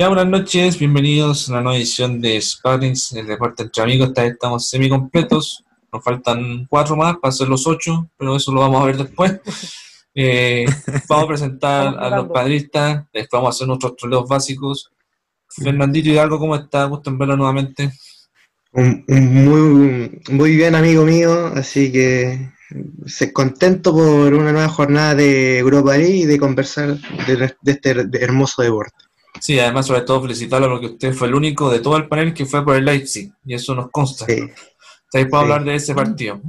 Ya, buenas noches, bienvenidos a una nueva edición de Sparrings, el deporte entre amigos. Esta vez estamos semi-completos, nos faltan cuatro más para ser los ocho, pero eso lo vamos a ver después. Eh, vamos a presentar a los padristas, después vamos a hacer nuestros troleos básicos. Fernandito Hidalgo, ¿cómo está? Gusto en verlo nuevamente. Muy, muy bien, amigo mío, así que se- contento por una nueva jornada de Europa League y de conversar de, de este hermoso deporte. Sí, además, sobre todo, felicitarlo porque usted fue el único de todo el panel que fue por el Leipzig, y eso nos consta. Sí. Estáis para Sí. hablar de ese partido.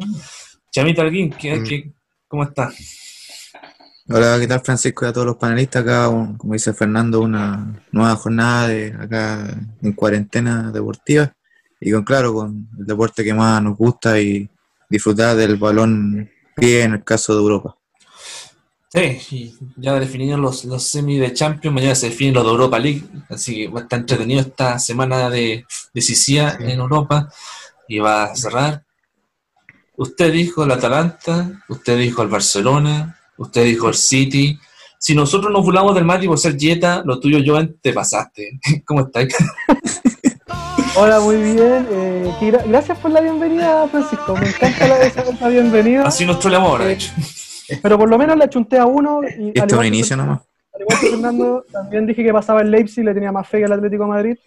Chamita Alguín, ¿qué, Mm. qué- ¿cómo está? Hola, ¿qué tal Francisco y a todos los panelistas? Acá, un- como dice Fernando, una nueva jornada de acá en cuarentena deportiva y con claro, con el deporte que más nos gusta y disfrutar del balón pie en el caso de Europa. Sí, y ya definidos los, los semi de Champions, mañana se definen los de Europa League, así que va a estar entretenido esta semana de decisiva Sí. en Europa y va a cerrar. Usted dijo el Atalanta, usted dijo el Barcelona, usted dijo el City. Si nosotros nos burlamos del Mati por ser dieta, lo tuyo, Joan, te pasaste. ¿Cómo estás? Hola, muy bien. eh, gra- gracias por la bienvenida, Francisco. Me encanta la, esa bienvenida. Así nos troleamos ahora, de hecho. Pero por lo menos la chunté a uno. Y al Esto un que inicio nomás. Al igual que Fernando, también dije que pasaba el Leipzig, le tenía más fe que al Atlético de Madrid.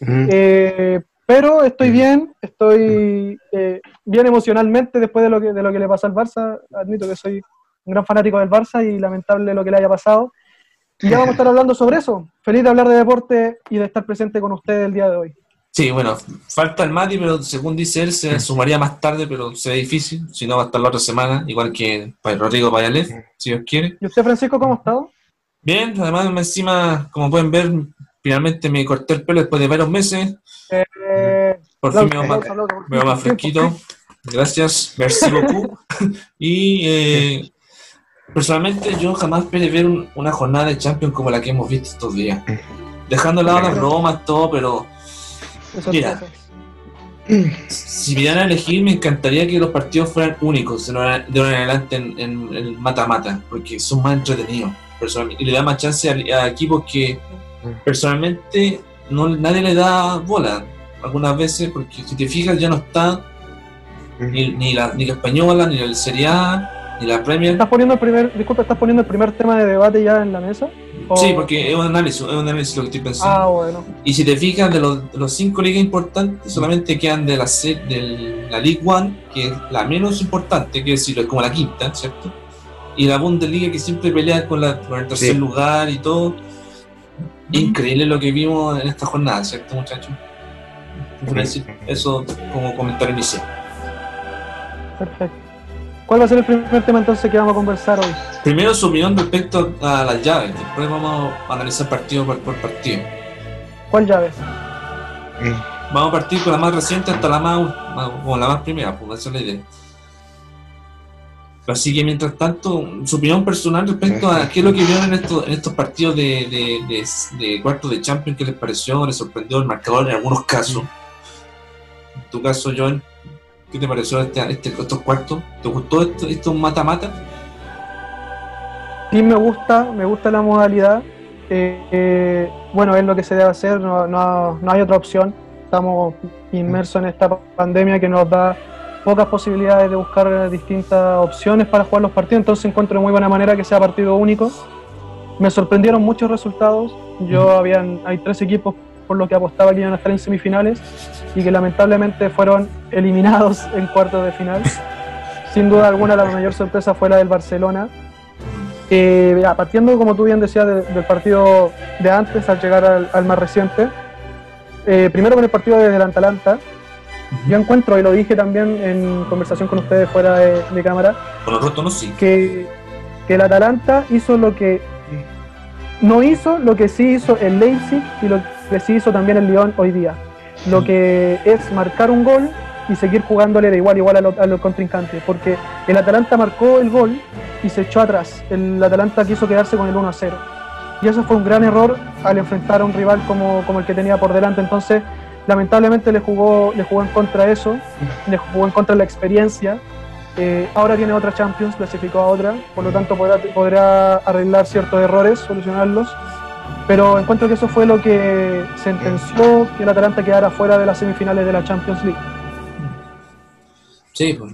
Mm. Eh, pero estoy Mm. bien, estoy eh, bien emocionalmente después de lo, que, de lo que le pasó al Barça. Admito que soy un gran fanático del Barça y lamentable lo que le haya pasado. Y ya vamos a estar hablando sobre eso. Feliz de hablar de deporte y de estar presente con ustedes el día de hoy. Sí, bueno, falta el Mati, pero según dice él, se sumaría más tarde, pero se ve difícil. Si no, va a estar la otra semana, igual que para Rodrigo Payalev, si Dios quiere. ¿Y usted, Francisco, cómo ha estado? Bien, además, encima, como pueden ver, finalmente me corté el pelo después de varios meses. Eh, Por fin me veo más, más fresquito. Gracias, merci beaucoup. Y eh, personalmente, yo jamás esperé ver un- una jornada de Champions como la que hemos visto estos días. Dejando de lado las bromas, todo, pero Mira. Si me a elegir, me encantaría que los partidos fueran únicos de ahora en adelante en en el mata-mata, porque son más entretenidos personalmente, y le da más chance a, a equipos que personalmente no, nadie le da bola algunas veces, porque si te fijas ya no está ni, ni la, ni la española, ni la Serie A, ni la Premier. ¿Estás poniendo el primer, disculpa, ¿estás poniendo el primer tema de debate ya en la mesa? ¿O- Sí, porque es un análisis, es un análisis lo que estoy pensando. Ah, bueno. Y si te fijas, de los, de los cinco ligas importantes, solamente quedan de la, de la League One, que es la menos importante, que es como la quinta, ¿cierto? Y la Bundesliga, que siempre pelea con, la, con el tercer Sí. lugar y todo. Increíble lo que vimos en esta jornada, ¿cierto, muchachos? Eso como comentario inicial. Perfecto. ¿Cuál va a ser el primer tema entonces que vamos a conversar hoy? Primero, su opinión respecto a las llaves, después vamos a analizar partido por, por partido. ¿Cuál llave? Mm. Vamos a partir con la más reciente hasta la más, con la más primera, pues esa es la idea. Así que mientras tanto, su opinión personal respecto a qué es lo que vieron en estos, en estos partidos de, de, de, de cuartos de Champions, qué les pareció, les sorprendió el marcador en algunos casos. En tu caso, John, ¿qué te pareció este, este- estos cuartos? ¿Te gustó esto, esto mata-mata? Sí me gusta, me gusta la modalidad. Eh, eh, bueno, es lo que se debe hacer, no, no- no hay otra opción. Estamos inmersos en esta pandemia que nos da pocas posibilidades de buscar distintas opciones para jugar los partidos, entonces encuentro de muy buena manera que sea partido único. Me sorprendieron muchos resultados. Yo habían, hay tres equipos por los que apostaba que iban a estar en semifinales y que lamentablemente fueron eliminados en cuartos de final. Sin duda alguna la mayor sorpresa fue la del Barcelona. Eh, partiendo, como tú bien decías, de- del partido de antes al llegar al, al más reciente, eh, primero con el partido de del Atalanta, yo encuentro, y lo dije también en conversación con ustedes fuera de, de cámara, que, que el Atalanta hizo lo que no hizo, lo que sí hizo el Leipzig y lo que sí hizo también el Lyon hoy día. Lo que es marcar un gol y seguir jugándole de igual a igual a los, a los contrincantes, porque el Atalanta marcó el gol y se echó atrás. El Atalanta quiso quedarse con el 1 a 0. Y eso fue un gran error al enfrentar a un rival como, como el que tenía por delante. Entonces, lamentablemente le jugó, le jugó en contra eso, le jugó en contra la experiencia. Eh, ahora tiene otra Champions, clasificó a otra, por lo tanto podrá, podrá arreglar ciertos errores, solucionarlos. Pero encuentro que eso fue lo que sentenció que el Atalanta quedara fuera de las semifinales de la Champions League. Sí, pues,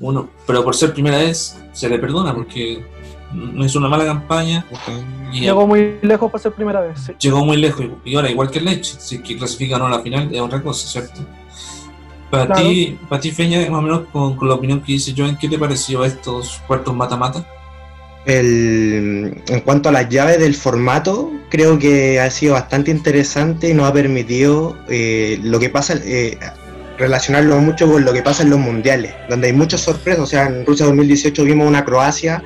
uno, pero por ser primera vez se le perdona porque no hizo una mala campaña y Llegó muy lejos para ser primera vez. sí. llegó muy lejos y ahora igual que el Leche, si es que clasifica o no a la final es otra cosa, ¿cierto? Para Claro. ti, para ti Feña, más o menos con, con la opinión que dice Joan, ¿qué te pareció estos cuartos mata-mata? El- en cuanto a las llaves del formato, creo que ha sido bastante interesante y nos ha permitido eh, lo que pasa, eh, relacionarlo mucho con lo que pasa en los mundiales, donde hay muchas sorpresas. O sea, en Rusia 2018 vimos una Croacia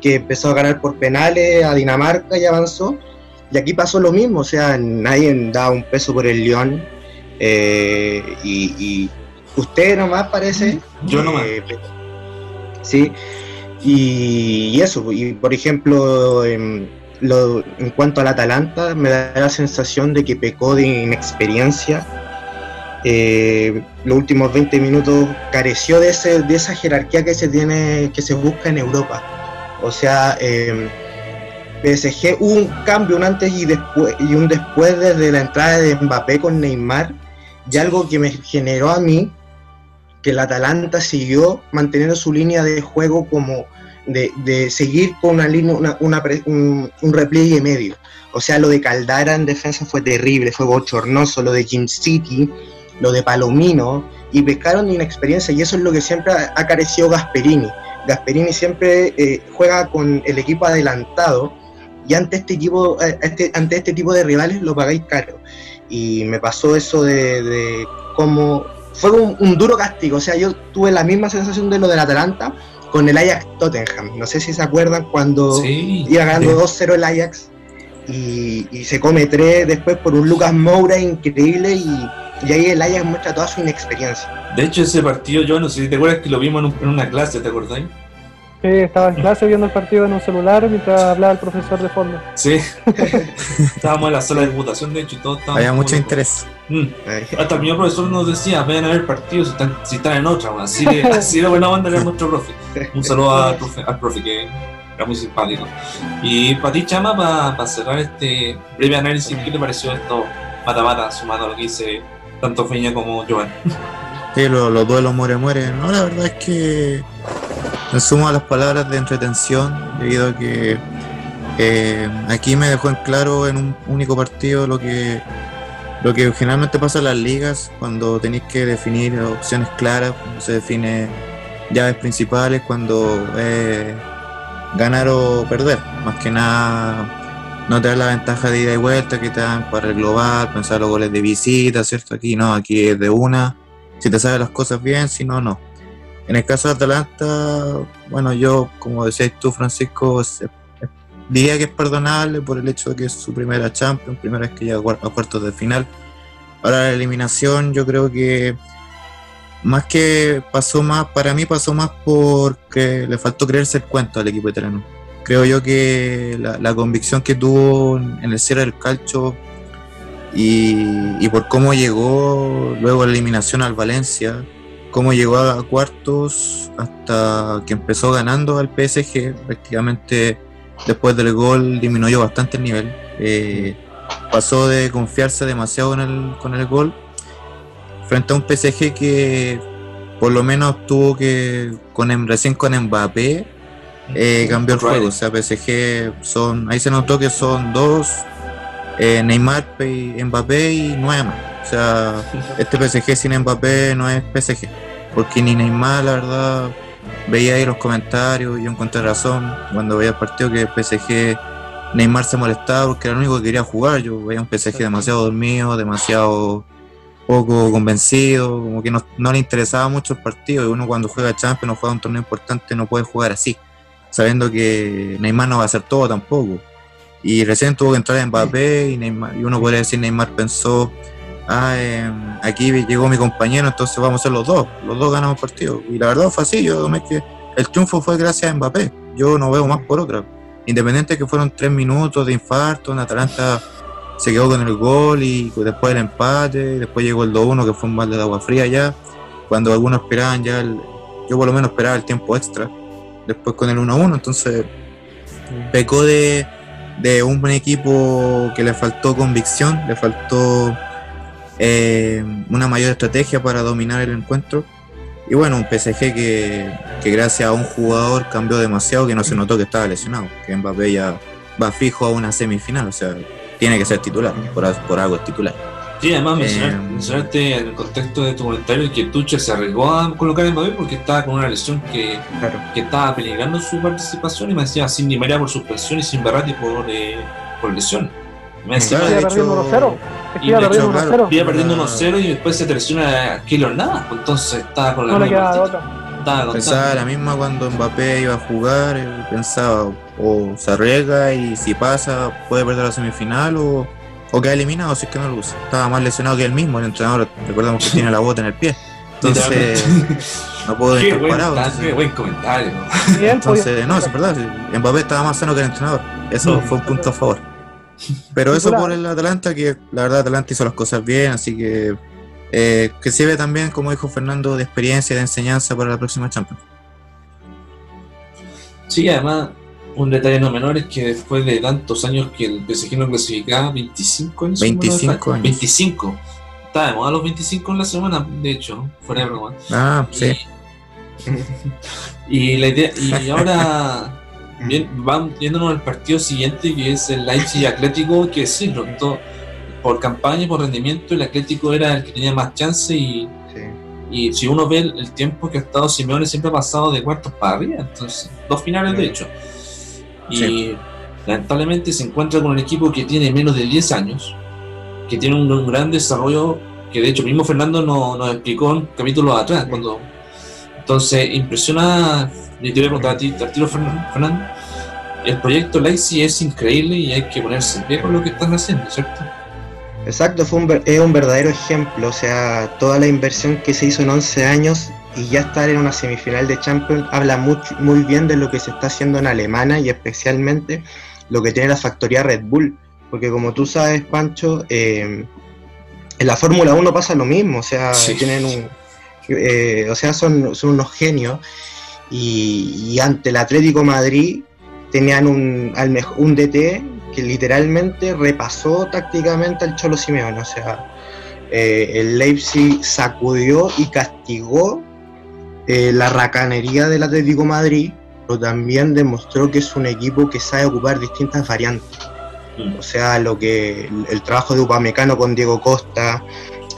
que empezó a ganar por penales a Dinamarca y avanzó. Y aquí pasó lo mismo, o sea, nadie da un peso por el León. eh, y, y usted nomás parece. Yo nomás. Eh, sí. Y, y eso, y por ejemplo, en, lo- en cuanto al Atalanta, me da la sensación de que pecó de inexperiencia. Eh, los últimos 20 minutos careció de, ese, de esa jerarquía que se tiene, que se busca en Europa. O sea, eh, PSG hubo un cambio, un antes y, después, y un después desde la entrada de Mbappé con Neymar, y algo que me generó a mí que el Atalanta siguió manteniendo su línea de juego como de, de seguir con una línea, una, un, repliegue medio. O sea, lo de Caldara en defensa fue terrible, fue bochornoso, lo de Jim City, lo de Palomino, y pescaron inexperiencia, y eso es lo que siempre ha ha carecido Gasperini. Gasperini siempre eh, juega con el equipo adelantado, y ante este, equipo, eh, este- ante este tipo de rivales lo pagáis caro. Y me pasó eso de, de cómo fue un, un duro castigo. O sea, yo tuve la misma sensación de lo del Atalanta con el Ajax Tottenham. No sé si se acuerdan cuando Sí, iba ganando 2-0 el Ajax y, y se come 3 después por un Lucas Moura increíble y, y ahí el Ajax muestra toda su inexperiencia. de hecho ese partido, yo no sé si te acuerdas que lo vimos en, un- en una clase, ¿te acordáis? Sí, estaba en clase viendo el partido en un celular mientras hablaba el profesor de fondo. Sí, estábamos en la sala de votación, de hecho, y todos estábamos. Había mucho interés. Mm. Hasta el mismo profesor nos decía, vayan a ver partidos si están, si están en otra, weón. así de, así de buena onda era nuestro profe. Un saludo al profe, al profe que era muy simpático. Y para ti, Chama, para cerrar este breve análisis, ¿qué te pareció esto mata-mata sumado a lo que dice tanto Feña como Joan? Sí, lo- los duelos muere muere. No, la verdad es que me sumo a las palabras de entretención debido a que eh, aquí me dejó en claro en un único partido lo que lo que generalmente pasa en las ligas cuando tenéis que definir opciones claras, cuando se define llaves principales, cuando es ganar o perder. Más que nada no te da la ventaja de ida y vuelta que te dan para el global, pensar los goles de visita, ¿cierto? Aquí no, aquí es de una si te sabes las cosas bien, si no, no. En el caso de Atalanta, bueno, yo, como decías tú, Francisco, diría que es perdonable por el hecho de que es su primera Champions, primera vez que llega a cuar- a cuartos de final. Ahora la eliminación, yo creo que más que pasó más, para mí pasó más porque le faltó creerse el cuento al equipo italiano. Creo yo que la, convicción que tuvo en el cierre del calcio y, y por cómo llegó luego la eliminación al Valencia, cómo llegó a cuartos hasta que empezó ganando al PSG, prácticamente después del gol disminuyó bastante el nivel. Eh, pasó de confiarse demasiado con el, con el gol frente a un PSG que por lo menos tuvo que, con, em- recién con Mbappé, eh, cambió el juego. O sea, PSG son, ahí se notó que son dos, eh, Neymar Mbappé y nueve más. O sea, este PSG sin Mbappé no es PSG. Porque ni Neymar, la verdad, veía ahí los comentarios y yo encontré razón cuando veía el partido que el PSG, Neymar se molestaba porque era el único que quería jugar. Yo veía un PSG demasiado dormido, demasiado poco convencido, como que no, no le interesaba mucho el partido. Y uno cuando juega Champions juega un torneo importante no puede jugar así, sabiendo que Neymar no va a hacer todo tampoco. Y recién tuvo que entrar Mbappé y, Neymar, y uno podría decir Neymar pensó, ah, eh, aquí llegó mi compañero, entonces vamos a ser los dos, los dos ganamos partido. Y la verdad fue así, yo tomé que el triunfo fue gracias a Mbappé, yo no veo más por otra. Independiente de que fueron tres minutos de infarto, en Atalanta se quedó con el gol y después el empate, después llegó el 2-1 que fue un balde de agua fría ya, cuando algunos esperaban ya, el- yo por lo menos esperaba el tiempo extra, después con el 1-1, entonces pecó de, de un buen equipo que le faltó convicción, le faltó eh, una mayor estrategia para dominar el encuentro. Y bueno, un PSG que, que, gracias a un jugador cambió demasiado que no se notó que estaba lesionado, que Mbappé ya va fijo a una semifinal, o sea, tiene que ser titular, por, por algo es titular. Sí, además mencionaste, eh, mencionaste en el contexto de tu comentario que Tuchel se arriesgó a colocar a Mbappé porque estaba con una lesión que, que estaba peligrando su participación y me decía sin Di María por suspensión y sin Berratti por, eh, por lesión. Me decía, claro, perdiendo 1-0. Iba perdiendo 1-0. Iba perdiendo 1-0 y después se te lesiona Keylor nada. Pues entonces estaba con la no misma. Estaba pensaba la misma cuando Mbappé iba a jugar, eh, pensaba o se arriesga y si pasa puede perder la semifinal o o queda eliminado si es que no lo usa. Estaba más lesionado que él mismo, el entrenador, recordamos que tiene la bota en el pie. Entonces, no puedo estar parado. Qué buen comentario. Entonces, no, es verdad. Mbappé estaba más sano que el entrenador. Eso fue un punto a favor. Pero eso por el Atalanta, que la verdad Atalanta hizo las cosas bien, así que eh, que sirve también, como dijo Fernando, de experiencia, de enseñanza para la próxima Champions. Sí, además, un detalle no menor es que después de tantos años que el PSG no clasificaba, 25 años. 25 años. 25. Estábamos a los 25 en la semana, de hecho, fuera de broma. Ah, sí. Y, la idea, y ahora bien, van yéndonos al partido siguiente que es el Leipzig Atlético, que sí, por campaña y por rendimiento el Atlético era el que tenía más chance y, y si uno ve el, tiempo que ha estado Simeone siempre ha pasado de cuartos para arriba, entonces dos finales de hecho. Y lamentablemente se encuentra con un equipo que tiene menos de 10 años, que tiene un, gran desarrollo, que de hecho mismo Fernando nos, explicó en capítulos atrás. cuando Entonces, impresiona, y te voy a preguntar a ti, tiro Fernando, el proyecto Lazy es increíble y hay que ponerse en pie con lo que están haciendo, ¿cierto? Exacto, fue un, es un verdadero ejemplo, o sea, toda la inversión que se hizo en 11 años y ya estar en una semifinal de Champions habla muy, muy bien de lo que se está haciendo en Alemania y especialmente lo que tiene la factoría Red Bull. Porque como tú sabes, Pancho, eh, en la Fórmula 1 pasa lo mismo, o sea, tienen un, eh, o sea, son, son unos genios. Y, ante el Atlético Madrid tenían un, un DT que literalmente repasó tácticamente al Cholo Simeone, o sea, eh, el Leipzig sacudió y castigó eh, la racanería del Atlético Madrid, pero también demostró que es un equipo que sabe ocupar distintas variantes. O sea, lo que el, trabajo de Upamecano con Diego Costa,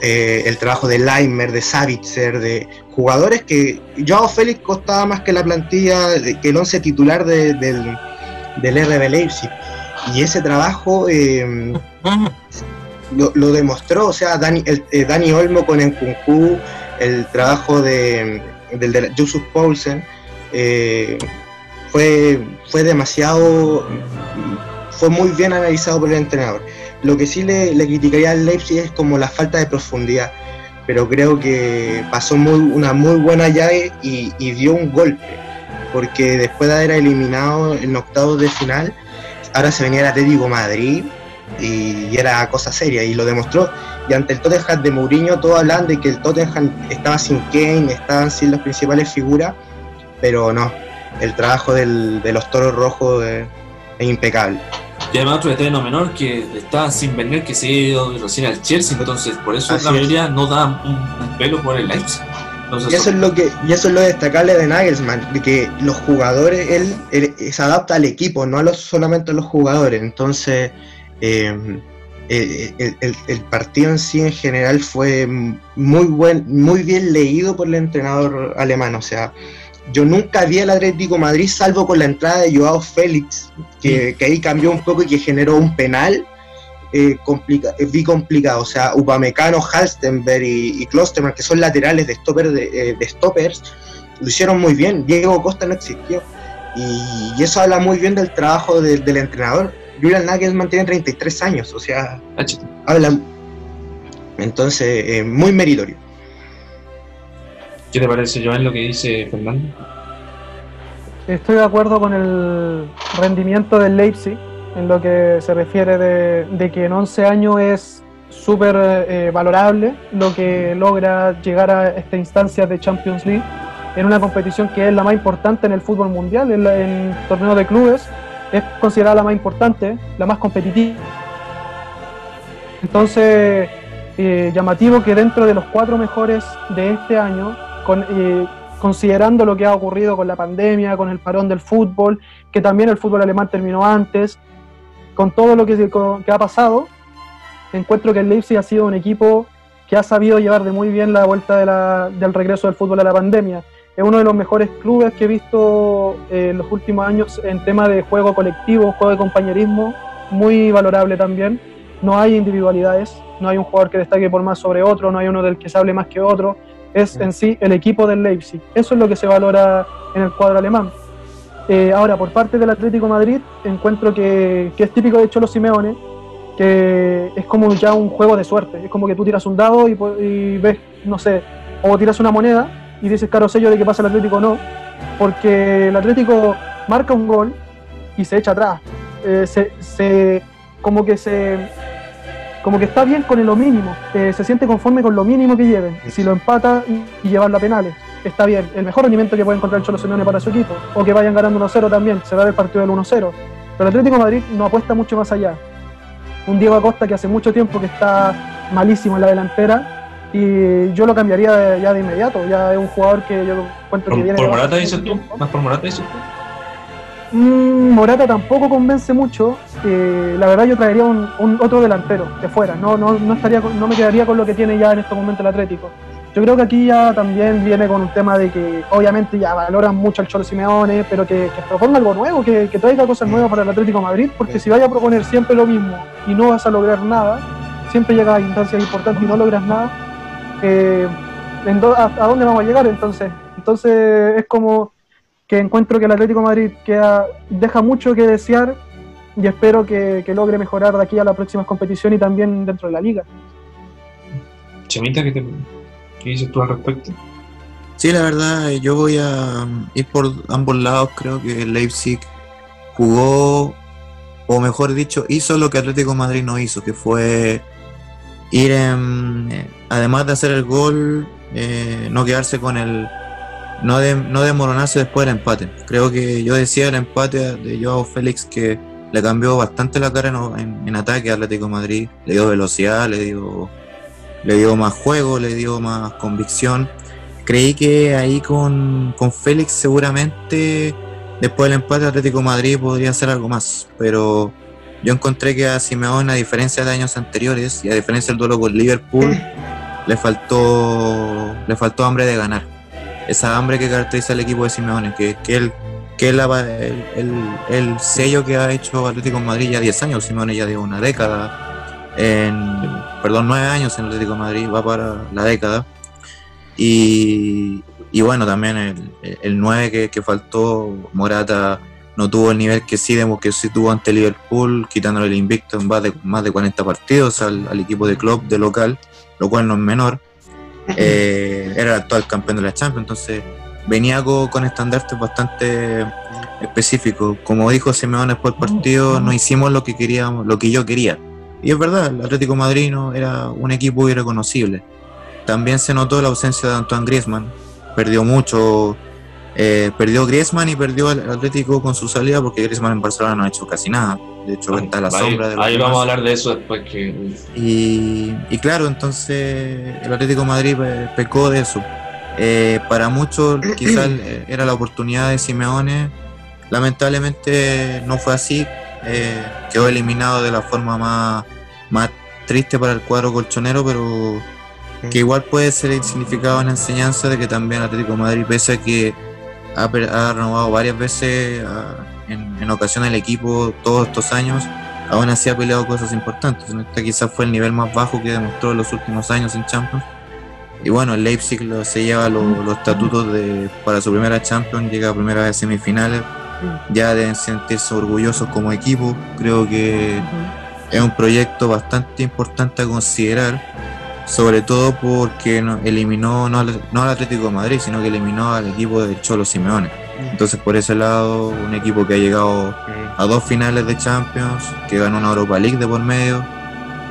eh, el trabajo de Leimer, de Savitzer, de jugadores que Joao Félix costaba más que la plantilla, que el once titular del, del RB Leipzig. Y ese trabajo eh, lo, demostró, o sea, Dani, Dani Olmo con Nkunku, el trabajo de, del de Joseph Paulsen, eh, fue, fue demasiado, fue muy bien analizado por el entrenador. Lo que sí le, criticaría al Leipzig es como la falta de profundidad, pero creo que pasó muy, una muy buena llave y, dio un golpe, porque después de haber eliminado en octavos de final, ahora se venía el Atlético Madrid y, era cosa seria y lo demostró. Y ante el Tottenham de Mourinho todos hablan de que el Tottenham estaba sin Kane, estaban sin las principales figuras, pero no, el trabajo de los toros rojos es, impecable. Y además otro detalle no menor que está sin vender que se ha ido recién al Chelsea, entonces por eso la mayoría no da un, pelo por el Leipzig. y eso es lo que y eso es lo destacable de Nagelsmann, de que los jugadores él, se adapta al equipo, no a los solamente a los jugadores. Entonces eh, eh, el, partido en sí en general fue muy buen, muy bien leído por el entrenador alemán. O sea, yo nunca vi al Atlético Madrid salvo con la entrada de Joao Félix, que, ahí cambió un poco y que generó un penal. Eh, vi complicado, o sea, Upamecano, Halstenberg y, y Klosterman, que son laterales de, stopper de, stoppers, lo hicieron muy bien. Diego Costa no existió. Y, eso habla muy bien del trabajo del entrenador. Julian Nagelsmann tiene 33 años, o sea, hablan. Entonces, eh, muy meritorio. ¿Qué te parece, Joan, lo que dice Fernando? Estoy de acuerdo con el rendimiento del Leipzig en lo que se refiere de, que en 11 años es súper eh, valorable lo que logra llegar a esta instancia de Champions League en una competición que es la más importante en el fútbol mundial, en, el torneo de clubes, es considerada la más importante, la más competitiva. Entonces, eh, llamativo que dentro de los cuatro mejores de este año, eh, considerando lo que ha ocurrido con la pandemia, con el parón del fútbol, que también el fútbol alemán terminó antes, con todo lo que, ha pasado, encuentro que el Leipzig ha sido un equipo que ha sabido llevar de muy bien la vuelta del regreso del fútbol a la pandemia. Es uno de los mejores clubes que he visto eh, en los últimos años en tema de juego colectivo, juego de compañerismo, muy valorable también. No hay individualidades, no hay un jugador que destaque por más sobre otro, no hay uno del que se hable más que otro. Es en sí el equipo del Leipzig. Eso es lo que se valora en el cuadro alemán. Eh, ahora, por parte del Atlético Madrid, encuentro que, que es típico de Cholo Simeone, que es como ya un juego de suerte. Es como que tú tiras un dado y, ves, no sé, o tiras una moneda y dices caro sello de que pasa el Atlético o no, porque el Atlético marca un gol y se echa atrás. Eh, se, como que se como que está bien con lo mínimo, eh, se siente conforme con lo mínimo que lleven. Si lo empata y, llevarlo a penales, está bien. El mejor rendimiento que puede encontrar el Cholo Simeone para su equipo, o que vayan ganando 1-0 también, se va el partido del 1-0. Pero el Atlético Madrid no apuesta mucho más allá un Diego Acosta que hace mucho tiempo que está malísimo en la delantera y yo lo cambiaría ya de inmediato. Ya es un jugador que yo encuentro que viene. ¿Por Morata dices tú? ¿Más por Morata dices tú? Mm, Morata tampoco convence mucho. Eh, la verdad, yo traería un, otro delantero de fuera. No, no, no, estaría, no me quedaría con lo que tiene ya en este momento el Atlético. Yo creo que aquí ya también viene con un tema de que obviamente ya valoran mucho al Cholo Simeone, pero que, proponga algo nuevo, que, traiga cosas nuevas para el Atlético Madrid, porque si vaya a proponer siempre lo mismo y no vas a lograr nada, siempre llegas a instancias importantes y no logras nada, eh, a, dónde vamos a llegar entonces? Entonces es como que encuentro que el Atlético Madrid queda, deja mucho que desear y espero que, que logre mejorar de aquí a la próxima competición y también dentro de la liga. Chemita, que te, ¿Qué dices tú al respecto? Sí, la verdad, yo voy a ir por ambos lados. Creo que Leipzig jugó, o mejor dicho, hizo lo que Atlético Madrid no hizo, que fue ir en, eh, además de hacer el gol, eh, no quedarse con el, no, de, no desmoronarse después del empate. Creo que yo decía el empate de Joao Félix que le cambió bastante la cara en, en ataque a Atlético Madrid, le dio velocidad, le dio le dio más juego, le dio más convicción. Creí que ahí con, Félix seguramente después del empate Atlético Madrid podría hacer algo más, pero yo encontré que a Simeone, a diferencia de años anteriores y a diferencia del duelo con Liverpool, le faltó, le faltó hambre de ganar. Esa hambre que caracteriza al equipo de Simeone, que, que, él, que el, el, sello que ha hecho Atlético Madrid ya 10 años, Simeone ya dio una década perdón, nueve años en Atlético de Madrid, va para la década. Y, y bueno, también el, el 9 que, faltó, Morata no tuvo el nivel que sí, que sí tuvo ante Liverpool, quitándole el invicto en más de, más de 40 partidos al, equipo de club de local, lo cual no es menor. Eh, era el actual campeón de la Champions, entonces venía con, con estandartes bastante específicos. Como dijo Simeone después del partido, no hicimos lo que queríamos, lo que yo quería. Y es verdad, el Atlético Madrino era un equipo irreconocible. También se notó la ausencia de Antoine Griezmann. Perdió mucho. Eh, perdió Griezmann y perdió el Atlético con su salida porque Griezmann en Barcelona no ha hecho casi nada. De hecho, está a la sombra de Ahí vamos a hablar de eso después que. Y, y claro, entonces el Atlético Madrid pecó de eso. Eh, para muchos quizás era la oportunidad de Simeone. Lamentablemente no fue así. Eh, quedó eliminado de la forma más, más triste para el cuadro colchonero, pero que igual puede ser el significado en enseñanza de que también Atlético Madrid, pese a que ha, renovado varias veces en, en ocasiones el equipo todos estos años, aún así ha peleado cosas importantes. Este quizás fue el nivel más bajo que demostró en los últimos años en Champions. Y bueno, el Leipzig se lleva los, los estatutos de, para su primera Champions, llega a primera vez semifinales, ya deben sentirse orgullosos como equipo. Creo que es un proyecto bastante importante a considerar, sobre todo porque eliminó no al, no al Atlético de Madrid, sino que eliminó al equipo de Cholo Simeone. Entonces, por ese lado, un equipo que ha llegado a dos finales de Champions, que ganó una Europa League de por medio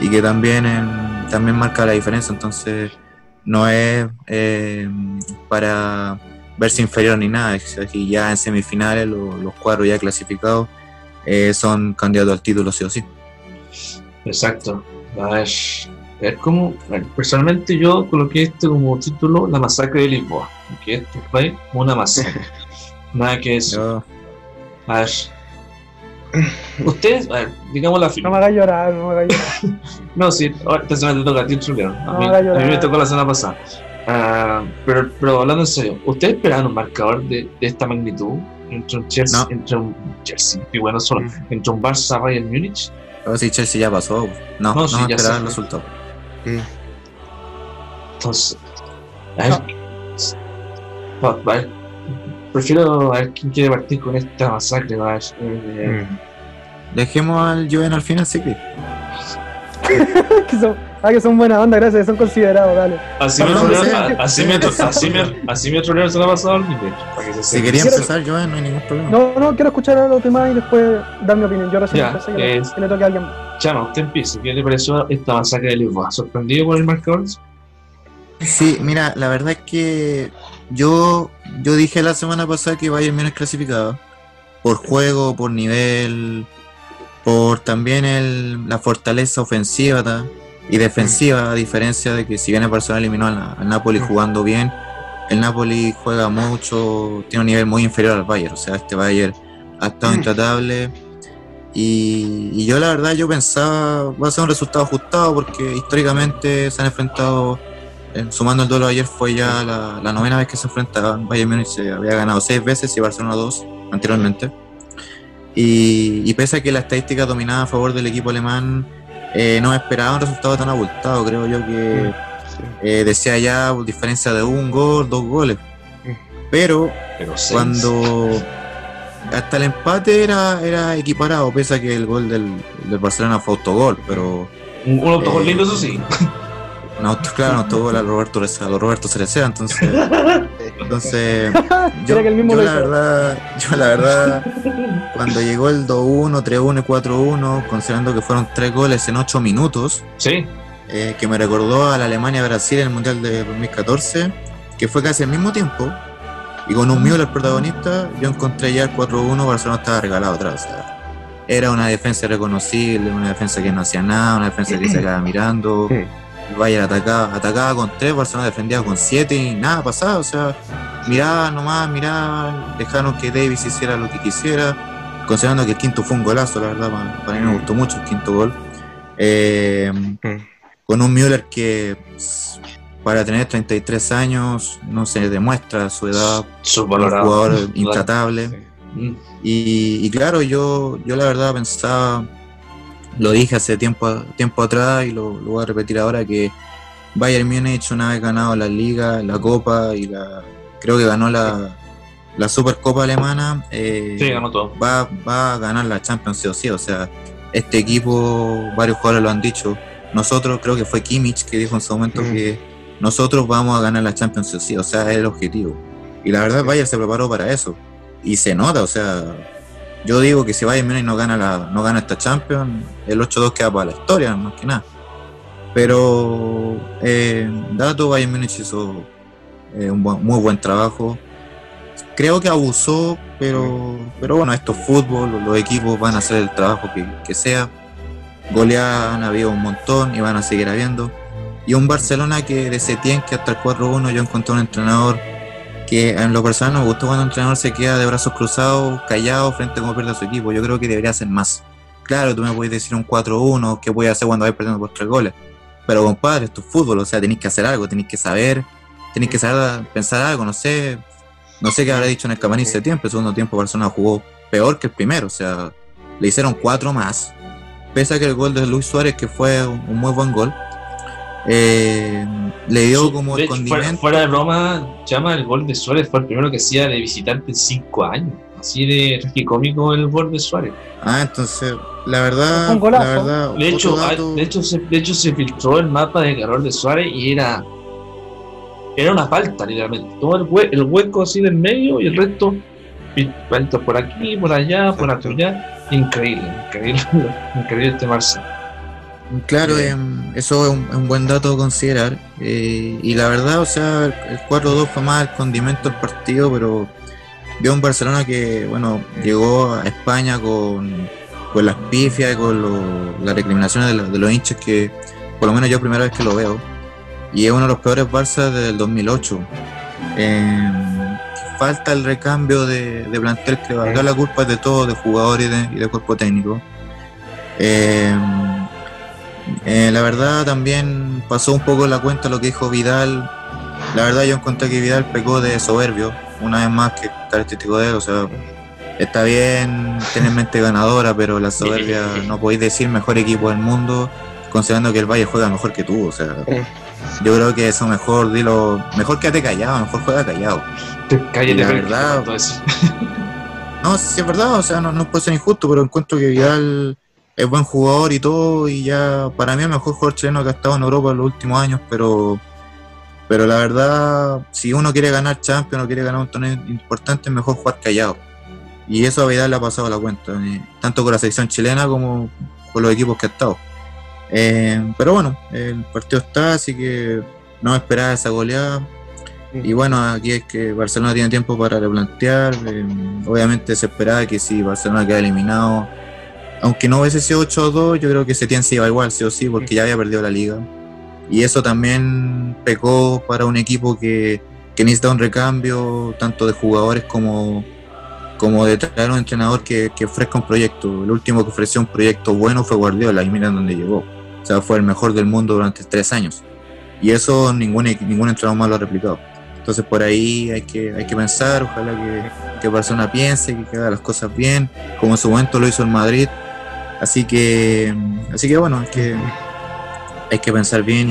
y que también, también marca la diferencia. Entonces, no es eh, para verse inferior ni nada. Aquí ya en semifinales, los, cuadros ya clasificados eh, son candidatos al título sí o sí. Exacto. Es, es como, bueno, personalmente yo coloqué este como título La masacre de Lisboa, que esto fue una masacre. Nada que eso. Yo- A ver. Ustedes, a ver, digamos la No me hagas llorar, no me hagas llorar. No, sí, ahora esta semana te toca a ti, Truleo. A, No, mí, haga a mí me tocó la semana pasada. Ah, pero, pero hablando en serio, ¿ustedes esperaban un marcador de, de esta magnitud? Entre un Chelsea, No. entre un Chelsea, y bueno, solo, entre un Barça Bayern Múnich. Oh, sí, Chelsea ya pasó. No, No, no, sí, no ya esperaba sé. el resultado. Entonces, a ver, a ver, prefiero a ver quién quiere partir con esta masacre. a ver, eh, Mm. Dejemos al Juven al final, sí que. que son, ah, que son buena onda, gracias, son considerados, dale. Así me trolearon- así me así me- así me trolearon la hecho, para que se Si quería empezar Juven, no hay ningún problema. No, no, quiero escuchar a los demás y después dar mi opinión. Yo recién Ya, empecé, que, le- es- que le toque a alguien más. Chama, usted empieza. ¿Qué le pareció esta masacre de Lisboa? ¿Sorprendido por el marcador? Sí, mira, la verdad es que yo, yo dije la semana pasada que Bayern Múnich clasificado por juego, por nivel, por también el, la fortaleza ofensiva ta, y defensiva, a diferencia de que si bien el Barcelona eliminó al, al Napoli jugando bien, el Napoli juega mucho, tiene un nivel muy inferior al Bayern, o sea, este Bayern ha estado Mm. intratable. Y, y yo la verdad yo pensaba va a ser un resultado ajustado porque históricamente se han enfrentado sumando el duelo de ayer fue ya la, la novena vez que se enfrentaban. Bayern Múnich se había ganado seis veces y Barcelona dos anteriormente. Y, y pese a que la estadística dominaba a favor del equipo alemán, eh, no esperaba un resultado tan abultado. Creo yo que eh, decía ya diferencia de un gol, dos goles. Pero Pero cuando hasta el empate era, era equiparado, pese a que el gol del, del Barcelona fue autogol, pero Un, un autogol Eh, lindo, eso sí. un auto, claro, un autogol a Roberto, a Roberto Cereceda, entonces, entonces yo, que el mismo yo lo la hizo. verdad, yo la verdad, cuando llegó el 2-1, 3-1 y 4-1, considerando que fueron tres goles en ocho minutos, Sí. eh, que me recordó a la Alemania-Brasil en el Mundial de 2014, que fue casi al mismo tiempo, y con un Müller el protagonista, yo encontré ya el 4-1, Barcelona estaba regalado atrás. o sea, era una defensa reconocible, una defensa que no hacía nada, una defensa que se quedaba mirando. Sí. Bayern atacaba, atacaba con tres, Barcelona defendía con siete y nada pasaba. O sea, miraba nomás, miraba, dejaron que Davis hiciera lo que quisiera, considerando que el quinto fue un golazo, la verdad, para, para mí me gustó mucho el quinto gol. Eh, con un Müller que para tener 33 años no se demuestra su edad, un Subvalorado. jugador intratable. Mm. Y, y claro, yo, yo la verdad pensaba, lo dije hace tiempo, tiempo atrás y lo, lo voy a repetir ahora, que Bayern Múnich una vez ganado la Liga, la Copa y la creo que ganó la, la Supercopa Alemana, eh, Sí, ganó todo. va, va a ganar la Champions sí o sí. O sea, este equipo, varios jugadores lo han dicho. Nosotros, creo que fue Kimmich que dijo en su momento Mm. que nosotros vamos a ganar la Champions sí o sí. O sea, es el objetivo. Y la verdad, Bayern se preparó para eso. Y se nota, o sea, yo digo que si Bayern Múnich no gana, la, no gana esta Champions, el 8-2 queda para la historia, más que nada. Pero, eh, dato, Bayern Múnich hizo eh, un muy buen trabajo. Creo que abusó, pero, pero bueno, esto es fútbol, los equipos van a hacer el trabajo que, que sea. Goleadas han habido un montón y van a seguir habiendo. Y un Barcelona que de Setién, que hasta el 4-1 yo encontré un entrenador que en lo personal no me gustó cuando un entrenador se queda de brazos cruzados, callado frente a cómo pierde su equipo. Yo creo que debería hacer más. Claro, tú me puedes decir un 4-1, ¿qué voy a hacer cuando vais perdiendo por tres goles? Pero compadre, esto es fútbol, o sea, tenéis que hacer algo, tenéis que saber, tenéis que saber pensar algo, no sé, no sé qué habrá dicho en el camarín ese tiempo, el segundo tiempo Barcelona jugó peor que el primero, o sea, le hicieron cuatro más, pese a que el gol de Luis Suárez, que fue un muy buen gol, eh, le dio como de el hecho, fuera, condimento. fuera de broma, llama el gol de Suárez fue el primero que hacía de visitante en cinco años. Así de cómico el gol de Suárez. Ah, entonces, la verdad, Un golazo. la verdad, De hecho, ah, dato- de hecho, se, de hecho se filtró el mapa de error de Suárez y era era una falta, literalmente. Todo el, hue- el hueco así del medio y el resto falta por aquí, por allá, por Exacto. allá. Increíble, increíble, increíble este Barça. Claro, Eh, em, eso es un, es un buen dato a considerar. eh, y la verdad, o sea, el, el 4-2 fue más el condimento del partido, pero vio un Barcelona que, bueno, llegó a España con, con las pifias y con lo- las recriminaciones de, los- de los hinchas que, por lo menos yo primera vez que lo veo, y es uno de los peores Barça del 2008. Eh, falta el recambio de, de plantel que acá la culpa de todo, de jugadores y de, y de cuerpo técnico. Eh, eh, la verdad también pasó un poco la cuenta lo que dijo Vidal. La verdad yo encontré que Vidal pecó de soberbio, una vez más que característico de él. O sea, está bien tener mente ganadora, pero la soberbia no podéis decir mejor equipo del mundo considerando que el Valle juega mejor que tú. O sea, yo creo que eso mejor, dilo, mejor quédate callado, mejor juega callado. Cállate, La verdad-. No, sí es verdad, o sea, no, no puede ser injusto, pero encuentro que Vidal es buen jugador y todo, y ya para mí es el mejor jugador chileno que ha estado en Europa en los últimos años, pero pero la verdad, si uno quiere ganar Champions o quiere ganar un torneo importante, es mejor jugar callado. Y eso a Vidal le ha pasado la cuenta, eh, tanto con la selección chilena como con los equipos que ha estado. Eh, pero bueno, el partido está, así que no esperar esa goleada. Y bueno, aquí es que Barcelona tiene tiempo para replantear. eh, obviamente se esperaba que si Barcelona queda eliminado, aunque no hubiese sido 8-2, yo creo que Setién se iba igual, sí o sí, porque ya había perdido la liga. Y eso también pecó para un equipo que, que necesita un recambio, tanto de jugadores como, como de traer un entrenador que, que ofrezca un proyecto. El último que ofreció un proyecto bueno fue Guardiola, y miren dónde llegó. O sea, fue el mejor del mundo durante tres años. Y eso ningún, ningún entrenador más lo ha replicado. Entonces por ahí hay que, hay que pensar, ojalá que, que Barcelona piense, que haga las cosas bien, como en su momento lo hizo el Madrid. Así que, así que bueno, hay que, hay que pensar bien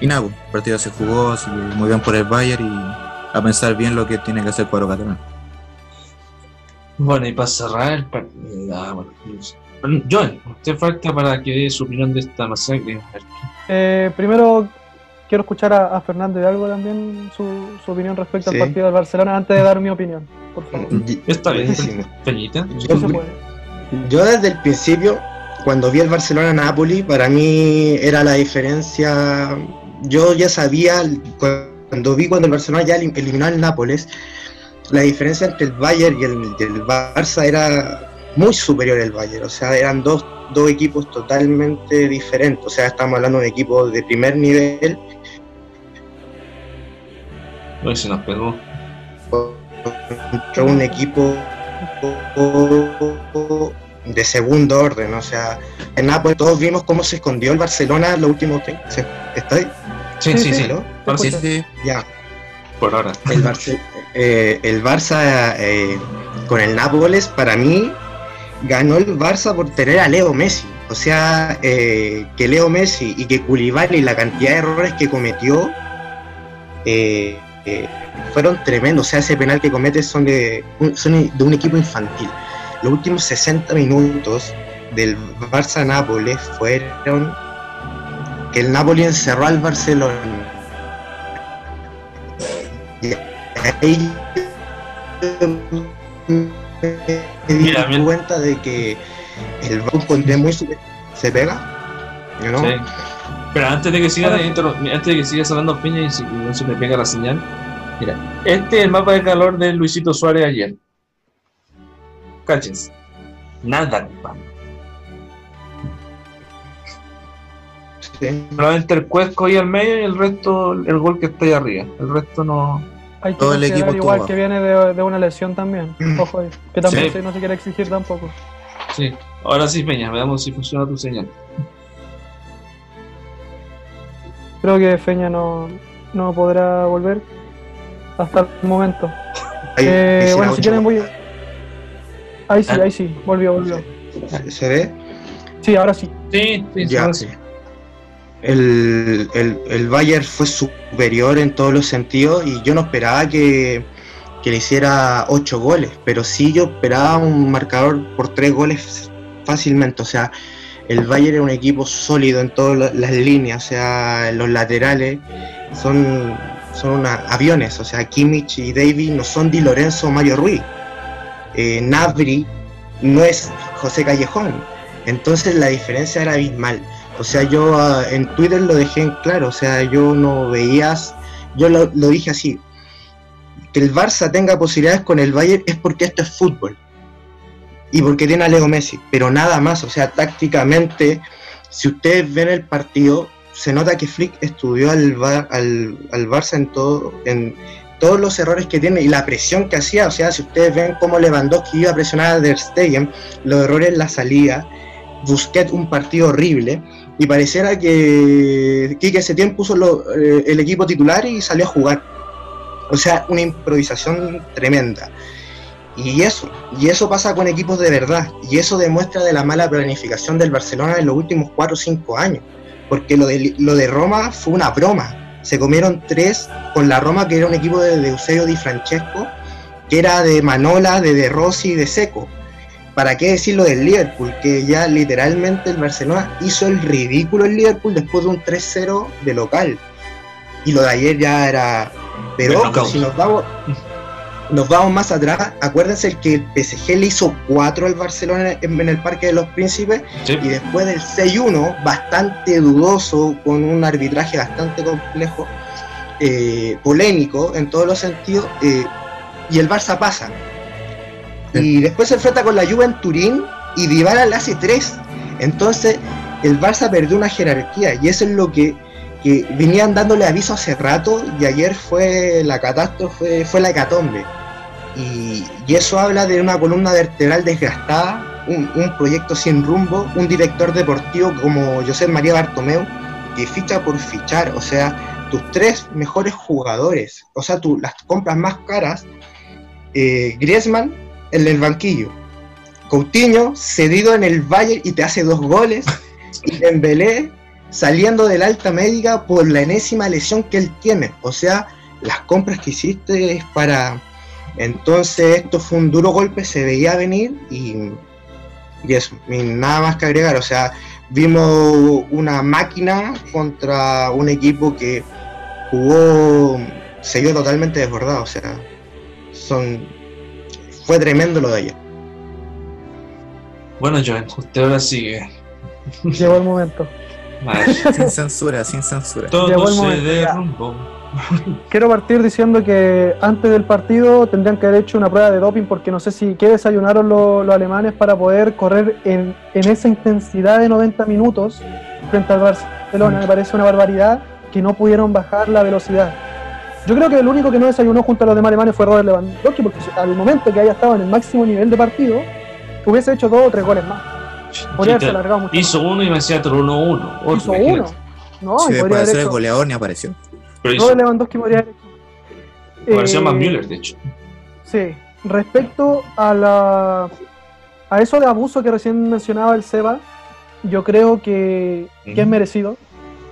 y, y nada, pues, el partido se jugó, así que muy bien por el Bayern y a pensar bien lo que tiene que hacer el cuadro catalán. Bueno, y para cerrar el partido. Ah, bueno, usted falta para que dé su opinión de esta masacre. Eh, primero quiero escuchar a, a Fernando de algo también su, su opinión respecto Sí. al partido del Barcelona antes de dar mi opinión, por favor. Está bien. Peñita. Sí se puede. Yo desde el principio, cuando vi el Barcelona-Napoli, para mí era la diferencia. Yo ya sabía, cuando vi cuando el Barcelona ya elim- eliminó al Nápoles, la diferencia entre el Bayern y el, y el Barça era muy superior al Bayern. O sea, eran dos, dos equipos totalmente diferentes. O sea, estamos hablando de equipos de primer nivel Hoy se nos pegó. contra un equipo de segundo orden. O sea, en Nápoles todos vimos cómo se escondió el Barcelona los últimos. se- ¿Estoy? Sí, sí, Sí. ¿no? Ahora sí. Sí, Ya. por ahora. El, Barce- eh, el Barça eh, con el Nápoles, para mí, ganó el Barça por tener a Leo Messi. O sea, eh, que Leo Messi y que Koulibaly, la cantidad de errores que cometió, eh, eh, fueron tremendos. O sea, ese penal que comete son de, un, son de un equipo infantil. Los últimos 60 minutos del Barça-Nápoles fueron que el Napoli encerró al Barcelona. Y ahí me di Mira, mira. cuenta de que el Barça encontré muy se pega ¿no? Sí. Pero antes de que sigas antes de que sigas hablando Peña y si no se me pega la señal, mira, este es el mapa de calor de Luisito Suárez ayer. Cáchense. Nada, compadre. Sí. Solamente el cuesco ahí al medio y el resto, el gol que está ahí arriba. El resto no. Hay que Todo el equipo igual que viene de, de una lesión también. Ojo ahí. Que tampoco Sí. no se quiere exigir tampoco. Sí. Ahora sí, Peña, veamos si funciona tu señal. Creo que Feña no, no podrá volver hasta el momento. Ahí- Eh, bueno, si quieren voy. Ahí sí, Ah. ahí sí, volvió, volvió. ¿Se ve? Sí, ahora sí. Sí, sí, Ya. ahora sí. el, el, el Bayern fue superior en todos los sentidos y yo no esperaba que, que le hiciera ocho goles, pero sí yo esperaba un marcador por tres goles fácilmente. O sea, el Bayern es un equipo sólido en todas la- las líneas, o sea, los laterales son, son una- aviones, o sea, Kimmich y David no son Di Lorenzo o Mario Ruiz. Eh, Nabri no es José Callejón. Entonces la diferencia era abismal. O sea, yo ah, en Twitter lo dejé en claro, o sea, yo no veías, yo lo, dije así, que el Barça tenga posibilidades con el Bayern es porque esto es fútbol. Y porque tiene a Leo Messi, pero nada más. O sea, tácticamente, si ustedes ven el partido, se nota que Flick estudió al, al, al Barça en todo, en todos los errores que tiene y la presión que hacía. O sea, si ustedes ven cómo Lewandowski iba a presionar a Der Stegen, los errores en la salida, Busquets un partido horrible y pareciera que Quique Setién puso eh, el equipo titular y salió a jugar. O sea, una improvisación tremenda. Y eso, y eso pasa con equipos de verdad, y eso demuestra de la mala planificación del Barcelona en los últimos 4 o 5 años, porque lo de, lo de Roma fue una broma, se comieron tres con la Roma, que era un equipo de, Eusebio Di Francesco, que era de Manola, de De Rossi y de Seco. ¿Para qué decirlo del Liverpool? Que ya literalmente el Barcelona hizo el ridículo el Liverpool después de un 3-0 de local. Y lo de ayer ya era. Pero si nos vamos, nos vamos más atrás, acuérdense que el PSG le hizo 4 al Barcelona en, el Parque de los Príncipes y después del 6-1, bastante dudoso, con un arbitraje bastante complejo, eh, polémico en todos los sentidos, eh, y el Barça pasa. Y después se enfrenta con la Juve en Turín y Dybala le hace 3. Entonces el Barça perdió una jerarquía y eso es lo que, que venían dándole aviso hace rato y ayer fue la catástrofe, fue la hecatombe. Y, eso habla de una columna vertebral desgastada, un, proyecto sin rumbo, un director deportivo como José María Bartomeu, que ficha por fichar, o sea, tus tres mejores jugadores, o sea, tú, las compras más caras, eh, Griezmann en el banquillo, Coutinho cedido en el Valle y te hace dos goles, y Dembélé saliendo del alta médica por la enésima lesión que él tiene, o sea, las compras que hiciste es para entonces esto fue un duro golpe, se veía venir y, y eso, nada más que agregar. O sea, vimos una máquina contra un equipo que jugó, se vio totalmente desbordado. O sea, son, fue tremendo lo de ayer. Bueno, Joan, usted ahora sigue. Llegó el momento. sin censura, sin censura. Todo se derrumbó. Quiero partir diciendo que antes del partido tendrían que haber hecho una prueba de doping porque no sé si qué desayunaron los, alemanes para poder correr en, esa intensidad de 90 minutos frente al Barcelona. Me parece una barbaridad que no pudieron bajar la velocidad. Yo creo que el único que no desayunó junto a los demás alemanes fue Robert Lewandowski porque al momento que haya estado en el máximo nivel de partido hubiese hecho dos o tres goles más. Podría haberse alargado mucho. Hizo uno y me hacía otro 1-1. Hizo uno. No, sí, después de ser el goleador ni apareció. Pero Lewandowski podría haber hecho. más eh, Müller, de hecho. Sí. Respecto a la a eso de abuso que recién mencionaba el Seba, yo creo que, es merecido.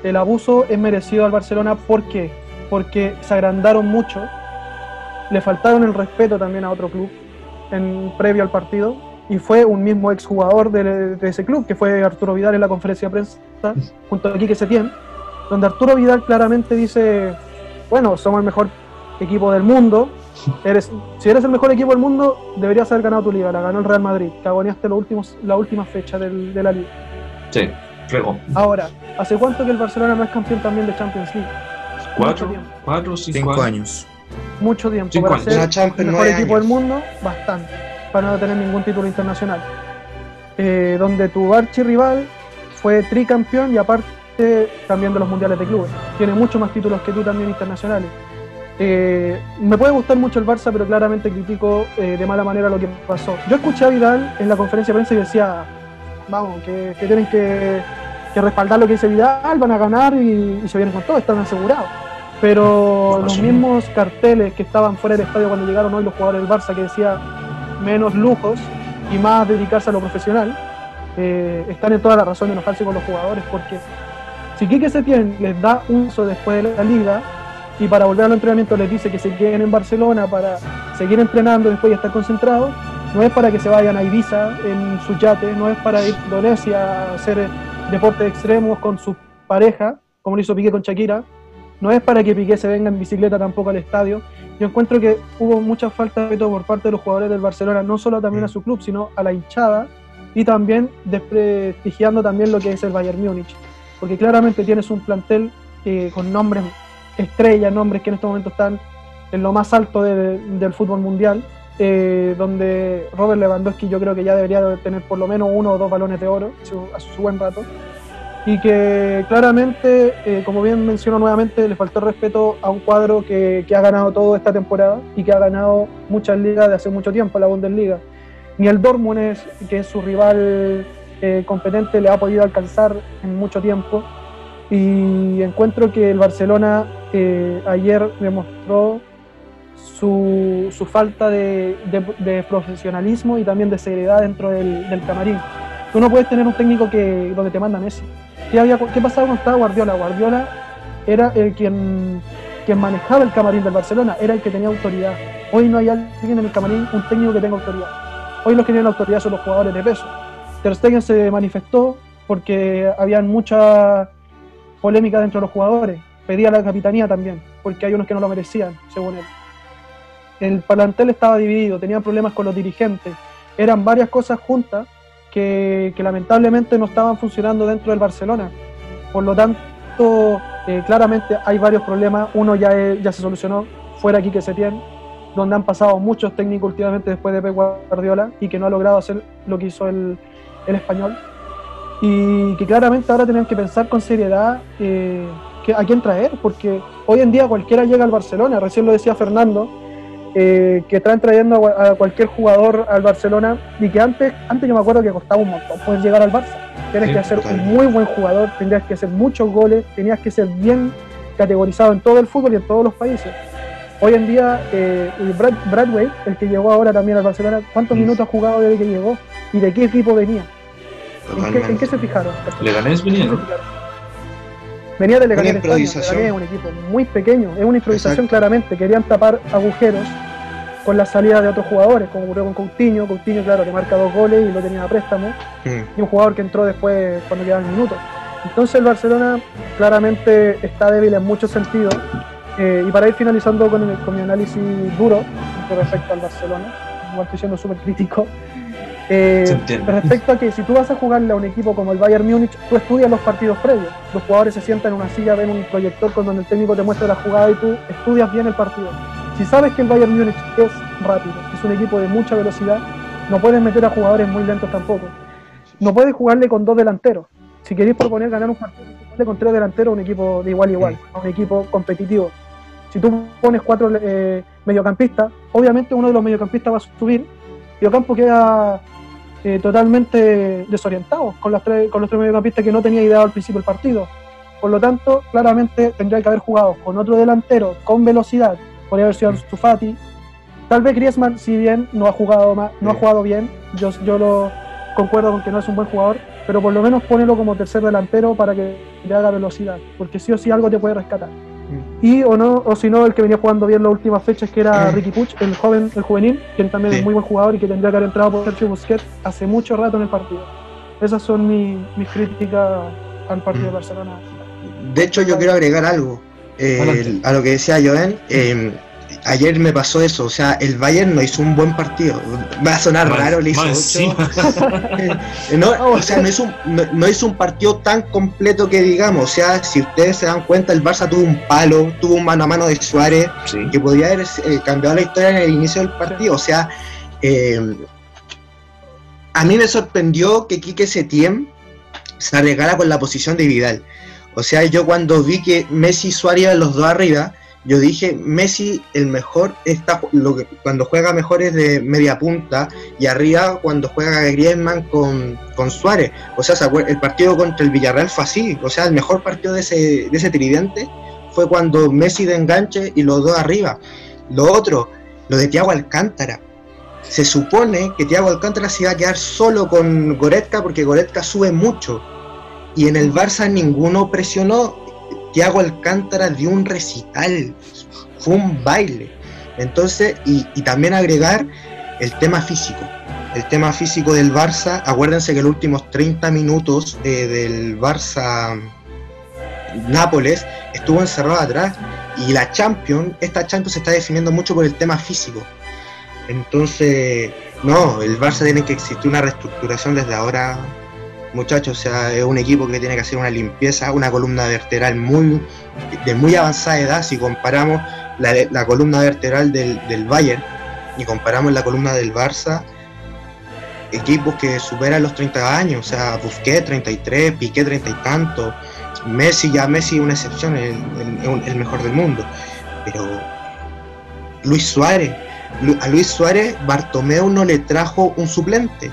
El abuso es merecido al Barcelona. ¿Por qué? Porque se agrandaron mucho, le faltaron el respeto también a otro club en previo al partido, y fue un mismo exjugador de, de ese club, que fue Arturo Vidal en la conferencia de prensa, junto a Quique Setién, donde Arturo Vidal claramente dice, bueno, somos el mejor equipo del mundo, eres, si eres el mejor equipo del mundo, deberías haber ganado tu liga, la ganó el Real Madrid, cagoneaste los últimos, la última fecha del, de la liga. Sí, luego. Ahora, ¿hace cuánto que el Barcelona no es campeón también de Champions League? Cuatro, cuatro cinco, años. Mucho tiempo. para ser el mejor equipo del mundo, bastante, para no tener ningún título internacional. Eh, donde tu archirrival fue tricampeón y aparte también de los mundiales de clubes. Tiene muchos más títulos que tú también internacionales. Eh, me puede gustar mucho el Barça, pero claramente critico eh, de mala manera lo que pasó. Yo escuché a Vidal en la conferencia de prensa y decía, vamos, que, tienen que, respaldar lo que dice Vidal, van a ganar y, se vienen con todo, están asegurados. Pero los mismos carteles que estaban fuera del estadio cuando llegaron hoy los jugadores del Barça, que decía menos lujos y más dedicarse a lo profesional, eh, están en toda la razón de enojarse con los jugadores porque si Quique Setién les da uso después de la liga y para volver al entrenamiento les dice que se queden en Barcelona para seguir entrenando después y estar concentrados, no es para que se vayan a Ibiza en su yate, no es para ir a Indonesia a hacer deportes extremos con su pareja, como lo hizo Piqué con Shakira, no es para que Piqué se venga en bicicleta tampoco al estadio. Yo encuentro que hubo mucha falta de todo por parte de los jugadores del Barcelona, no solo también a su club, sino a la hinchada y también desprestigiando también lo que es el Bayern Múnich porque claramente tienes un plantel eh, con nombres estrellas, nombres que en este momento están en lo más alto del fútbol mundial, eh, donde Robert Lewandowski yo creo que ya debería tener por lo menos uno o dos balones de oro a su, buen rato. Y que claramente, eh, como bien menciono nuevamente, le faltó respeto a un cuadro que, que, ha ganado todo esta temporada y que ha ganado muchas ligas de hace mucho tiempo, la Bundesliga. Ni el Dortmund, que es su rival eh, competente, le ha podido alcanzar en mucho tiempo. Y encuentro que el Barcelona ayer demostró su, falta de, profesionalismo y también de seriedad dentro del, del, camarín. Tú no puedes tener un técnico que, donde te manda Messi. ¿Qué, había, qué pasaba cuando estaba Guardiola? Guardiola era el quien, quien manejaba el camarín del Barcelona, era el que tenía autoridad. Hoy no hay alguien en el camarín, un técnico que tenga autoridad. Hoy los que tienen autoridad son los jugadores de peso. Ter Stegen se manifestó porque había mucha polémica dentro de los jugadores. Pedía la capitanía también, porque hay unos que no lo merecían, según él el plantel estaba dividido, tenían problemas con los dirigentes, eran varias cosas juntas que, lamentablemente no estaban funcionando dentro del Barcelona. Por lo tanto, eh, claramente hay varios problemas, uno ya, ya se solucionó, fuera aquí que se tiene, donde han pasado muchos técnicos últimamente después de Pep Guardiola y que no ha logrado hacer lo que hizo el, español. Y que claramente ahora tienen que pensar con seriedad eh, que, a quién traer, porque hoy en día cualquiera llega al Barcelona, recién lo decía Fernando, eh, que están trayendo a, cualquier jugador al Barcelona y que antes, antes yo me acuerdo que costaba un montón poder llegar al Barça. Tienes que ser un muy buen jugador, tendrías que hacer muchos goles, tenías que ser bien categorizado en todo el fútbol y en todos los países. Hoy en día, eh, Brad, Bradway, el que llegó ahora también al Barcelona, ¿cuántos minutos ha jugado desde que llegó? ¿Y de qué equipo venía? ¿En qué, se fijaron? Leganés venía, ¿no? Venía de Leganés España, es un equipo muy pequeño, es una improvisación claramente, querían tapar agujeros con la salida de otros jugadores, como ocurrió con Coutinho, Coutinho claro que marca dos goles y lo tenía a préstamo, mm. y un jugador que entró después cuando quedaban minutos. Entonces el Barcelona claramente está débil en muchos sentidos, eh, y para ir finalizando con, con mi análisis duro respecto al Barcelona, igual estoy siendo súper crítico, eh, respecto a que si tú vas a jugarle a un equipo como el Bayern Múnich, tú estudias los partidos previos. Los jugadores se sientan en una silla, ven un proyector con donde el técnico te muestra la jugada y tú estudias bien el partido. Si sabes que el Bayern Múnich es rápido, es un equipo de mucha velocidad, no puedes meter a jugadores muy lentos tampoco. No puedes jugarle con dos delanteros. Si queréis proponer ganar un partido, jugarle con tres delanteros a un equipo de igual a igual, a un equipo competitivo. Si tú pones cuatro eh, mediocampistas, obviamente uno de los mediocampistas va a subir y Ocampo queda eh, totalmente desorientados con, las tres, con los tres mediocampistas que no tenía idea al principio del partido. Por lo tanto, claramente tendría que haber jugado con otro delantero con velocidad, podría haber sido Stufati. Tal vez Griezmann, si bien no ha jugado, no ha jugado bien, yo, yo lo concuerdo con que no es un buen jugador, pero por lo menos ponelo como tercer delantero para que le haga velocidad, porque sí o sí algo te puede rescatar. Y o no, o si no, el que venía jugando bien las últimas fechas, que era Ricky Puch, el joven, el juvenil, quien también es muy buen jugador y que tendría que haber entrado por Sergio Busquets hace mucho rato en el partido. Esas son mis críticas al partido de Barcelona. De hecho, yo quiero agregar algo eh, a lo que decía Joen. Eh, ayer me pasó eso, o sea, el Bayern no hizo un buen partido. Va a sonar raro, le hizo no, o sea, no hizo, un, no, hizo un partido tan completo que digamos, o sea, si ustedes se dan cuenta, el Barça tuvo un palo, tuvo un mano a mano de Suárez, que podría haber eh, cambiado la historia en el inicio del partido, o sea, eh, a mí me sorprendió que Quique Setién se arreglara con la posición de Vidal. O sea, yo cuando vi que Messi y Suárez los dos arriba, yo dije, Messi el mejor está lo que, cuando juega mejor es de media punta y arriba cuando juega Griezmann con, con Suárez. O sea, el partido contra el Villarreal fue así. O sea, el mejor partido de ese, de ese tridente fue cuando Messi de enganche y los dos arriba. Lo otro, lo de Thiago Alcántara. Se supone que Thiago Alcántara se iba a quedar solo con Goretzka porque Goretzka sube mucho. Y en el Barça ninguno presionó Tiago Alcántara dio un recital, fue un baile. Entonces, y, también agregar el tema físico. El tema físico del Barça, acuérdense que los últimos 30 minutos del Barça Nápoles estuvo encerrado atrás y la Champions, esta Champions se está definiendo mucho por el tema físico. Entonces, no, el Barça tiene que existir una reestructuración desde ahora muchachos, o sea, es un equipo que tiene que hacer una limpieza, una columna vertebral muy de muy avanzada edad, si comparamos la, columna vertebral del, del Bayern y comparamos la columna del Barça, equipos que superan los 30 años, o sea, Busquets 33, Piqué 30 y tanto, Messi ya Messi es una excepción, el, el- mejor del mundo, pero Luis Suárez, a Luis Suárez Bartomeu no le trajo un suplente,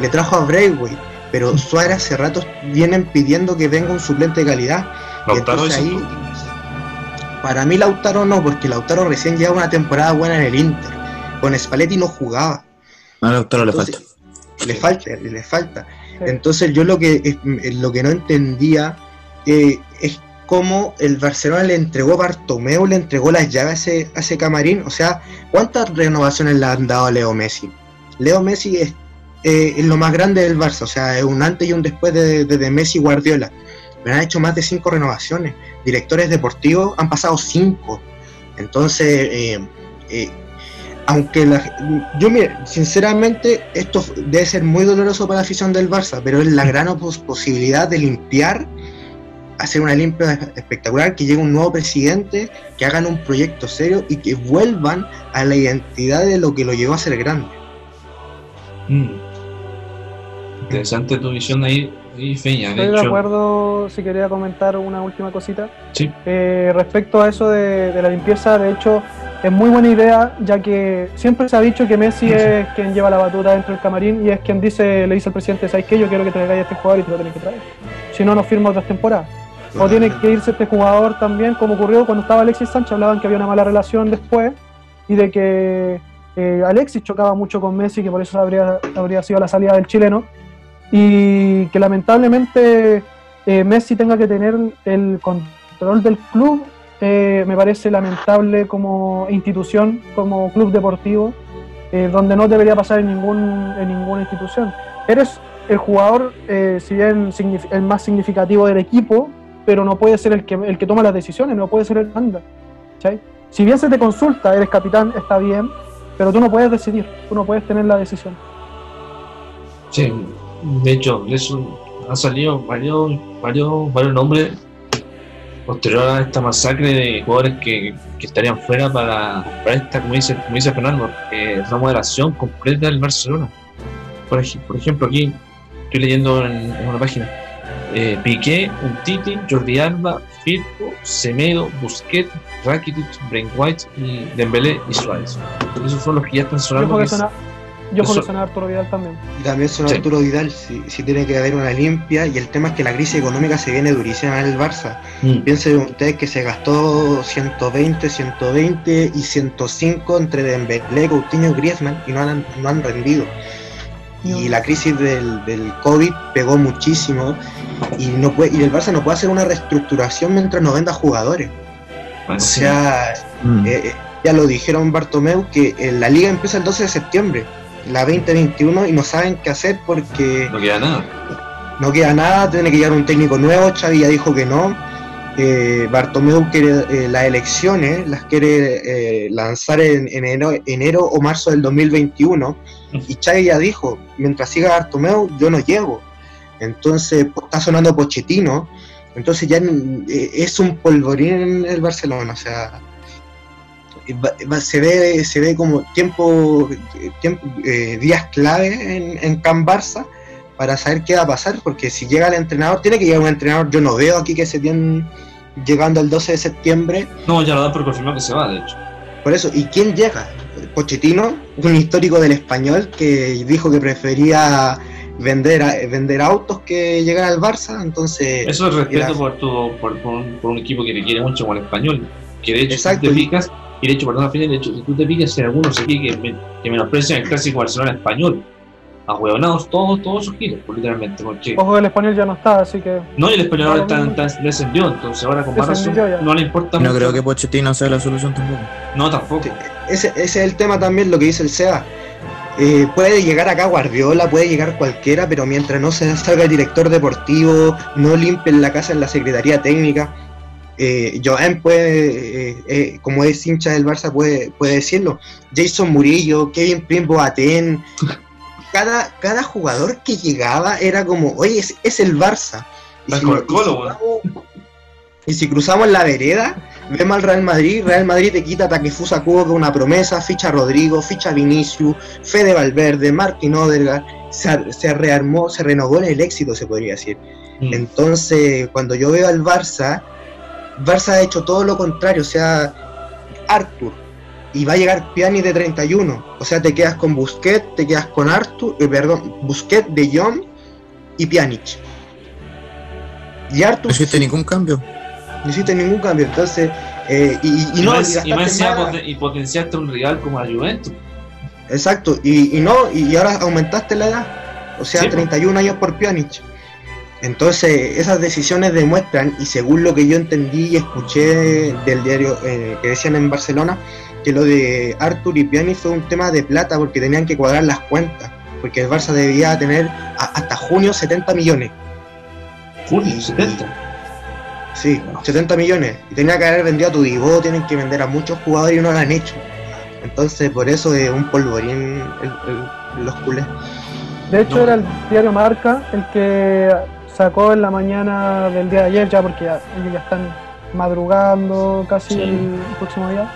le trajo a Braithwaite, pero Suárez hace rato vienen pidiendo que venga un suplente de calidad. Lautaro entonces ahí, para mí Lautaro no, porque Lautaro recién lleva una temporada buena en el Inter. Con Spalletti no jugaba. A Lautaro le falta. Le falta, le falta. Entonces yo lo que lo que no entendía eh, es cómo el Barcelona le entregó Bartomeu, le entregó las llaves a ese, a ese camarín. O sea, ¿cuántas renovaciones le han dado a Leo Messi? Leo Messi es, eh, lo más grande del Barça, o sea, es un antes y un después de, de- Messi y Guardiola. Pero han hecho más de cinco renovaciones. Directores deportivos han pasado cinco. Entonces, eh, eh, aunque la, yo mire, sinceramente esto debe ser muy doloroso para la afición del Barça, pero es la gran pos- posibilidad de limpiar, hacer una limpia espectacular, que llegue un nuevo presidente, que hagan un proyecto serio y que vuelvan a la identidad de lo que lo llevó a ser grande. Mm. Interesante tu visión ahí, ahí Feña. Estoy de hecho, acuerdo, si quería comentar una última cosita. Sí. Eh, respecto a eso de, de la limpieza, de hecho, es muy buena idea, ya que siempre se ha dicho que Messi es quien lleva la batuta dentro del camarín y es quien dice, le dice al presidente, ¿sabes qué? Yo quiero que traigáis a este jugador y te lo tenés que traer. Si no, no firma otras temporadas. O tiene que irse este jugador también, como ocurrió cuando estaba Alexis Sánchez, hablaban que había una mala relación después y de que eh, Alexis chocaba mucho con Messi, que por eso habría, habría sido la salida del chileno, y que lamentablemente eh, Messi tenga que tener el control del club, eh, me parece lamentable como institución, como club deportivo, eh, donde no debería pasar en, ningún, en ninguna institución. Eres el jugador, si bien el más significativo del equipo, pero no puede ser el que, el que toma las decisiones, no puede ser el manda. Si bien se te consulta, eres capitán, está bien, pero tú no puedes decidir, tú no puedes tener la decisión. Sí, de hecho, eso han salido varios, varios, varios nombres posterior a esta masacre de jugadores que, que estarían fuera para, para esta, como dice, como dice Fernando, eh, remodelación completa del Barcelona. Por, ej- por ejemplo, aquí estoy leyendo en, en una página. Eh, Piqué, Umtiti, Jordi Alba, Firpo, Semedo, Busquets, Rakitic, Braithwaite y Dembélé y Suárez. Esos son los que ya están sonando. Yo eso- suena Arturo Vidal también. Y también son Sí. Arturo Vidal, si, si tiene que haber una limpia, y el tema es que la crisis económica se viene durísima en el Barça. Mm. Piensen ustedes que se gastó 120, 120 y 105 entre Dembélé, Coutinho y Griezmann y no han, no han rendido. Y la crisis del, del COVID pegó muchísimo y no puede, y el Barça no puede hacer una reestructuración mientras no venda jugadores. O sea, Mm. eh, eh, ya lo dijeron Bartomeu que eh, la liga empieza el 12 de septiembre, la 2021, y no saben qué hacer porque no queda nada. no queda nada, tiene que llegar un técnico nuevo, Xavi ya dijo que no. Eh, Bartomeu quiere eh, las elecciones, las quiere eh, lanzar en, en enero, enero o marzo del 2021. Y Xavi ya dijo, mientras siga Bartomeu, yo no llego. Entonces está sonando Pochettino. Entonces ya eh, es un polvorín en el Barcelona. O sea, va- va- se ve se ve como tiempo, tiempo eh, días clave en, en Can Barça para saber qué va a pasar, porque si llega el entrenador, tiene que llegar un entrenador, yo no veo aquí que se tienen llegando el 12 de septiembre, No, ya lo dan por confirmado que se va, de hecho. por eso, ¿y quién llega? Pochettino, un histórico del español que dijo que prefería vender, a- vender autos que llegar al Barça, entonces... Eso es respeto por, tu, por, por un, por un equipo que te quiere mucho como el español. Que de hecho, Exacto, te y de hecho, perdón, de hecho, si tú te picas en algunos aquí que, me- que menosprecian el clásico Barcelona español, ahueonados todos, todos sus kilos, pues, literalmente. Porque, Ojo, el español ya no está, así que no, y el español ahora está, está- descendió, entonces ahora con más razón no le importa no mucho. creo que Pochettino sea la solución tampoco. No, tampoco. Sí, Ese, ese es el tema también, lo que dice el SEA. Eh, puede llegar acá Guardiola, puede llegar cualquiera, pero mientras no se salga el director deportivo, no limpien la casa en la secretaría técnica, eh, Joan puede, eh, eh, como es hincha del Barça, puede, puede decirlo. Jason Murillo, Kevin Prince Boateng, cada, cada jugador que llegaba era como, oye, es, es el Barça. Y si, Colo, cruzamos- y si cruzamos la vereda, vemos al Real Madrid, Real Madrid te quita Takefusa Kubo, que una promesa, ficha Rodrigo, ficha Vinicius, Fede Valverde, Martin Odegaard, se, se rearmó, se renovó en el éxito, se podría decir. Mm. Entonces, cuando yo veo al Barça, Barça ha hecho todo lo contrario, o sea, Arthur, y va a llegar Piani de 31, o sea, te quedas con Busquets, te quedas con Arthur, eh, perdón, Busquets, De Jong y Pjanic. Y Arthur No hiciste ningún cambio. no hiciste ningún cambio, entonces, eh, y, y- y Y, no, más, y más y potenciaste un rival como la Juventus. Exacto, y, y no, y, y ahora aumentaste la edad, o sea, Sí, pues. 31 años por Pjanic. Entonces, esas decisiones demuestran, y según lo que yo entendí y escuché del diario eh, que decían en Barcelona, que lo de Arthur y Pjanic fue un tema de plata porque tenían que cuadrar las cuentas, porque el Barça debía tener a- hasta junio 70 millones. Junio, Y- 70. Sí, 70 millones. Y tenía que haber vendido a tu Divo, tienen que vender a muchos jugadores y no lo han hecho. Entonces, por eso es un polvorín el- el- los culés. De hecho, No. era el diario Marca el que sacó en la mañana del día de ayer, ya porque ya, ellos ya están madrugando casi Sí. el próximo día,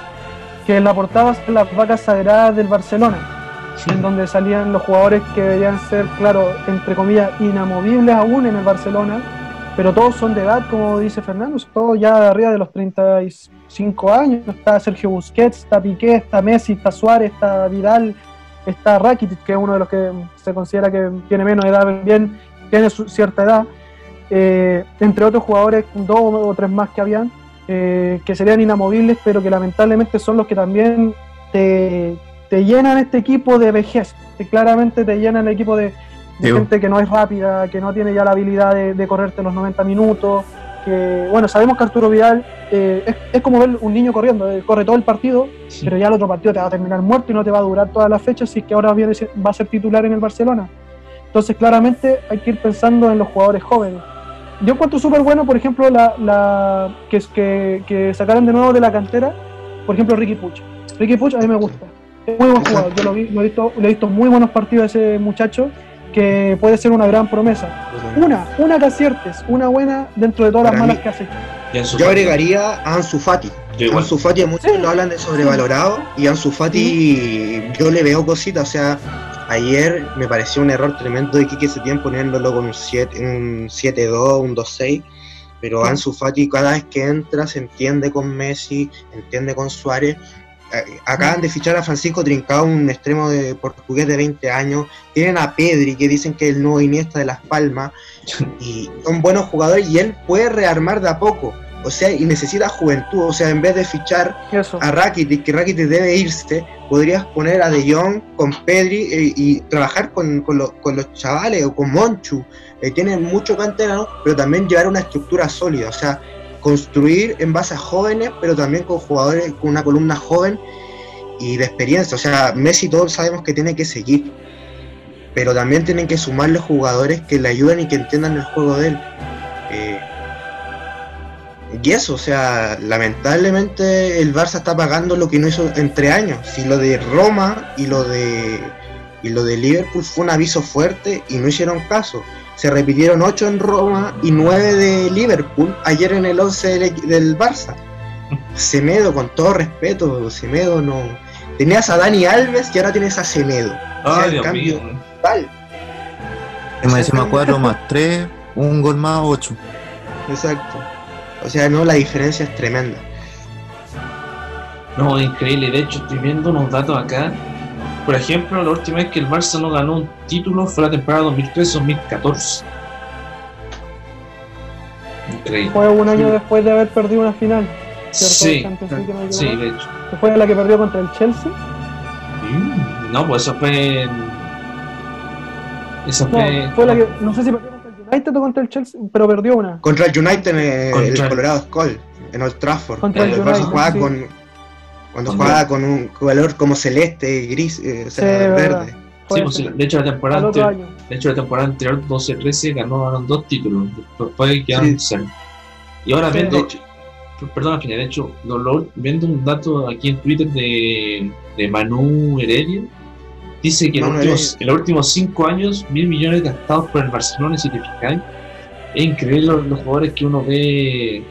que en la portada son las vacas sagradas del Barcelona, en donde salían los jugadores que deberían ser, claro, entre comillas, inamovibles aún en el Barcelona, pero todos son de edad, como dice Fernando, todos ya de arriba de los 35 años. Está Sergio Busquets, está Piqué, está Messi, está Suárez, está Vidal, está Rakitic, que es uno de los que se considera que tiene menos edad, bien, tiene su- cierta edad, eh, entre otros jugadores, dos o tres más que habían, eh, que serían inamovibles, pero que lamentablemente son los que también te, te llenan este equipo de vejez, que claramente te llenan el equipo de, gente que no es rápida, que no tiene ya la habilidad de, de correrte los 90 minutos, que, bueno, sabemos que Arturo Vidal eh, es, es como ver un niño corriendo, eh, corre todo el partido, pero ya el otro partido te va a terminar muerto y no te va a durar toda la fecha, así que ahora viene, va a ser titular en el Barcelona. Entonces, claramente hay que ir pensando en los jugadores jóvenes. Yo encuentro súper bueno, por ejemplo, la, la que, que, que sacaron de nuevo de la cantera, por ejemplo, Ricky Puch. Ricky Puch a mí me gusta. Es muy buen jugador. Yo lo, vi, lo he, visto, lo he visto muy buenos partidos de ese muchacho que puede ser una gran promesa. Una, una que aciertes, una buena dentro de todas Para las malas mí- que has hecho. Y en su Yo agregaría a Ansu Fati. Ansu Fati, muchos Sí. lo hablan de sobrevalorado y Ansu Fati yo le veo cositas, o sea, ayer me pareció un error tremendo de Quique Setién poniéndolo con un 7, un 7-2, un 2-6, pero. Ansu Fati cada vez que entra se entiende con Messi, entiende con Suárez. Acaban de fichar a Francisco Trincao, un extremo de portugués de 20 años. Tienen a Pedri, que dicen que es el nuevo Iniesta de Las Palmas. Y son buenos jugadores y él puede rearmar de a poco. O sea, y necesita juventud. O sea, en vez de fichar Eso. a Rakitic, que Rakitic debe irse, podrías poner a De Jong con Pedri eh, y trabajar con, con lo- con los chavales o con Monchu. Eh, tienen mucho canterano, pero también llevar una estructura sólida. O sea, construir en base a jóvenes, pero también con jugadores con una columna joven y de experiencia. O sea, Messi todos sabemos que tiene que seguir, pero también tienen que sumarle jugadores que le ayuden y que entiendan el juego de él. Y eso, o sea, lamentablemente el Barça está pagando lo que no hizo entre años. Si lo de Roma y lo de y lo de Liverpool fue un aviso fuerte y no hicieron caso. Se repitieron 8 en Roma y 9 de Liverpool ayer en el 11 del, Barça. Semedo, con todo respeto, Semedo no. Tenías a Dani Alves y ahora tienes a Semedo. O sea, el Dios cambio mío. total. Es más encima 4 más 3, un gol más 8. Exacto. O sea, no, la diferencia es tremenda. No, increíble. De hecho, estoy viendo unos datos acá. Por ejemplo, la última vez que el Barça no ganó un título fue la temporada 2013-2014. Increíble. Fue un año después de haber perdido una final, ¿cierto? Sí, no sí, de hecho. Fue la que perdió contra el Chelsea. Mm, No, pues eso fue. No, fue. fue la que, no sé si perdió United o contra el Chelsea, pero perdió una. Contra el United en el, Contra- el Colorado Skull, en Old Trafford. Contra el United, jugaba sí. con. Cuando jugaba con un color como celeste, gris, eh, o sea, Sí, verdad. verde. Sí, pues, de hecho, la temporada al anterior, de hecho, la temporada anterior, 12-13, ganaron dos títulos. Después quedaron Sí. cero. Y ahora Sí, viendo, De hecho, perdón, de hecho, lo- lo- viendo un dato aquí en Twitter de, de Manu Heredia, dice que en los, últimos, Heredia. en los últimos cinco años, mil millones gastados por el Barcelona, si te fijáis. Es increíble los, los jugadores que uno ve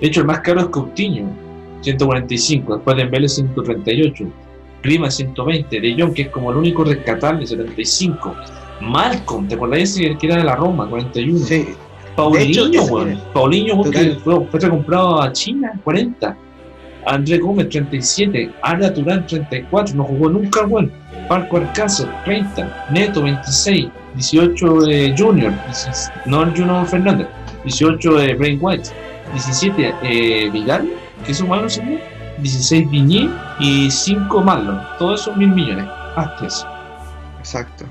De hecho, el más caro es Coutinho, 145. Después Dembélé, 138. Clima, 120. De Jong, que es como el único rescatable, 75. Malcolm, ¿te acordás ese que era de la Roma, 41? Sí, Paulinho, De hecho, ese- Paulinho, que fue, fue recomprado a China, 40. André Gómez, 37. Arda Turán, 34. No jugó nunca, weón. Marco Alcácer, 30. Neto, 26. 18 de Junior. 16 No Juno Fernández. 18 de Brain White. 17 eh, Vidal, que es un malo señor. 16 Viñé y 5 Marlon. Todos esos mil millones. Hasta eso. exacto.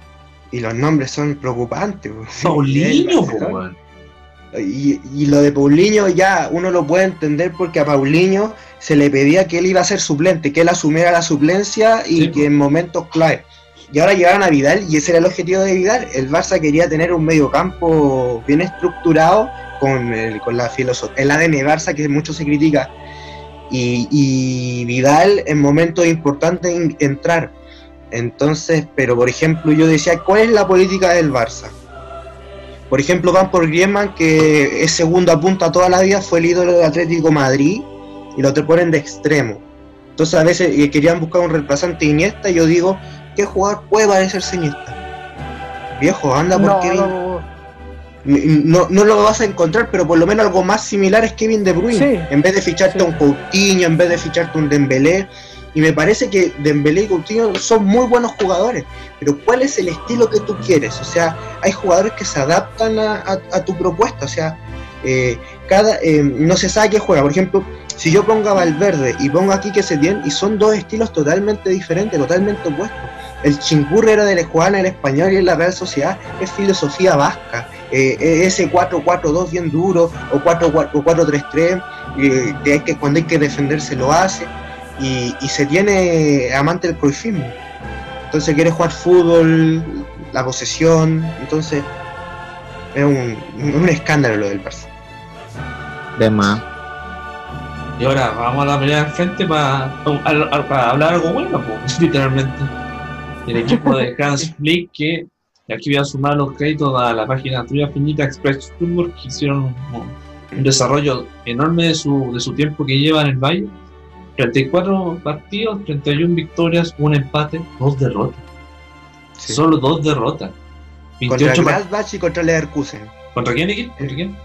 Y los nombres son preocupantes. po. Paulinho, Y, y lo de Paulinho ya uno lo puede entender porque a Paulinho se le pedía que él iba a ser suplente, que él asumiera la suplencia y Sí, que en momentos clave. Y ahora llegaron a Vidal y ese era el objetivo de Vidal. El Barça quería tener un mediocampo bien estructurado con, el- con la filosofía, el ADN Barça que mucho se critica. Y, y Vidal en momentos importantes en- entrar. Entonces, pero por ejemplo yo decía, ¿cuál es la política del Barça? Por ejemplo, van por Griezmann, que es segundo a punta toda la vida, fue el ídolo del Atlético Madrid, y lo te ponen de extremo. Entonces a veces eh, querían buscar un reemplazante de Iniesta, y yo digo, ¿qué jugador puede parecerse Iniesta? Viejo, anda por No, Kevin. no, No, no lo vas a encontrar, pero por lo menos algo más similar es Kevin De Bruyne. Sí. En vez de ficharte Sí. un Coutinho, en vez de ficharte un Dembélé. Y me parece que Dembélé y Coutinho son muy buenos jugadores. Pero ¿cuál es el estilo que tú quieres? O sea, hay jugadores que se adaptan a, tu propuesta. O sea, eh, cada eh, no se sabe qué juega. Por ejemplo, si yo pongo a Valverde y pongo aquí que se tiene, y son dos estilos totalmente diferentes, totalmente opuestos. El Chingur era del jugar en español y en la Real Sociedad es filosofía vasca. Eh, ese 4-4-2 bien duro o 4-4 o 4-3-3, eh, que, cuando hay que defenderse lo hace. Y, y se tiene amante del cruyffismo. Entonces quiere jugar fútbol, la posesión. Entonces es un, un escándalo lo del Barça. De más. Y ahora vamos a la pelea al frente para, para hablar algo bueno, pues, literalmente. El equipo de Hans Flick, que y aquí voy a sumar los créditos a la página tuya Finita Express Football, que hicieron un, un desarrollo enorme de su, de su tiempo que lleva en el Valle. 34 partidos, 31 victorias, un empate, dos derrotas. Sí. Solo dos derrotas. Contra 28 par- Gladbach y contra Leverkusen. ¿Contra quién, Nicky? ¿Contra quién?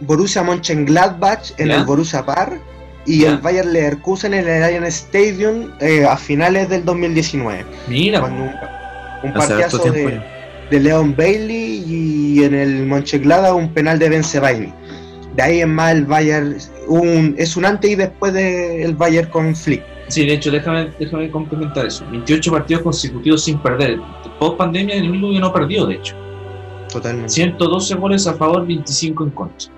Borussia Mönchengladbach en Ya. el Borussia Park y Ya. el Bayern Leverkusen en el Allianz Stadium eh, a finales del 2019. Mira, Cuando un, un partidazo de, de Leon Bailey y en el Mönchengladbach un penal de Ben Sebaini. De ahí en más el Bayern un, es un antes y después del Bayern con Flick. Sí, de hecho, déjame, déjame complementar eso. 28 partidos consecutivos sin perder. Post pandemia, el único que no perdió, de hecho. Totalmente. 112 goles a favor, 25 en contra.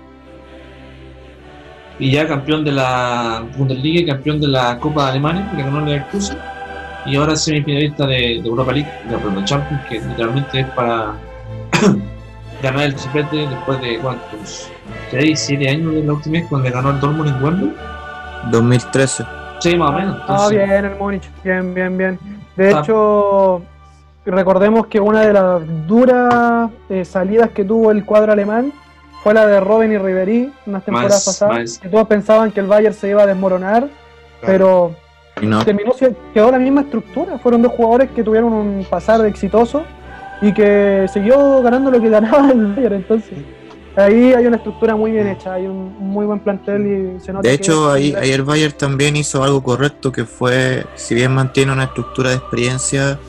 Y ya campeón de la Bundesliga y campeón de la Copa de Alemania, que ganó el Leverkusen. Y ahora semifinalista de, de Europa League, de la Champions, que literalmente es para ganar el triplete después de cuántos, 6, 7 años de la última vez cuando le ganó el Dortmund en Wembley. 2013. Sí, más o menos. Ah, bien, el Múnich, bien, bien, bien. De Ah. hecho, recordemos que una de las duras eh, salidas que tuvo el cuadro alemán fue la de Robin y Ribery unas temporadas Más- pasadas, más. que todos pensaban que el Bayern se iba a desmoronar, pero no, terminó quedó la misma estructura. Fueron dos jugadores que tuvieron un pasar exitoso y que siguió ganando lo que ganaba el Bayern. Entonces, ahí hay una estructura muy bien hecha, hay un muy buen plantel y se nota De que- hecho, ahí, ahí el Bayern también hizo algo correcto, que fue, si bien mantiene una estructura de experiencia,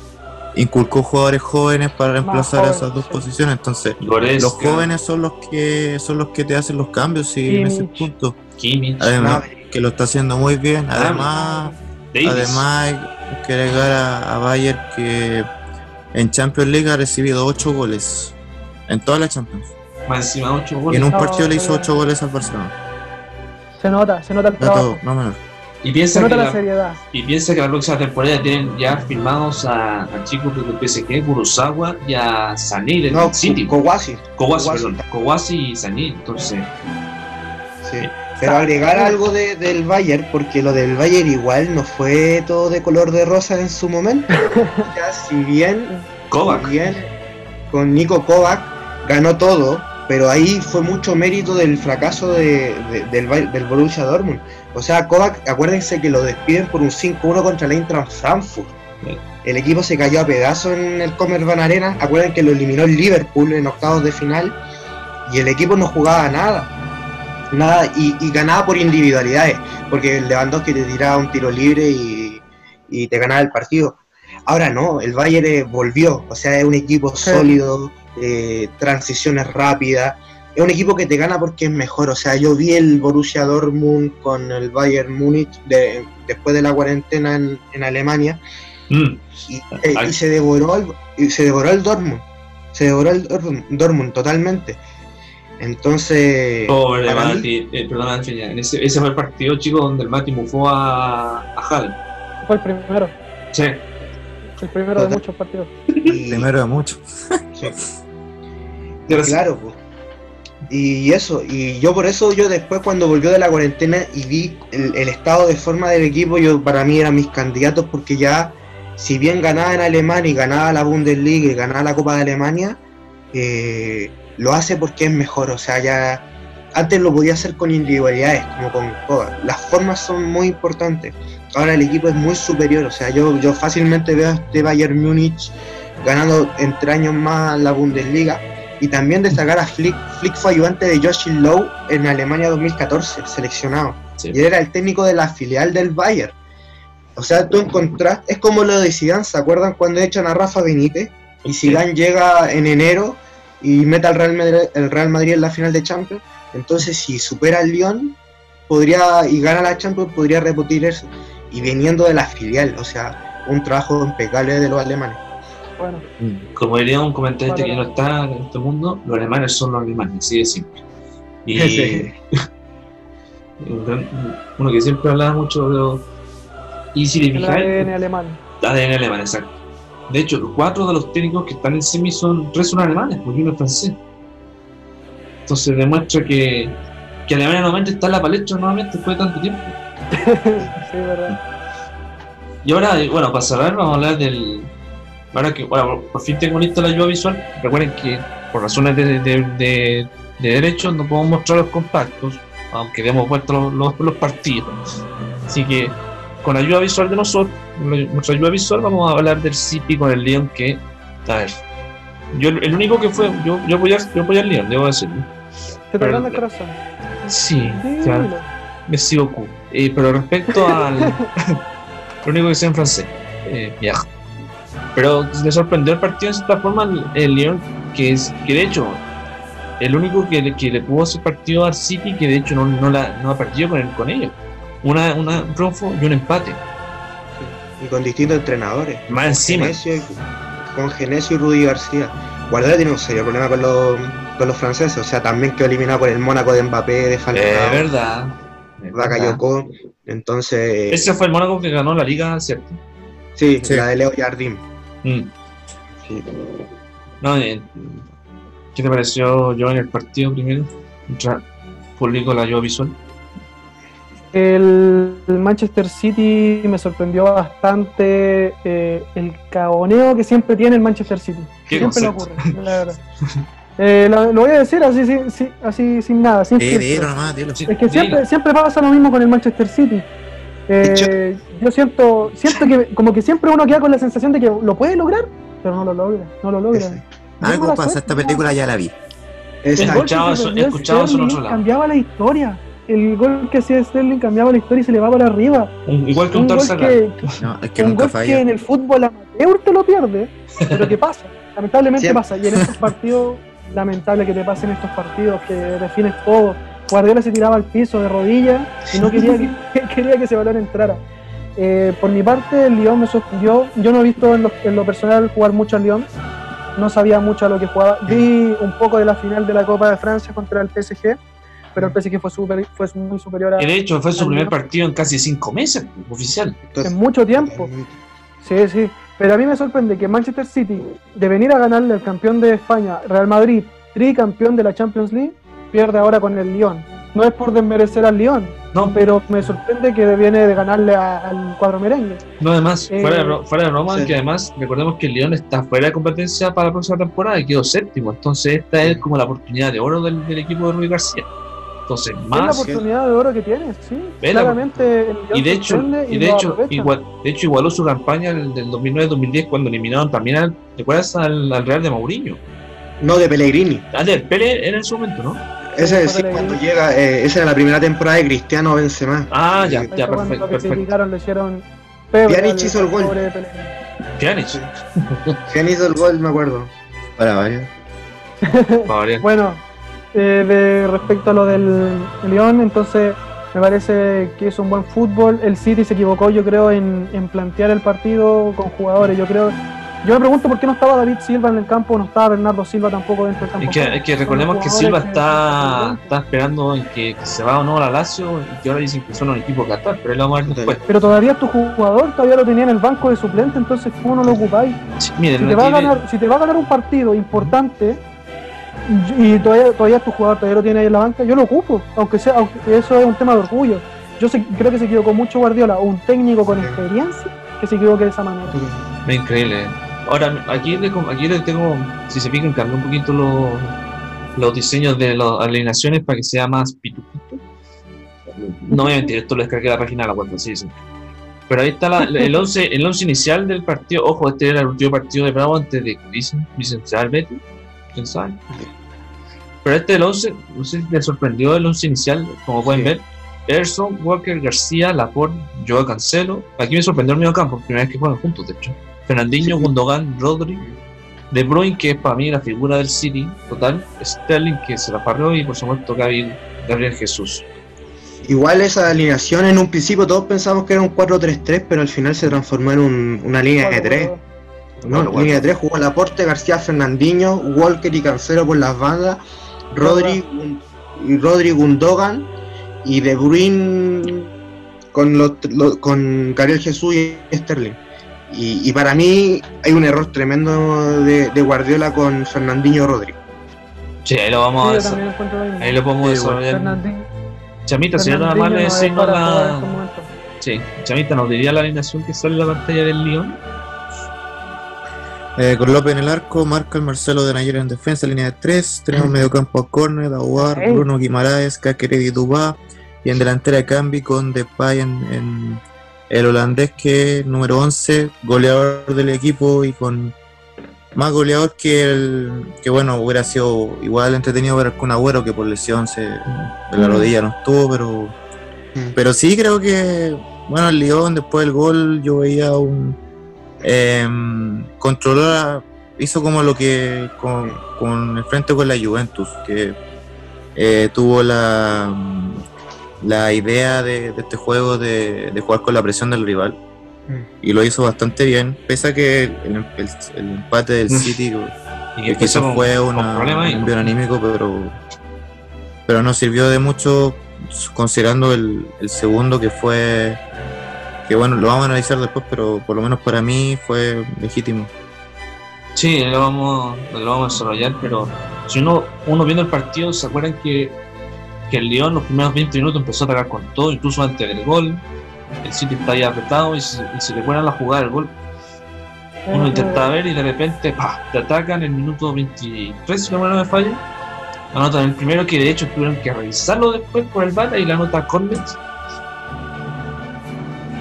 inculcó jugadores jóvenes para reemplazar jóvenes, esas dos sí. posiciones. Entonces, Goretzka, los jóvenes son los que son los que te hacen los cambios y en ese Kimmich. punto. Kimmich, Además, que lo está haciendo muy bien. Además, Davis. además hay que agregar a, a Bayern que en Champions League ha recibido 8 goles. En toda la Champions. Más encima 8 Y goles. en un No, partido le hizo pero- 8 goles al Barcelona. se nota, se nota el Dato trabajo, no menor. Y se piensa, que nota la la, seriedad. y piensa que la próxima temporada tienen ya firmados a, a chicos del PSG, Kurosawa y a Sané del No, City. Kowasi. Kowasi, Kowasi. perdón. Kowasi y Sané. Entonces, Sí. Pero agregar algo de- del Bayern, porque lo del Bayern igual no fue todo de color de rosa en su momento. Ya, si bien, Kovac. si bien con Nico Kovac ganó todo, pero ahí fue mucho mérito del fracaso de, de- del, del Borussia Dortmund. O sea, Kovac, acuérdense que lo despiden por un 5-1 contra el Eintracht Frankfurt. Sí. El equipo se cayó a pedazos en el Commerzbank Arena. Acuerden que lo eliminó el Liverpool en octavos de final y el equipo no jugaba nada. Nada, y, y ganaba por individualidades, porque el Lewandowski te tiraba un tiro libre y, y te ganaba el partido. Ahora no, el Bayern eh, volvió, o sea, es un equipo Sí. sólido, eh, transiciones rápidas, es un equipo que te gana porque es mejor, o sea, yo vi el Borussia Dortmund con el Bayern Múnich de- después de la cuarentena en, en Alemania Mm. y, eh, y se devoró el, y se devoró el Dortmund, se devoró el Dortmund, Dortmund totalmente. Entonces, Pobre para mí- Mati, eh, perdona, en ese, ese fue el partido, chicos, donde el Mati mufó a, a Haaland. Fue el primero, Sí. el primero de muchos partidos. y- Primero de mucho. sí. Claro, pues. Y eso, y yo por eso, yo después cuando volvió de la cuarentena y vi el, el estado de forma del equipo, yo para mí eran mis candidatos porque ya, si bien ganaba en Alemania y ganaba la Bundesliga y ganaba la Copa de Alemania, eh, lo hace porque es mejor, o sea, ya antes lo podía hacer con individualidades, como con todas. Las formas son muy importantes. Ahora el equipo es muy superior, o sea, yo, yo fácilmente veo a este Bayern Múnich ganando entre años más la Bundesliga y también destacar a Flick. Flick fue ayudante de Joshi Low en Alemania 2014, seleccionado. sí. Y él era el técnico de la filial del Bayern. O sea, tú encontrás, es como lo de Zidane, ¿se acuerdan cuando echan a Rafa Benítez? Y Zidane llega en enero y mete al Real Madrid, el Real Madrid en la final de Champions. Entonces, si supera al Lyon podría y gana la Champions, podría repetir eso. Y viniendo de la filial, o sea, un trabajo impecable de los alemanes. Bueno, Como diría un comentarista Vale. que no está en este mundo, los alemanes son los alemanes, así de simple. Y Sí. un gran- uno que siempre hablaba mucho de los y si fijáis, ADN alemán. ADN alemán, exacto. De hecho, los cuatro de los técnicos que están en semi son tres son alemanes, porque uno es francés. Entonces demuestra que, que Alemania nuevamente está en la palestra nuevamente después de tanto tiempo. sí, verdad. Y ahora, bueno, para cerrar, vamos a hablar del. Ahora que, bueno, por fin tengo lista la ayuda visual. Recuerden que por razones de, de, de, de derechos no podemos mostrar los compactos, aunque demos vuelta los, los, los partidos. Así que, con la ayuda visual de nosotros, nuestra ayuda visual, vamos a hablar del City con el León que. A ver. Yo, el único que fue. Yo, yo apoyé, yo apoyé al León, debo decirlo. Te Pero- el corazón. Sí, claro. Me sigo Q. Eh, pero respecto al. lo único que sé en francés. Eh, viaja. Pero me sorprendió el partido de cierta forma el, Lyon, que es que de hecho, el único que, le- que le pudo hacer partido al City, que de hecho no, no, la, no ha partido con, el- con ellos. Una, una un triunfo y un empate. Y con distintos entrenadores. Más encima. Genesio y- con Genesio y Rudy García. Guardiola tiene un serio problema con los, con los franceses, o sea, también quedó eliminado por el Mónaco de Mbappé, de Falcao, es verdad. Bakayoko. Entonces, Ese fue el Mónaco que ganó la liga, ¿cierto? sí, Sí. la de Leo Jardim. Mm. Sí. No, eh, ¿Qué te pareció yo en el partido primero? Contra público la ayuda visual. El, el Manchester City me sorprendió bastante eh, el caboneo que siempre tiene el Manchester City. ¿Qué siempre le concepto? ocurre, la verdad. Eh, lo, lo voy a decir así, sin- sin- así sin nada, sin Eh, filtro. dilo nomás, dilo. Sí, Es que siempre, dilo. siempre pasa lo mismo con el Manchester City. Eh, yo siento, siento que como que siempre uno queda con la sensación de que lo puede lograr, pero no lo logra, no lo logra. Ese. Algo pasa, suerte, esta película ya la vi. Que eso en Sterling otro lado. cambiaba la historia. El gol que hacía Sterling cambiaba la historia y se le va para arriba. Igual que un Un gol que, No, es que un nunca gol que falla. en el fútbol amateur te lo pierde, pero que pasa, lamentablemente Siempre. pasa. Y en estos partidos, lamentable que te pasen estos partidos que defines todo. Guardiola se tiraba al piso de rodillas y no quería que, quería que ese balón entrara. Eh, por mi parte, el Lyon me sorprendió. Yo no he visto en lo, en lo personal jugar mucho al Lyon. No sabía mucho a lo que jugaba. Vi un poco de la final de la Copa de Francia contra el PSG, pero el PSG fue, super, fue muy superior a, de hecho fue su primer Lyon partido en casi cinco meses, oficial. en mucho tiempo. Sí, sí. Pero a mí me sorprende que Manchester City, de venir a ganarle al campeón de España, Real Madrid, tricampeón de la Champions League, pierde ahora con el Lyon. no es por desmerecer al León, No, pero me sorprende que viene de ganarle a- al cuadro merengue. No, además, Eh, fuera, de, Ro- fuera de Roma, sí. que además recordemos que el León está fuera de competencia para la próxima temporada y quedó séptimo. Entonces, esta es como la oportunidad de oro del, del equipo de Rui García. Entonces, es la más. oportunidad de oro que tiene, sí. Ve la- Claramente el León Y de hecho, y y de hecho, igual, de hecho, igualó su campaña del, del 2009-2010 cuando eliminaron también al, ¿te acuerdas? Al, al Real de Mourinho. No de Pellegrini. Ah, de Pérez era en su momento, ¿no? Ese sí, cuando llega, eh, esa era la primera temporada de Cristiano Benzema. Ah, ya, ya, perfecto, perfecto. le hicieron Pjanic hizo el gol. Pjanic, ¿Quién hizo el gol? Me acuerdo. Para variar. para variar. Bueno, eh, de respecto a lo del León, entonces me parece que es un buen fútbol. El City se equivocó, yo creo, en, en plantear el partido con jugadores. Yo creo, yo me pregunto por qué no estaba David Silva en el campo, no estaba Bernardo Silva tampoco dentro del campo. Es que, es que recordemos que Silva está, está esperando en que, que se va o no a la Lazio y que ahora dicen que son un equipo Qatar, pero él lo vamos a ver después. Pero todavía es tu jugador, todavía lo tenía en el banco de suplente, entonces ¿cómo no lo ocupáis? Sí, miren, Si te, va a ganar, si te va a ganar un partido importante y todavía, todavía es tu jugador, todavía lo tiene ahí en la banca, yo lo ocupo, aunque sea, aunque eso es un tema de orgullo. Yo sé- creo que se equivocó mucho Guardiola, un técnico con experiencia que se equivoque de esa manera. Increíble. Ahora, aquí le, aquí le tengo, si se fijan, cambié un poquito los, los diseños de las alineaciones para que sea más pitupito. No voy a mentir, esto lo descargué de la página de la web, sí, sí. Pero ahí está la- el 11 el once inicial del partido. Ojo, este era el último partido de Bravo antes de que dicen, dicen, ¿se va el Betis? ¿Quién sabe? Pero este el 11, no sé si les sorprendió el 11 inicial, como pueden Sí. ver. Erson, Walker, García, Laporte, Joao Cancelo. Aquí me sorprendió el medio campo, primera vez que juegan juntos, de hecho. Fernandinho, Sí. Gundogan, Rodri, De Bruyne, que es para mí la figura del City, total. Sterling, que se la paró, y por supuesto Gabriel, Gabriel Jesús. Igual esa alineación en un principio todos pensamos que era un 4-3-3, pero al final se transformó en un- una línea de 3. No, Bueno, línea de 3 jugó Laporte, García, Fernandinho, Walker y Cancelo por las bandas, Rodri, Rodri Gundogan y De Bruyne con, los, lo- con Gabriel Jesús y Sterling. Y, y para mí hay un error tremendo de, de Guardiola con Fernandinho Rodri. Sí, ahí lo vamos Sí, a. Ahí lo podemos Sí, desarrollar. Fernandinho, Chamita, si no nada más le decimos la. Sí, Chamita, ¿nos diría la alineación que sale en la pantalla del Lyon? Eh, con López en el arco, marca el Marcelo de Nayer en defensa, línea de 3. Tenemos medio campo a Corner, Aguar, Ey. Bruno Guimaraes, Caqueret y Dubá. Y en delantera de Cambi con Depay en, en el holandés que es número 11, goleador del equipo y con más goleador que el que bueno, hubiera sido igual entretenido ver con Agüero que por lesión se, de la Mm. rodilla no estuvo, pero pero sí creo que, bueno, el Lyon después del gol yo veía un... Eh, controlar, hizo como lo que con, con el frente con la Juventus, que eh, tuvo la, la idea de, de este juego de, de jugar con la presión del rival. Y lo hizo bastante bien, pese a que el, el- el empate del Mm. City que quizás fue una, un ahí, envío anímico, pero, pero no sirvió de mucho considerando el, el segundo que fue, que bueno, lo vamos a analizar después, pero por lo menos para mí fue legítimo. Sí, lo vamos, lo vamos a desarrollar, pero si uno, uno viendo el partido, ¿se acuerdan que, que el León los primeros 20 minutos empezó a atacar con todo, incluso antes del gol? El City está ahí apretado y si, y si recuerdan la jugada del gol, uno intentaba ver y de repente ¡pah! te atacan en el minuto 23, si no me falla. Anotan el primero que de hecho tuvieron que revisarlo después por el VAR y la nota Cornets.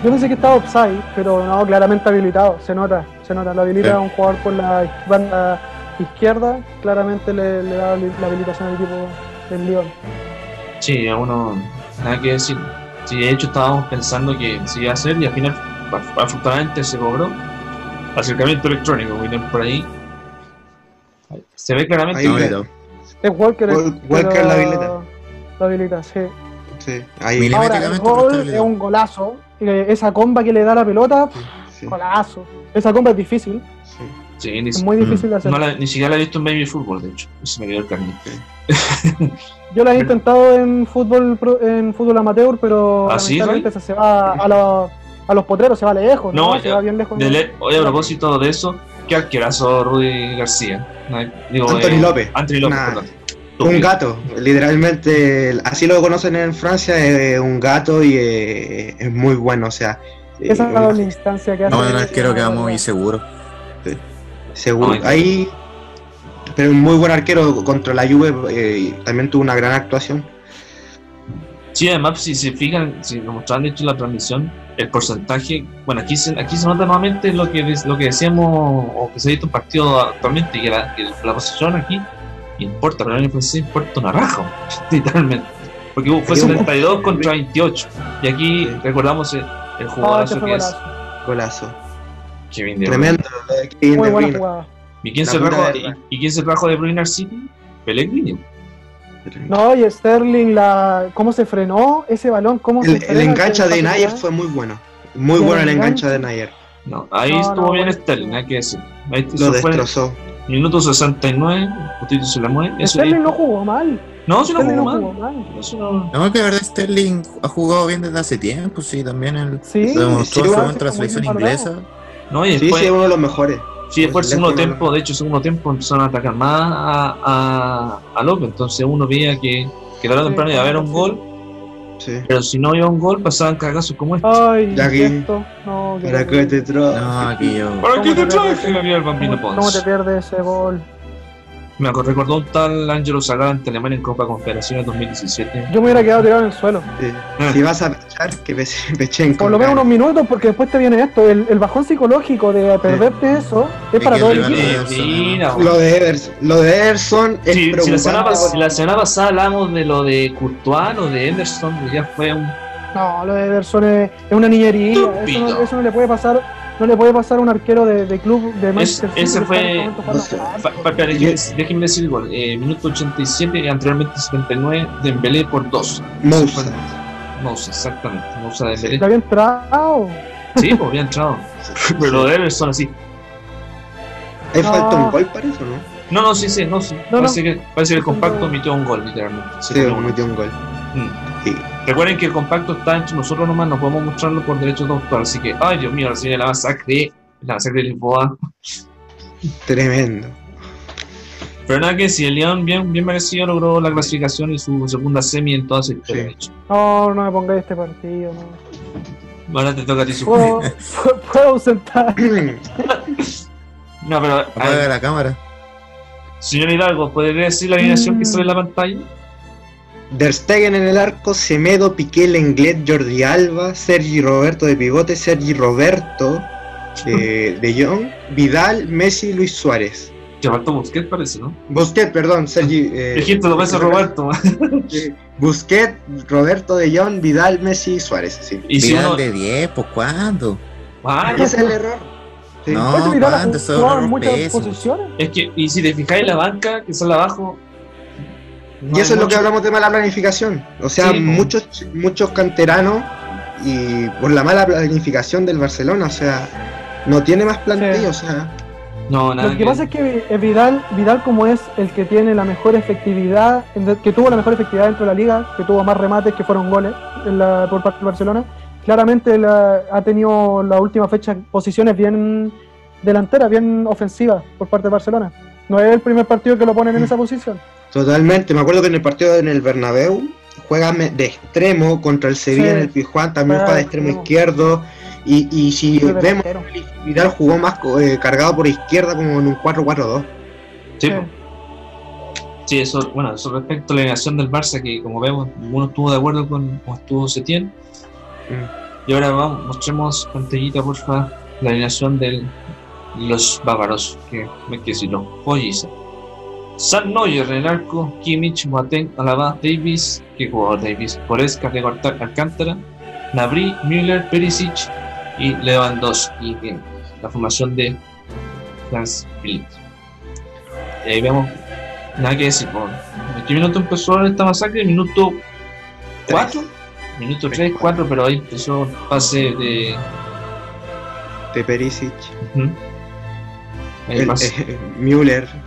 Yo pensé que estaba offside, pero no, claramente habilitado, se nota, se nota. Lo habilita Sí. a un jugador por la banda izquierda, claramente le, le da la habilitación al equipo del León. Sí, a uno nada que decir. Sí, de hecho estábamos pensando que se iba a hacer y al final af- afortunadamente se cobró. Acercamiento electrónico, miren por ahí. Se ve claramente Ahí No, Es Walker, Wal- pero Walker la habilita. Lo habilita, sí. Sí, ahí. Ahora, el gol es un golazo. eh, Esa comba que le da la pelota, Sí, golazo. Esa comba es difícil, sí. Sí, ni, es muy difícil de hacer. no la- ni siquiera la he visto en Baby Fútbol, de hecho. Se me quedó el carnet. Yo la he intentado en fútbol pro- en fútbol amateur, pero ¿Ah, sí, lamentablemente esa se va a, los- a los potreros, se va lejos, No, ¿no? Se ya. va bien lejos. De le- Oye, a propósito de eso, qué arquerazo Rudy García. No, Digo, Anthony eh, López. Anthony López, Nah. perdón. Un gato, literalmente, así lo conocen en Francia, es un gato y eh, es muy bueno, o sea. Esa eh, es la doble instancia que hace. No, un arquero queda muy seguro. Seguro. Ay, Ahí, pero un muy buen arquero contra la Juve, eh, también tuvo una gran actuación. Sí, además, si se fijan, si nos mostraron de hecho en la transmisión, el porcentaje, bueno, aquí se, aquí se nota nuevamente lo que, lo que decíamos, o que se ha visto en partido actualmente, que la, que la posición aquí importa, pero en el francés importa una raja, literalmente. Porque fue Aquí un- 72 contra 28, y aquí recordamos el, el fue que es golazo. Golazo. Kevin De Bruyne. Tremendo. de Kevin Muy De buena jugada. ¿Y quién, La se trajo, y, y quién se trajo de Bruyne al City? Pellegrini. No, y Sterling, la, cómo se frenó ese balón, cómo El, se el engancha de Nayer fue muy bueno. Muy el bueno el engancha de. Nayer. No, ahí No, estuvo no, bien bueno. Sterling, hay que decir. Ahí Lo destrozó. minuto 69, Justito se la mueve. Sterling ahí- no jugó mal. No, si no Sterling jugó no mal. jugó mal. No- No, que la verdad Sterling ha jugado bien desde hace tiempo, sí, también él Sí, demostró en sí, su la selección bien inglesa. No, y Sí, después, sí, es uno de los mejores. Sí, después el Pues segundo tiempo, de hecho, el segundo tiempo empezaron a atacar más a, a, a López. Entonces uno veía que, que tarde o Sí, temprano iba a haber un gol, Sí. pero si no iba un gol, pasaban cagazos como este. Ay, Ya ¿y que- esto? No, que Para que te tra- No, aquí yo. ¿Para ¿Cómo qué te traje, ¿Cómo, cómo te pierdes ese gol? Me acuerdo- recordó un tal Angelo Sagrada ante Alemania en Copa Confederaciones 2017. Yo me hubiera quedado tirado en el suelo. Sí. Ah. Si vas a pechar, que peche- pechen Por con lo menos unos minutos, porque después te viene esto. El, el bajón psicológico de perderte eso es Y para todo el equipo. Lo de Ederson, lo de Ederson es Si, si la, semana preocupante. pas- si la semana pasada hablamos de lo de Courtois, lo de Anderson, pues ya fue un. No, lo de Ederson es, es una niñería. Eso no, eso no le puede pasar. No le puede pasar a un arquero de, de club de Manchester City ese fue- este o déjeme, déjeme decir el gol. Eh, minuto 87 y anteriormente 79, Dembélé por 2. Moussa. Moussa, exactamente. Moussa Dembélé. Le había entrado. Sí, pues había entrado. Pero de Everson así. Ahí No. falta un gol para eso, ¿no? No, no, sí, sí, no, sí. No, parece, Que, parece que el compacto gol. emitió un gol, literalmente. Se Sí, metió un gol. Mm. Sí. Recuerden que el compacto está entre nosotros nomás, no podemos mostrarlo por derechos de autor. Así que, ay Dios mío, ahora se viene la masacre. La masacre de Lisboa. Tremendo. Pero nada que si el León bien, bien merecido logró la clasificación y su segunda semi en toda su historia. Sí. No, no me pongáis este partido. No. Ahora te toca a ti sufrir. Puedo, puedo ausentar. No, pero, Apaga la cámara. señor Hidalgo, ¿podría decir la alineación que sale en la pantalla? Der Stegen en el arco, Semedo, Piqué, Lenglet, Jordi Alba, Sergi Roberto de pivote, Sergi Roberto eh, de Jong, Vidal, Messi, Luis Suárez. Que faltó Busquets, parece, ¿no? Busquets, perdón, Sergi. eh, Dijiste dos veces Roberto. eh, Busquets, Roberto de Jong, Vidal, Messi, Suárez. Sí. y si Vidal uno. de 10, pues ¿cuándo? Ah, Ese es el error. Sí. No, ha ¿cuándo? En muchas posiciones. es que, y si te fijáis la banca que sale abajo. No Y eso es lo que hablamos de mala planificación. O sea, Sí, po. muchos, muchos canteranos y por la mala planificación del Barcelona, o sea, no tiene más plantilla, Sí. o sea, No, nada. Lo que pasa es que eh, Vidal, Vidal como es el que tiene la mejor efectividad, que tuvo la mejor efectividad dentro de la liga, que tuvo más remates que fueron goles en la- por parte del Barcelona, claramente la- ha tenido la última fecha posiciones bien delanteras, bien ofensivas por parte del Barcelona. No es el primer partido que lo ponen en esa posición. Totalmente. Me acuerdo que en el partido en el Bernabéu juega de extremo contra el Sevilla Sí. en el Pizjuán, también Juega juega de extremo izquierdo. Y, y si Fue vemos. Vidal jugó más eh, cargado por izquierda como en un 4-4-2. Sí, Sí. Sí, eso, bueno, eso respecto a la alineación del Barça, que como vemos, ninguno estuvo de acuerdo con cómo estuvo Setién. Mm. Y ahora vamos, mostremos pantallita, porfa, la alineación de los bávaros, que me que si lo polliza. San Neuer en el arco, Kimmich, Boateng, Alaba, Davis, que jugador Davis, Goretzka, de Alcántara, Nabri, Müller, Perisic y Lewandowski, que la formación de Franz Philipp. Y ahí vemos, nada que decir, por ¿en qué minuto empezó esta masacre? Minuto 4, minuto 3, 4, pero ahí empezó el pase de. De Perisic. El- pasa. eh, Müller, eh,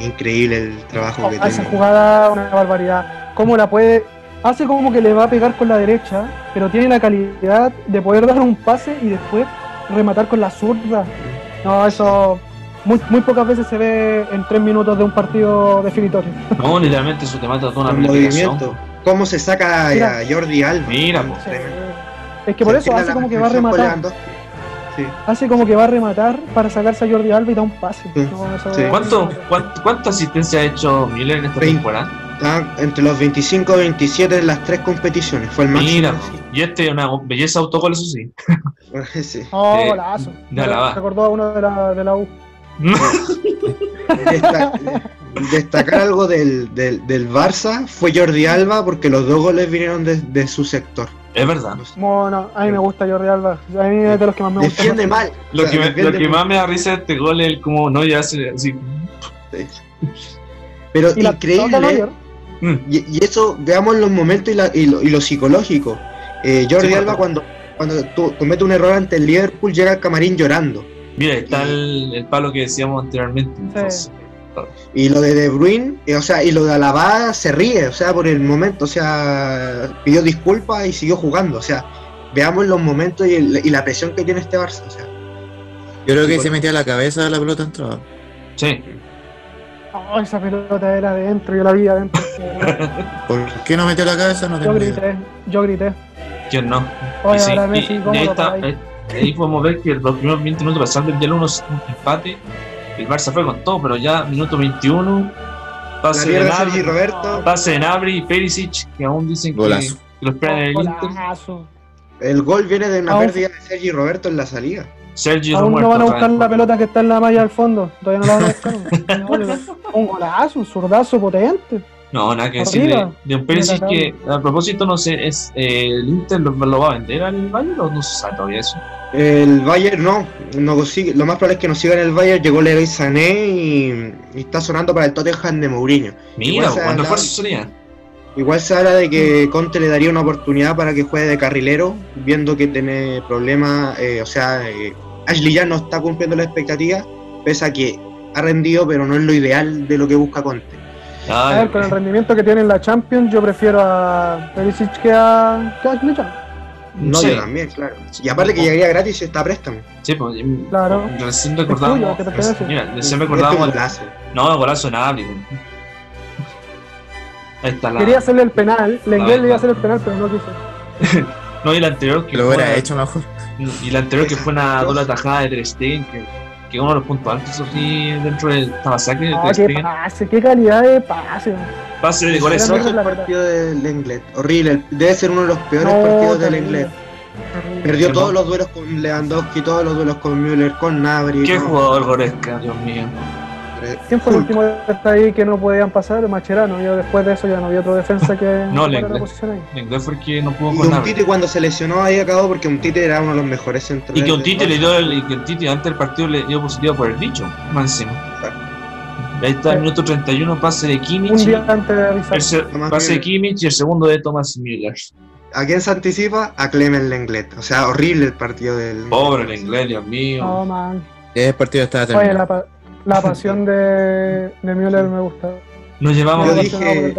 increíble el trabajo que Oh, esa tiene. jugada, una barbaridad. ¿Cómo la puede.? Hace como que le va a pegar con la derecha, pero tiene la calidad de poder dar un pase y después rematar con la zurda. No, eso. muy, muy pocas veces se ve en tres minutos de un partido definitorio. No, literalmente eso te mata toda una El movimiento. ¿Cómo se saca Mira. a Jordi Alba? Mira, po. Es que por Se eso hace como que va a rematar. Sí. Hace como que va a rematar para sacarse a Jordi Alba y da un pase. Sí. No, eso- Sí. ¿Cuánto, cuánto, ¿Cuánta asistencia ha hecho Müller en esta temporada? Está entre los 25 y 27 en las tres competiciones. Fue el máximo. Mira, y este es una belleza autogol, eso sí. Sí. Oh, Eh, golazo. Recordó a uno de la, de la U. Desta- destacar algo del, del, del Barça fue Jordi Alba porque los dos goles vinieron de, de su sector. Es verdad. Bueno, a mí me gusta Jordi Alba. A mí es de los que más me gusta. Defiende mal. Lo O sea, que, me- defiende lo que mal. más me da risa de este gol es el como no ya hace así. Pero Y increíble. Neuer, Mm. Y, y eso, veamos los momentos y, la- y lo, y lo psicológico. Eh, Jordi Sí, Alba, cuando- cuando, comete un error ante el Liverpool, llega al camarín llorando. Mira, está el, el palo que decíamos anteriormente. entonces. Y lo de De Bruyne, eh, o sea, y lo de Alaba se ríe, o sea, por el momento, o sea, pidió disculpas y siguió jugando. O sea, veamos los momentos y, el- y la presión que tiene este Barça. O sea, Yo creo que se metía la cabeza la pelota entraba. Sí. Oh, esa pelota era adentro, yo la vi adentro. ¿Por qué no metió la cabeza? No yo idea. grité, yo grité. ¿Quién no? Oye, sí, ahora Messi, y ¿cómo ahí, lo está, paráis? ahí, ahí podemos ver que los primeros 20 minutos pasando el unos un empate. El Barça fue con todo, pero ya minuto 21. la Pase de Sergi Nabri, Roberto, pase de Nabri y Perisic, que aún dicen que, Golazo. que lo esperan en el Inter. El gol viene de una Aún- pérdida de Sergi Roberto en la salida. Sergio Aún no van a buscar la pelota que está en la malla al fondo. Todavía no la van a buscar. un golazo, un zurdazo potente. No, nada que decir de, de un Perisic Mira, que, a propósito, no sé, es eh, ¿el Inter lo, lo va a vender al Bayern o no se sabe todavía eso? El Bayern no, no consigue, lo más probable es que no siga en el Bayern, llegó Leroy Sané y, y está sonando para el Tottenham de Mourinho. Mira, Igual se buen habla- refuerzo sería. Igual se habla de que Conte le daría una oportunidad para que juegue de carrilero, viendo que tiene problemas, eh, o sea, eh, Ashley ya no está cumpliendo la expectativa, pese a que ha rendido, pero no es lo ideal de lo que busca Conte. A Ay, ver, con el rendimiento que tiene en la Champions, yo prefiero a Perisic que a, que a. No, sí, yo también, claro. Y aparte que llegaría gratis está a préstamo. sí, pues, Claro. Recién tuyo, recordábamos. recién Este recordábamos. No, golazo Nabri. pues. Ahí está la. Quería hacerle el penal, Lenglet Ah, le iba a hacer el penal, pero no quiso. No, y la anterior que Lo hubiera hecho mejor. Y la anterior que fue una doble atajada de Ter Stegen, que, que uno de los puntos altos así dentro de esta masacre de Ah, qué Stegen. pase, qué calidad de pase. Pase de goles. Es el partido del Lenglet. Horrible. Debe ser uno de los peores No, partidos del. Lenglet. Perdió todos los duelos con Lewandowski, todos los duelos con Müller, con Nabri. Qué no, jugador Goretzka, Dios mío. ¿Quién fue el último que está ahí que no podían pasar? Macherano. Yo después de eso ya no vi otro defensa que No, Lenglet. la posición ahí. Lenglet fue el que no pudo Y con un Nabri. Tite cuando se lesionó ahí acabó porque un Tite era uno de los mejores centrales. Y que un del Tite le dio el, y que un Tite antes del partido le dio positivo por el bicho, más encima. Ahí está el Sí. minuto 31, pase de Un Kimmich. y- día antes de avisar. el pase de. Kimmich y el segundo de Thomas Müller. ¿A quién se anticipa? A Clement Lenglet. O sea, horrible el partido del. Pobre Lenglet, Dios mío. No, man. El partido estaba Oye, terminado. la, pa- la pasión de, de Müller me gusta. Nos llevamos. Yo dije-.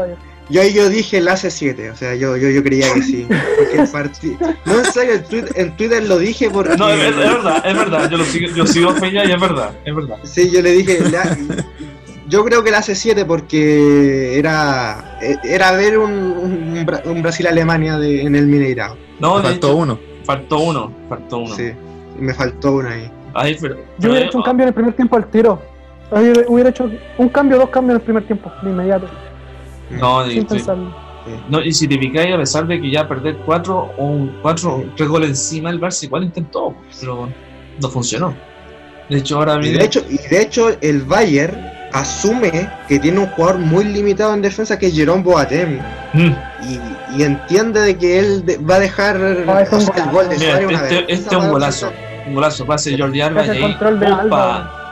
Yo ahí yo dije el AC7, o sea, yo, yo, yo creía que sí. Porque el partido. No, en serio, en Twitter, en Twitter lo dije porque. No, es, es verdad, es verdad. Yo lo sigo, yo sigo a Peña y es verdad, es verdad. Sí, yo le dije. la- yo creo que el AC7 porque era era ver un, un, Bra- un Brasil-Alemania en el Mineirao. No, Faltó hecho, uno. Faltó uno, faltó uno. Sí, me faltó uno ahí. Pero, Yo hubiera hecho un cambio en el primer tiempo al tiro. Oye, Hubiera hecho un cambio, dos cambios en el primer tiempo, de inmediato, No, y, sin no, y si te picáis, a pesar de que ya perder cuatro o un, cuatro, tres goles encima, el Barça igual intentó, pero no funcionó. De hecho, ahora Y viene. de hecho, y de hecho el Bayern asume que tiene un jugador muy limitado en defensa que es Jerome Boateng. Mm, Y, y entiende de que él de- va a dejar Ah, o sea, el gol de Mira, Suárez una este, este es un golazo. Un golazo, pase Jordi Alba y ahí.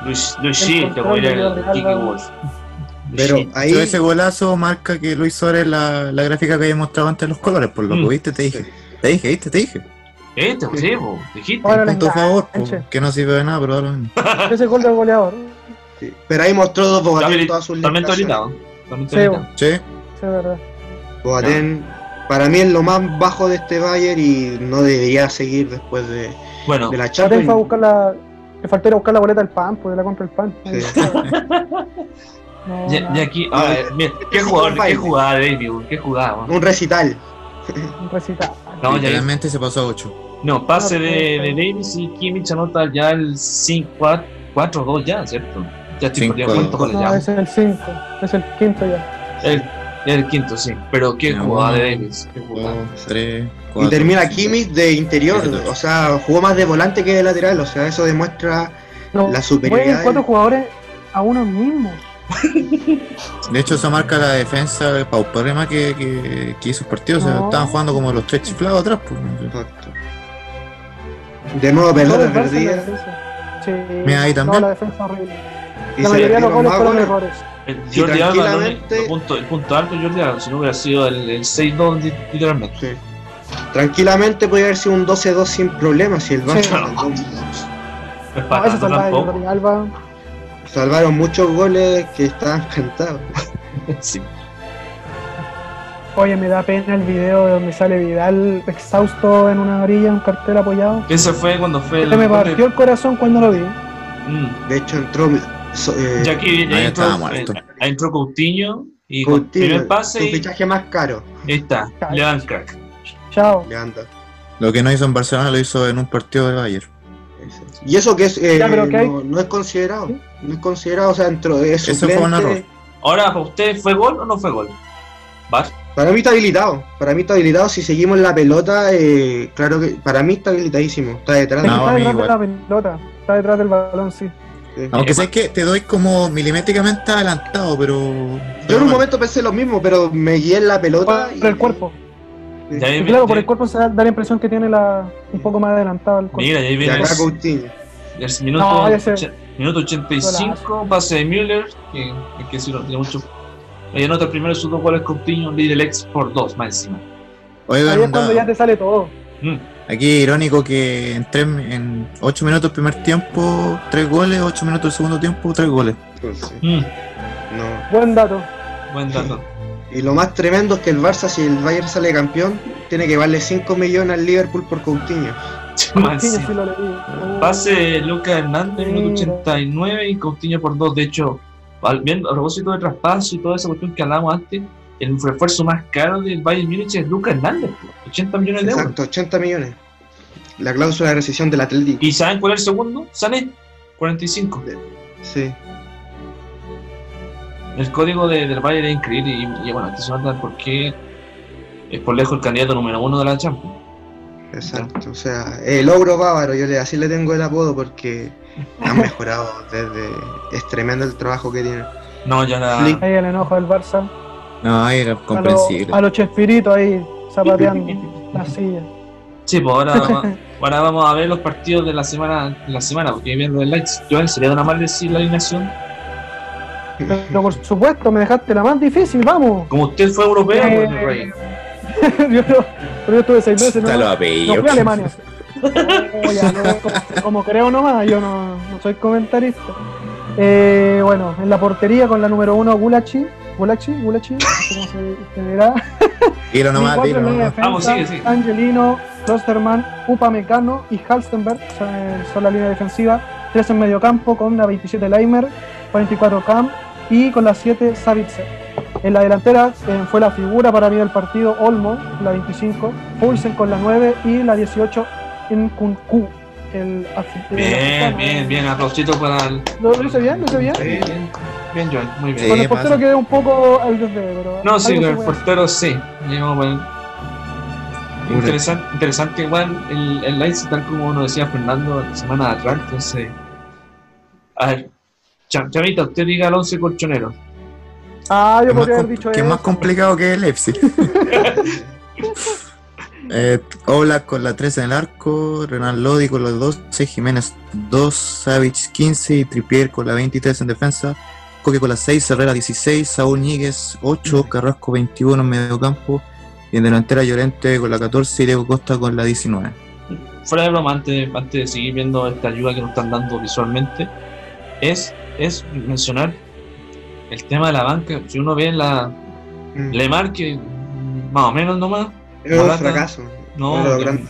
De ¡Opa! Alba. Luis, Luis El de Kiki. Wolf. Pero ahí Yo ese golazo marca que Luis Suárez la, la gráfica que había mostrado antes de los colores, por lo Mm. que viste, te dije. Te dije, viste, te dije. Este, pues sí, po, dijiste. Ahora punto a favor, po, enganche. que no sirve de nada, pero lo mismo. Ese gol del goleador. sí. Pero ahí mostró dos habili- todas sus limitaciones. habilitado. Totalmente Sí. Sí, Sí, es verdad. Boateng para mí es lo más bajo de este Bayern y no debería seguir después de, Bueno, de la Champions. fue a buscar la, Me faltó ir a buscar la boleta del pan, pues la compra del pan. Sí. No, Y, nada, y aquí, Ah, a ver, mira, qué jugador, con qué jugada, David, weón, qué jugada. Un recital. un recital. No, ya, Literalmente se pasó a 8. no, pase de, de. Davis y Kimmich anota ya el 4-2 ya, ¿cierto? Ya estoy perdiendo cuántos goles No, ya. ese es el 5, es el quinto ya. El, el quinto, sí. Pero qué No. jugada de Davis. Qué jugada. 2, 3, Y 4. termina Kimmich de interior. O sea, jugó más de volante que de lateral. O sea, eso demuestra No, la superioridad. cuatro del- jugadores a uno mismo. De hecho, eso marca la defensa paupérrima que, que, que hizo el partido. O sea, No. estaban jugando como los tres chiflados atrás. Pues. Exacto. De nuevo, pelota perdida. Sí, Mira, ahí también. No, la defensa horrible. Y La mayoría de los goles fueron errores. El Sí, Jordi Alba, el punto, el punto alto de Jordi Alba, si no hubiera sido el, el 6-2 li- literalmente. Sí. Tranquilamente podría haber sido un 12-2 sin problemas si el Barça Sí. No No, Alba. salvaron muchos goles que estaban cantados. Sí. Oye, me da pena el video de donde sale Vidal exhausto en una orilla, un cartel apoyado. Ese fue cuando fue el. Se me partió el corazón cuando lo vi. Mm. De hecho, entró. So- eh, Ya aquí ya Ahí entró, eh, ahí entró Coutinho y con Coutinho, primer pase su fichaje más caro. ahí está, le dan crack. Chao. Le anda. Lo que no hizo en Barcelona lo hizo en un partido de Bayern. Y eso que es, eh, Ya, no, no es considerado. No es considerado, o sea, entró, es Eso fue un suplente. error. Ahora, ¿para usted fue gol o no fue gol? Para mí está habilitado. Para mí está habilitado. Si seguimos la pelota, eh, claro que para mí está habilitadísimo. Está detrás. Que No, está a mí detrás de la pelota. Está detrás del balón, sí. Sí. Aunque Eh, sé que te doy como milimétricamente adelantado, pero. Yo en un momento pensé lo mismo, pero me guié en la pelota. Por el cuerpo. Sí. Ya Y claro, por el cuerpo se da, da la impresión que tiene la, un poco más adelantado el cuerpo. Mira, y ahí Y viene el, Coutinho. el minuto, No, ya minuto 85, pase de Müller, que, que sí, no tiene mucho. Ahí anota primero sus dos goles Coutinho, líder el ex por dos, más encima. Oigan, Ahí es cuando ya te sale todo. Mm. Aquí irónico que en, tres, en 8 minutos del primer tiempo, 3 goles, 8 minutos del segundo tiempo, 3 goles. Entonces, Mm, no. Buen dato. Buen dato. Y lo más tremendo es que el Barça, si el Bayern sale campeón, tiene que darle 5 millones al Liverpool por Coutinho. Más Coutinho sí lo leí. Pase Lucas Hernández, minuto 89 y Coutinho por dos. De hecho, al, bien, a propósito de traspaso y toda esa cuestión que hablábamos antes, el refuerzo más caro del Bayern Múnich es Lucas Hernández, po, 80 millones de euros. Exacto, 80 millones. La cláusula de rescisión del Atlético. ¿Y saben cuál es el segundo? Sané, 45. Sí. El código de- del Bayern es increíble y, y bueno, aquí se nota por qué es por lejos el candidato número uno de la Champions. Exacto, o sea, el ogro bávaro, yo le, así le tengo el apodo porque han mejorado desde... Es tremendo el trabajo que tienen. No, ya. Flick. Ahí el enojo del Barça. No, ahí era comprensible. a los chespiritos ahí zapateando la silla. Sí, pues ahora, vamos- ahora vamos a ver los partidos de la semana, de la semana porque vienen los likes. Joel, sería de una mal decir la alineación. Pero por supuesto, me dejaste la más difícil, vamos. Como usted fue europeo, Eh, pues, rey. yo, no- pero yo estuve seis meses, ¿no? fui a Alemania. No, ya, no, como, como creo nomás, yo no, no soy comentarista. Eh, bueno, en la portería con la número uno, Gulachi. Gulachi, Gulachi, cómo se, se dirá. Dilo nomás, dilo en nomás. defensa, Vamos, sigue, sigue. Angelino, Klosterman, Upamecano y Halstenberg son, son la línea defensiva. Tres en medio campo con la 27 Leimer, 44 Cam y con la 7 Savitzer. En la delantera eh, fue la figura para mí del partido Olmo, la 25, Poulsen con la 9 y la 18 Nkunku. El, Bien, bien, bien. Aplausito para el. ¿Lo, hice bien? ¿Lo hice bien? Bien, bien, bien, Joel, muy bien. Sí, Con el portero quedé un poco al desde, pero. No, sí, se el portero sí. Interesante, interesante igual el, el Leipzig, tal como nos decía Fernando la semana de atrás. Entonces, a ver, Cham- Chamita, usted diga el 11 colchonero. Ah, yo podría haber dicho que es eso. más complicado que el Leipzig. eh, Oblak con la 13 en el arco, Renan Lodi con los 12, Jiménez 2, Savic 15 y Tripier con la 23 en defensa, Coque con la 6, Herrera 16, Saúl Ñíguez 8, Carrasco 21 en medio campo y en delantera Llorente con la 14 y Diego Costa con la 19. Fuera de broma, antes, antes de seguir viendo esta ayuda que nos están dando visualmente, es, es mencionar el tema de la banca. Si uno ve la Mm. Lemar, que más o menos nomás, Es un fracaso. no, Uno de los que- grandes.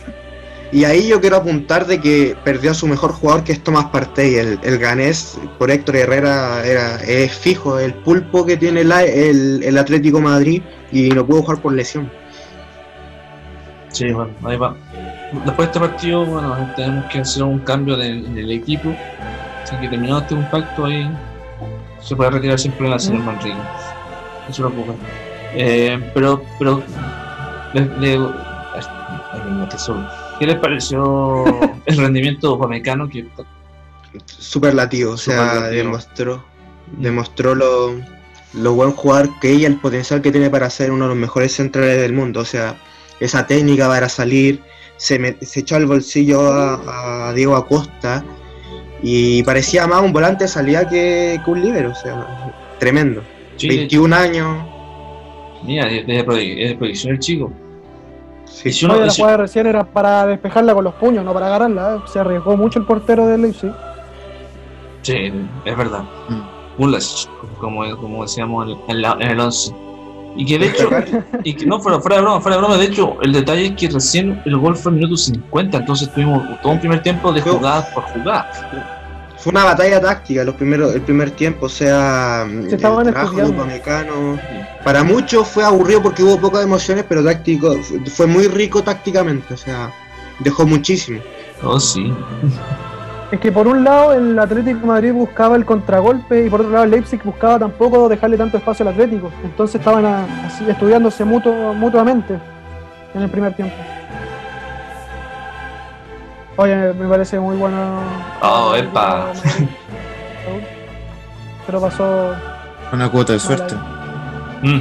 Y ahí yo quiero apuntar de que perdió a su mejor jugador que es Tomás Partey, el, el ganés por Héctor Herrera era, es fijo, el pulpo que tiene la- el, el Atlético Madrid y no pudo jugar por lesión. Sí, bueno, ahí va. Después de este partido, bueno, tenemos que hacer un cambio de- en el equipo. Así que terminado este impacto ahí, se puede retirar siempre la señor Manrique. Eso lo. Eh, pero, pero, le, le-. ¿Qué les pareció el rendimiento Upamecano? Que Superlativo, o sea, Superlativo. demostró, demostró lo, lo buen jugador que ella, el potencial que tiene para ser uno de los mejores centrales del mundo, o sea, esa técnica para salir, se, me- se echó al bolsillo a, a Diego Acosta y parecía más un volante de salida que, que un líbero, o sea, tremendo. Chile, 21 años. mira, es de, proye- es de proyección el chico. Sí. Si uno- y la si- jugada de recién era para despejarla con los puños, no para agarrarla. ¿eh? Se arriesgó mucho el portero del Leipzig. Sí, es verdad. Mm. Bulas, como, como decíamos en, en la- en el 11. Y que de hecho, y que no, fuera, fuera de broma, fuera de broma, de hecho, el detalle es que recién el gol fue en minuto 50, entonces tuvimos todo un primer tiempo de jugadas por jugadas. Fue una batalla táctica los primeros, el primer tiempo, o sea, Se estaban el trabajo. Upamecano. Para muchos fue aburrido porque hubo pocas emociones, pero táctico fue, fue muy rico tácticamente, o sea, dejó muchísimo. Oh, sí. Es que por un lado el Atlético de Madrid buscaba el contragolpe y por otro lado el Leipzig buscaba tampoco dejarle tanto espacio al Atlético. Entonces estaban a- así, estudiándose mutuo- mutuamente en el primer tiempo. Oye, me parece muy bueno. Oh, epa. Pero pasó. Una cuota de suerte. Mm.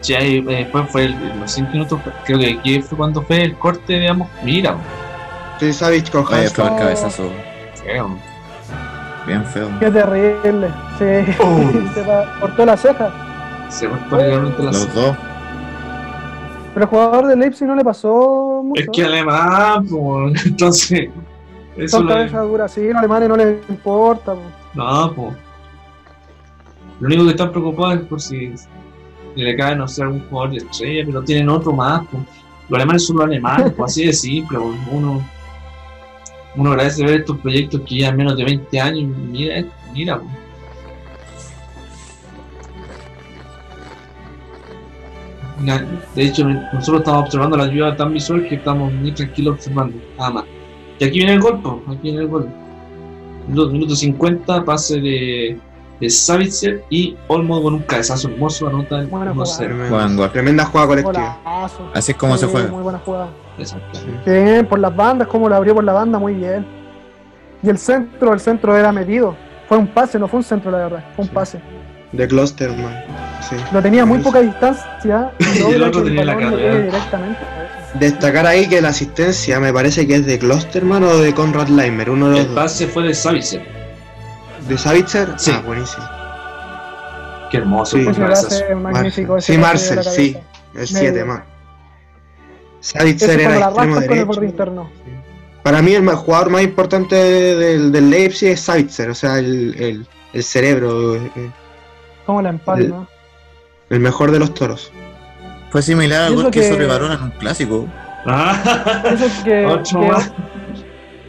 Sí, ahí, eh, después fue el- los 5 minutos, creo que aquí fue cuando fue el corte, digamos, mira, Sí, Savic con Vaya, Hans, fue el cabezazo. feo. Bien feo. Qué terrible. Sí. Oh. Se cortó la ceja. Se cortó legalmente la Los dos. Pero el jugador de Leipzig no le pasó mucho. Es que alemán, pues, entonces, eso Son lo- cabezas duras, sí, a los alemanes no les importa. po. No, pues. Lo único que están preocupados es por si le cae, no sé, algún jugador de estrella, pero tienen otro más. Pues. Los alemanes son los alemanes, pues así de simple. pues. Uno, uno agradece ver estos proyectos que llevan menos de 20 años y mira, mira. pues. De hecho, nosotros estamos observando la ayuda tan visual que estamos muy tranquilos observando, nada más. Y aquí viene el gol, pues, aquí viene el gol. Minuto, minuto 50, pase de, de Savitzer y Olmo con un cabezazo hermoso anota el Buena 1-0. tremendo. Juegan gol. tremenda jugada colectiva. Golazo. Así es como se juega. Muy buena jugada. Exacto. Bien, por las bandas, como la abrió por la banda, muy bien. Y el centro, el centro era medido. Fue un pase, no fue un centro, la verdad. Fue un Sí. pase. De Klosterman. Sí. Lo tenía muy poca distancia Y el otro tenía la carrera. Destacar ahí que la asistencia me parece que es de Klosterman o de Conrad Leimer, uno de El los dos. pase fue de Savitzer. ¿De Savitzer? Sí. Ah, buenísimo. Qué hermoso. Sí. el magnífico. Marcel. ese Sí, Marcel, sí. El Medio. 7 más. Savitzer era la extremo el derecho. Para mí el jugador más importante del, del Leipzig es Savitzer, o sea, el, el, el cerebro, eh, Como la empalma. el mejor de los toros. Fue similar al gol eso que hizo que- Rivarona en un clásico. Ah, Eso que, Otro que- más.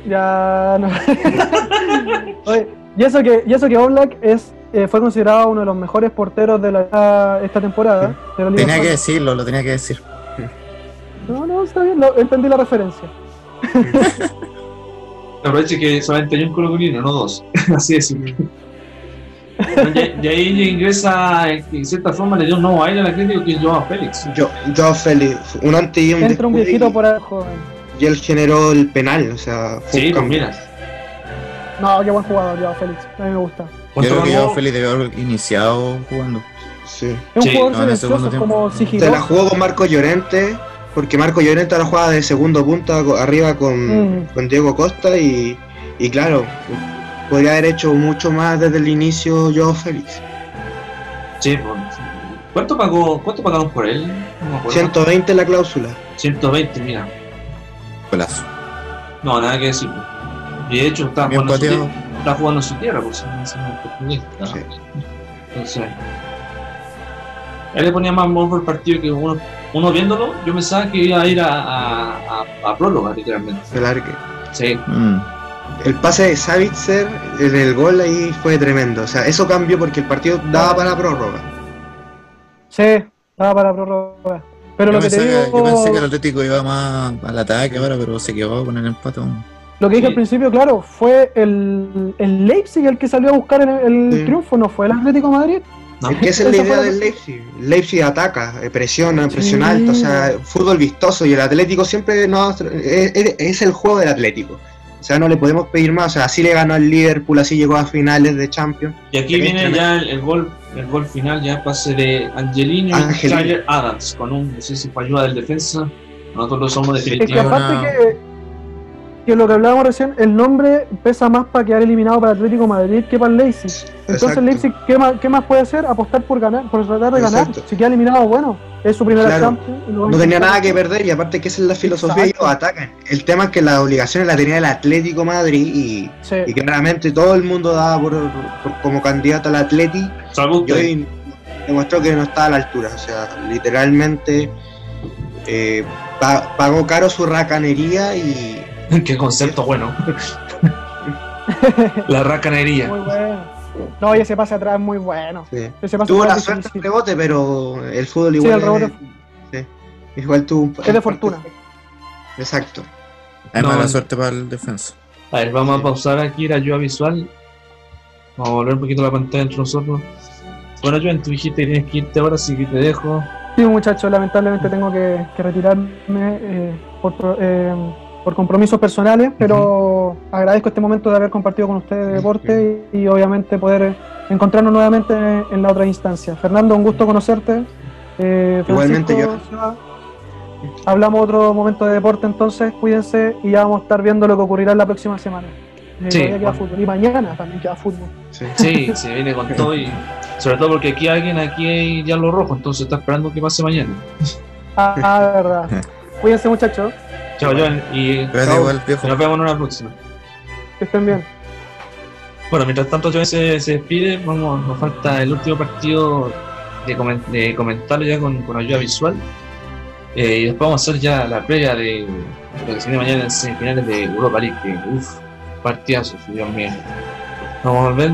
Ya no. Oye, y eso que, y eso que Oblak es, eh, fue considerado uno de los mejores porteros de la, esta temporada. de la Liga Tenía que decirlo, lo tenía que decir. No, no, está bien, lo- entendí la referencia. Aproveche que solamente hay un colocolino, no dos. Así de simple. Y, ahí ingresa, en cierta forma, le dio un nuevo aire a la crítica que es Joao Félix. Yo, yo Félix, un antes y un Entra un después, viejito y- por ahí, joven. y él generó el penal, o sea, fue Sí, pues mira. No, qué buen jugador, Joao Félix. A mí me gusta. Yo ¿Cuánto creo que? Joao Félix debió haber iniciado jugando. Sí. Es un Sí, jugador no, en el silencioso, como tiempo. Se la jugó con Marco Llorente, porque Marco Llorente ahora juega de segundo punta arriba con, Mm. con Diego Costa y, y claro, podría haber hecho mucho más desde el inicio Joao Félix. Sí, pues. ¿Cuánto pagó, cuánto pagaron por él? No me acuerdo. 120 la cláusula. 120, mira. Golazo. No, nada que decir. pues. Y de hecho está Bien jugando, su, está jugando su tierra, pues no es. ¿no? Sí. Entonces, él le ponía más amor por el partido que uno uno viéndolo, yo pensaba que iba a ir a, a, a, a próloga, literalmente. Claro que Sí, Mm. El pase de Savitzer en el gol ahí fue tremendo. O sea, eso cambió porque el partido daba para la prórroga. Sí, estaba para prórroga. Pero Yo lo que te pensé, digo, que, yo pensé que el Atlético iba más al ataque ahora, pero se quedó con el empate. lo que dije Sí. al principio, claro, fue el, el Leipzig el que salió a buscar el, el Sí. triunfo, no fue el Atlético de Madrid. ¿no? Es que esa es la idea del Leipzig. Leipzig ataca, eh, presiona, Sí. presiona alto, o sea, fútbol vistoso y el Atlético siempre no, es, es- es el juego del Atlético. O sea, no le podemos pedir más. O sea, así le ganó al Liverpool, así llegó a finales de Champions. Y aquí Es viene tremendo. ya el, el gol el gol final, ya pase de Angelino y Angelino. Tyler Adams, con un, no sé si fue ayuda del defensa, nosotros lo somos Es definitivamente. Definitiva. aparte que, que lo que hablábamos recién, el nombre pesa más para quedar eliminado para Atlético de Madrid que para el Leipzig. Entonces Exacto. Leipzig, ¿qué más, ¿qué más puede hacer? Apostar por ganar, por tratar de ganar. Exacto. Si queda eliminado, bueno, es su primera Claro. Champions. No tenía nada que perder y aparte que esa es la filosofía y Exacto. ellos atacan. El tema es que las obligaciones las tenía el Atlético Madrid y, Sí. y claramente todo el mundo daba por, por- como candidato al Atleti Salvo y hoy demostró que no estaba a la altura. O sea, literalmente eh, pa- pagó caro su racanería y Qué concepto bueno. La racanería. Muy bueno. No, y ese pase atrás es muy bueno. sí. Ese pase tuvo la es suerte difícil. del rebote, pero el fútbol Sí, igual el rebote. es- sí. igual tuvo un Es de fortuna. Exacto. Hay No, mala no. suerte para el defensa. A ver, vamos a pausar aquí la ayuda visual. Vamos a volver un poquito la pantalla entre nosotros. Bueno, Joan, tú dijiste que tienes que irte ahora, así que te dejo. Sí, muchachos, lamentablemente tengo que, que retirarme eh, por, eh, por compromisos personales, pero agradezco este momento de haber compartido con ustedes de deporte y, y obviamente poder encontrarnos nuevamente en la otra instancia. Fernando, un gusto conocerte. Eh, Igualmente, Francisco, Seba, Hablamos otro momento de deporte entonces, cuídense y ya vamos a estar viendo lo que ocurrirá en la próxima semana. Eh, Sí, queda fútbol. Y mañana también queda fútbol. Sí. Sí, se viene con todo y sobre todo porque aquí alguien aquí hay ya lo rojo, entonces está esperando que pase mañana. Ah, verdad. Cuídense muchachos, Chao, Joan, y Chao. igual, viejo. nos vemos en una próxima. que estén bien. Bueno, mientras tanto Joan se, se despide, vamos, nos falta el último partido de, comen- de comentarlo ya con, con ayuda visual. Eh, y después vamos a hacer ya la previa de lo que se viene mañana en semifinales de Europa League. Que, uff, partidazos, Dios mío. Vamos a volver.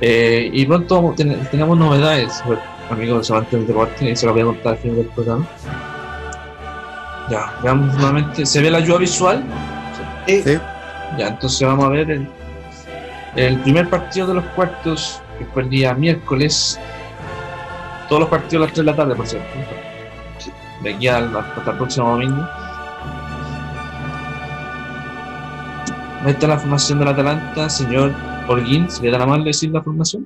Eh, y pronto ten- tenemos novedades, amigos amantes del deporte, y se lo voy a contar al final del programa. Ya, veamos nuevamente. ¿Se ve la ayuda visual? Sí. Ya, entonces vamos a ver el, el primer partido de los cuartos, que fue el día miércoles. Todos los partidos a las 3 de la tarde, por cierto. De aquí al- hasta el próximo domingo. Ahí está la formación del Atalanta, señor Holguín. ¿Se le da la mano decir la formación?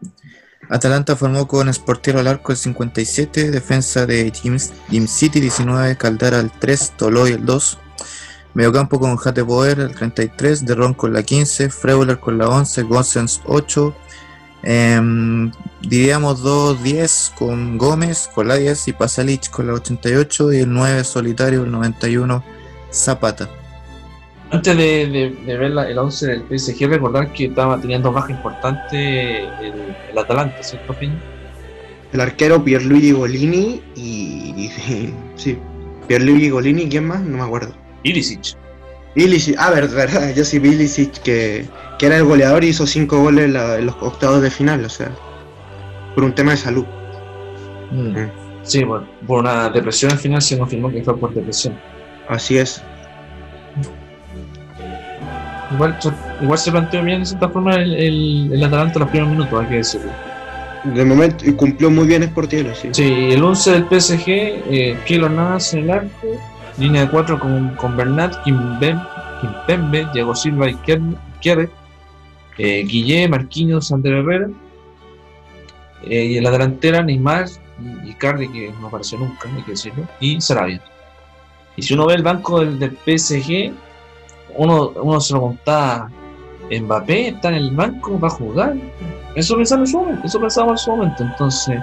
Atalanta formó con Sportiero al arco el 57, defensa de Jim, Jim City 19, Caldara el 3, Toloy el 2, mediocampo con Jate Boer el 33, De Ron con la 15, Freuler con la 11, Gonsens 8, em, diríamos 2-10 con Gómez con la 10 y Pasalic con la 88 y el 9 solitario el 91 Zapata. Antes de, de- de ver la- el 11 del PSG, recordar que estaba teniendo baja importante el, el Atalanta, ¿cierto, Peña? El arquero Pierluigi Golini y. sí, Pierluigi Golini, ¿quién más? No me acuerdo. Ilicic. Ilicic, ah, verdad, yo sí vi Ilicic que, que era el goleador y hizo cinco goles en, la- en los octavos de final, o sea, por un tema de salud. Mm. Sí, por, por una depresión al final se confirmó que fue por depresión. Así es. Igual, igual se planteó bien de cierta forma el, el, el Atalanta los primeros minutos, hay que decirlo. De momento, y cumplió muy bien Sportiero, sí. Sí, el 11 del PSG, eh, Keylor Navas en el arco, línea de 4 con, con Bernat, Kimpem- Kimpembe, Diego Silva y Kierre, eh, Guille, Marquinhos, Ander Herrera, eh, y en la delantera Neymar y Cardi, que no apareció nunca, hay que decirlo, y Sarabia. Y si uno ve el banco del, del PSG, uno, uno se lo contaba, Mbappé está en el banco, va a jugar. Eso pensaba en su momento, eso pensaba en su momento, entonces...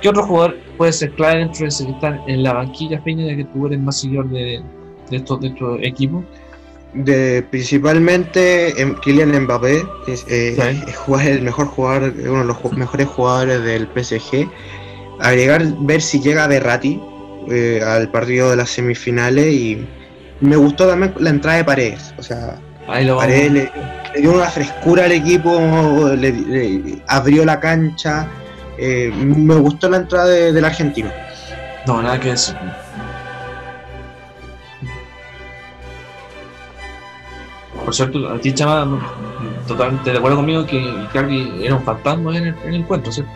¿Qué otro jugador puede ser clave dentro de ese que están en la banquilla, Peña, de que tú eres más seguidor de, de estos, de estos equipos? De, principalmente em, Kylian Mbappé, es, eh, Sí. es jugar el mejor jugador, uno de los ju- mejores jugadores del PSG. Agregar, ver si llega Berratti, eh, al partido de las semifinales y me gustó también la entrada de Paredes. O sea. Paredes le, le dio una frescura al equipo, le, le abrió la cancha. eh, me gustó la entrada de- del argentino. No, nada que decir. Por cierto, a ti, Chama, totalmente de acuerdo conmigo que Icardi era un fantasma en el, en el encuentro, ¿cierto?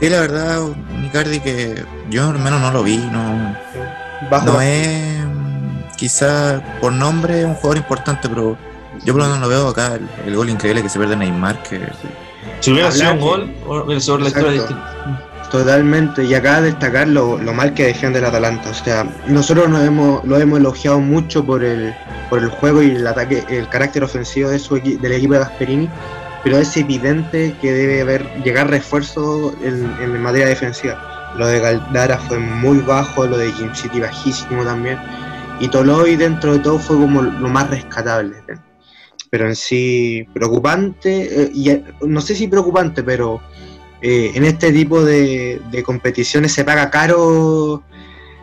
Sí, la verdad, Icardi que yo al menos no lo vi, no, Bajo no es quizá por nombre un jugador importante, pero yo por lo menos lo veo acá, el, el gol increíble que se pierde Neymar, que Si hubiera sido un gol, hubiera sido la historia distinta. Totalmente, y acá destacar lo, lo mal que defiende el Atalanta. O sea, nosotros nos hemos, lo hemos elogiado mucho por el, por el juego y el ataque, el carácter ofensivo de su equi- del equipo de Gasperini, pero es evidente que debe haber llegar refuerzo en, en materia defensiva. Lo de Galdara fue muy bajo, lo de Jim City bajísimo también, y Toloy dentro de todo fue como lo más rescatable. ¿eh? Pero en sí, preocupante, eh, y eh, no sé si preocupante, pero eh, en este tipo de, de competiciones se paga caro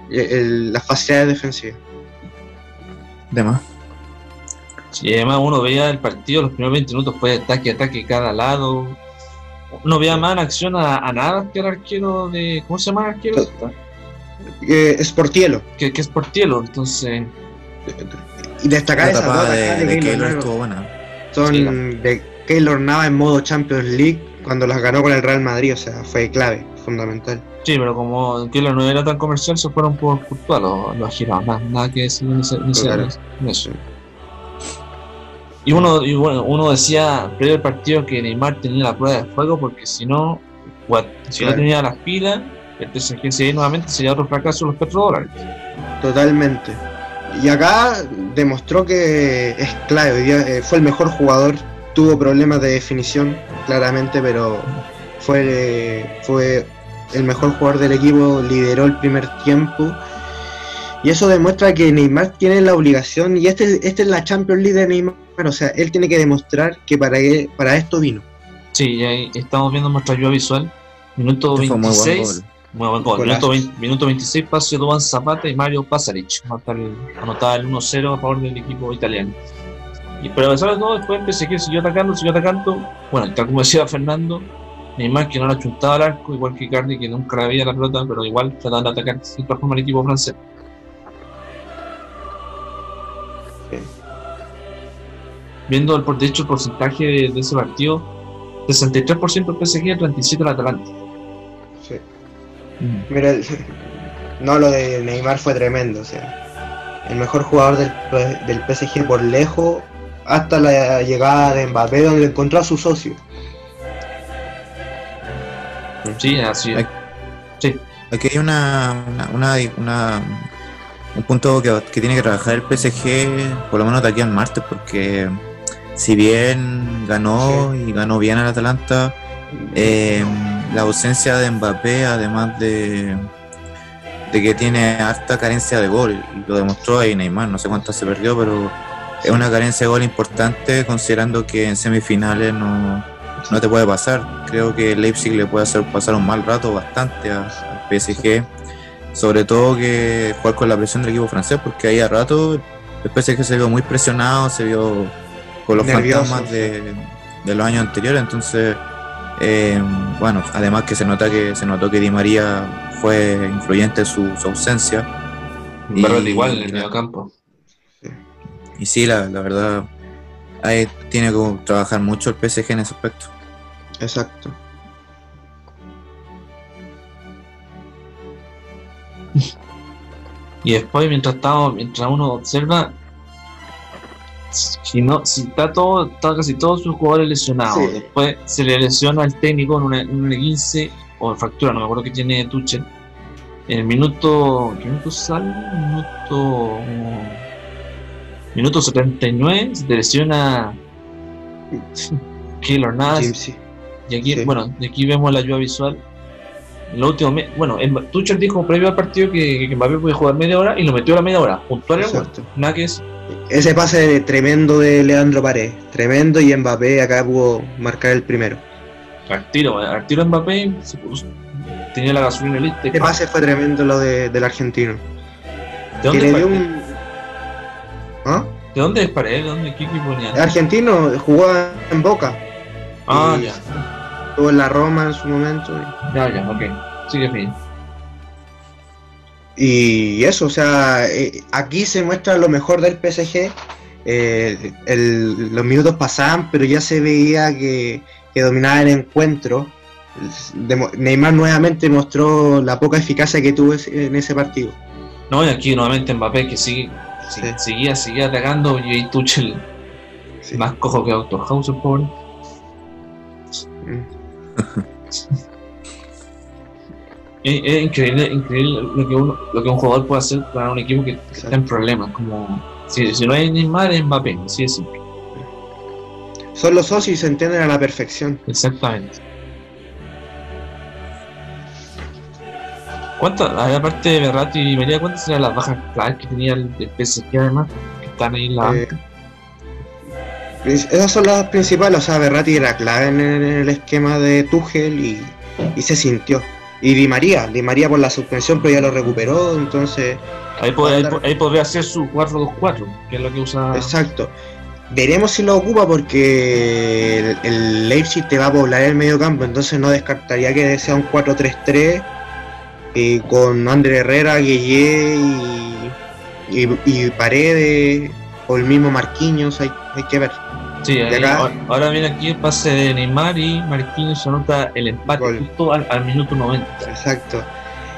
el- las facilidades defensivas. demás. Sí, además uno veía el partido, los primeros 20 minutos fue ataque, ataque cada lado. No veía más en acción a, a nada que el arquero de. ¿Cómo se llama el arquero? Eh, Sportielo. Que, que es Portielo, entonces. Y destacar La tapada atajadas de, de Keylor estuvo buena. son Sí. de Keylor Nava en modo Champions League cuando las ganó con el Real Madrid, o sea, fue clave, fundamental. Sí, pero como Keylor no era tan comercial, se fueron por culpa los, los girados. Nada, nada que decir en, ese- en ese- Claro. en eso. Y uno, y bueno, uno decía previo al partido que Neymar tenía la prueba de fuego porque si no, si no tenía las pilas, el PSG sería nuevamente sería otro fracaso los petrodólares. Totalmente. Y acá demostró que es clave, hoy día, eh, fue el mejor jugador, tuvo problemas de definición, claramente, pero fue, fue el mejor jugador del equipo, lideró el primer tiempo. Y eso demuestra que Neymar tiene la obligación, y este, este es la Champions League de Neymar, o sea, él tiene que demostrar que para, e- para esto vino. Sí, y ahí estamos viendo nuestra ayuda visual. Minuto Este fue muy buen 26. Muy buen gol. Minuto, 20 minuto 26, pase de Duan Zapata y Mario Pasaric. Anotaba el, anotaba el 1-0 a favor del equipo italiano. Y pero a pesar de todo, después el PSG siguió atacando, siguió atacando. Bueno, tal como decía Fernando, Neymar que no la chuntaba al arco, igual que Icardi que nunca le veía la pelota, pero igual tratando de atacar de cierta forma al equipo francés. Viendo el, de hecho el porcentaje de, de ese partido, 63% el PSG y 37% el Atalanta. Sí. Mira, no, lo de Neymar fue tremendo, o sea, el mejor jugador del, P- del PSG por lejos hasta la llegada de Mbappé donde encontró a su socio. Sí, así es. Ay. Aquí hay una, una, una- una- un punto que, que tiene que trabajar el PSG, por lo menos de aquí al martes, porque si bien ganó y ganó bien al Atalanta, eh, la ausencia de Mbappé, además de, de que tiene harta carencia de gol, y lo demostró ahí Neymar, no sé cuánto se perdió, pero es una carencia de gol importante considerando que en semifinales no, no te puede pasar. Creo que Leipzig le puede hacer pasar un mal rato bastante al PSG, sobre todo que jugar con la presión del equipo francés, porque ahí a rato el PSG se vio muy presionado, se vio con los Nervioso, fantasmas de, de los años anteriores, entonces eh, bueno, además que se nota que se notó que Di María fue influyente su, su ausencia. Igual en el medio campo. Y sí, la, la verdad, ahí tiene que trabajar mucho el PSG en ese aspecto. Exacto. Y después, mientras estamos, mientras uno observa, si no, si está todo, está casi todos sus jugadores lesionados, Sí. después se le lesiona al técnico en una, en una 15 o fractura, no me acuerdo que tiene Tuchel. En el minuto, ¿qué minuto sale? Minuto, minuto 79 se te lesiona Keylor Navas. Y aquí, Sí. bueno, y aquí vemos la ayuda visual. En lo último, bueno, el- Tuchel dijo previo al partido que, que Mbappé podía jugar media hora y lo metió a la media hora, puntual y. Nada que es. Ese pase tremendo de Leandro Paredes, tremendo y Mbappé acá pudo marcar el primero. Al tiro, al tiro Mbappé se puso- tenía la gasolina lista. ¡pam! pase fue tremendo lo de, del argentino. ¿De dónde, es Paredes? un. ¿Ah? ¿De dónde es Paredes? ¿De dónde qué equipo venía? El argentino jugaba en Boca, Ah, ya. estuvo en la Roma en su momento. y- Ya, ya, ok. Sigue bien. Y eso, o sea, eh, aquí se muestra lo mejor del PSG. eh, el- los minutos pasaban, pero ya se veía que, que dominaba el encuentro. Neymar nuevamente mostró la poca eficacia que tuvo en ese partido. No, y aquí nuevamente Mbappé que sigue, Sí. sigue- seguía, seguía atacando y ahí Tuchel Sí. más cojo que Doctor House, pobre. Mm. Es, es increíble, increíble lo que, uno, lo que un jugador puede hacer para un equipo que está en problemas. Como si, si no hay Neymar, es Mbappé, así de simple. Son los socios y se entienden a la perfección. Exactamente. ¿Cuántas, aparte de Berratti y María, cuántas eran las bajas claves que tenía el, el PSG además? Que están ahí en la Eh, banca? Esas son las principales, o sea, Berratti era clave en el, en el esquema de Tuchel y, y se sintió. Y Di María, Di María por la suspensión, pero ya lo recuperó, entonces, Ahí, pod- ahí, po- ahí podría ser su 4-2-4, que es lo que usa. exacto. Veremos si lo ocupa porque el, el Leipzig te va a poblar el medio campo, entonces no descartaría que sea un 4-3-3 y con André Herrera, Gueye y, y, y Paredes o el mismo Marquinhos, hay, hay que ver. Sí, ahí- acá- ahora- viene aquí el pase de Neymar y Marquinhos anota el empate Gol. justo al, al minuto 90. Exacto.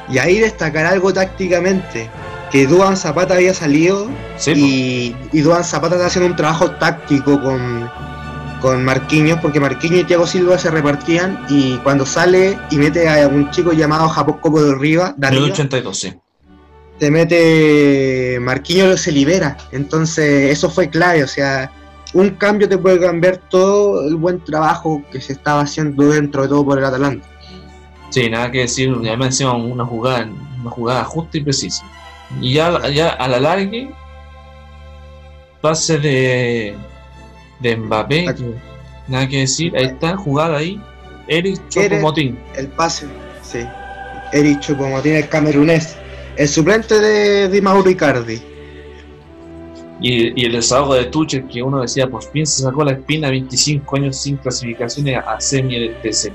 Y ahí destacar algo tácticamente, que Duan Zapata había salido Sí, y, y Duan Zapata está haciendo un trabajo táctico con, con Marquinhos, porque Marquinhos y Thiago Silva se repartían y cuando sale y mete a un chico llamado Jacobo de Riva, arriba, 82, sí. se mete Marquinhos se libera. Entonces eso fue clave, o sea, un cambio te puede cambiar todo el buen trabajo que se estaba haciendo dentro de todo por el Atalanta. Sí, nada que decir, además encima una jugada, una jugada justa y precisa. Y ya, ya a la largue, pase de, de Mbappé, Aquí. nada que decir, ahí está, jugada ahí, Eric Chopomotín. El pase, sí. Eric Choupo-Moting, el camerunés. El suplente de, de Mauro Icardi. Y, el desahogo de Tuchel, que uno decía, por fin se sacó la espina 25 años sin clasificaciones a semi del PSG.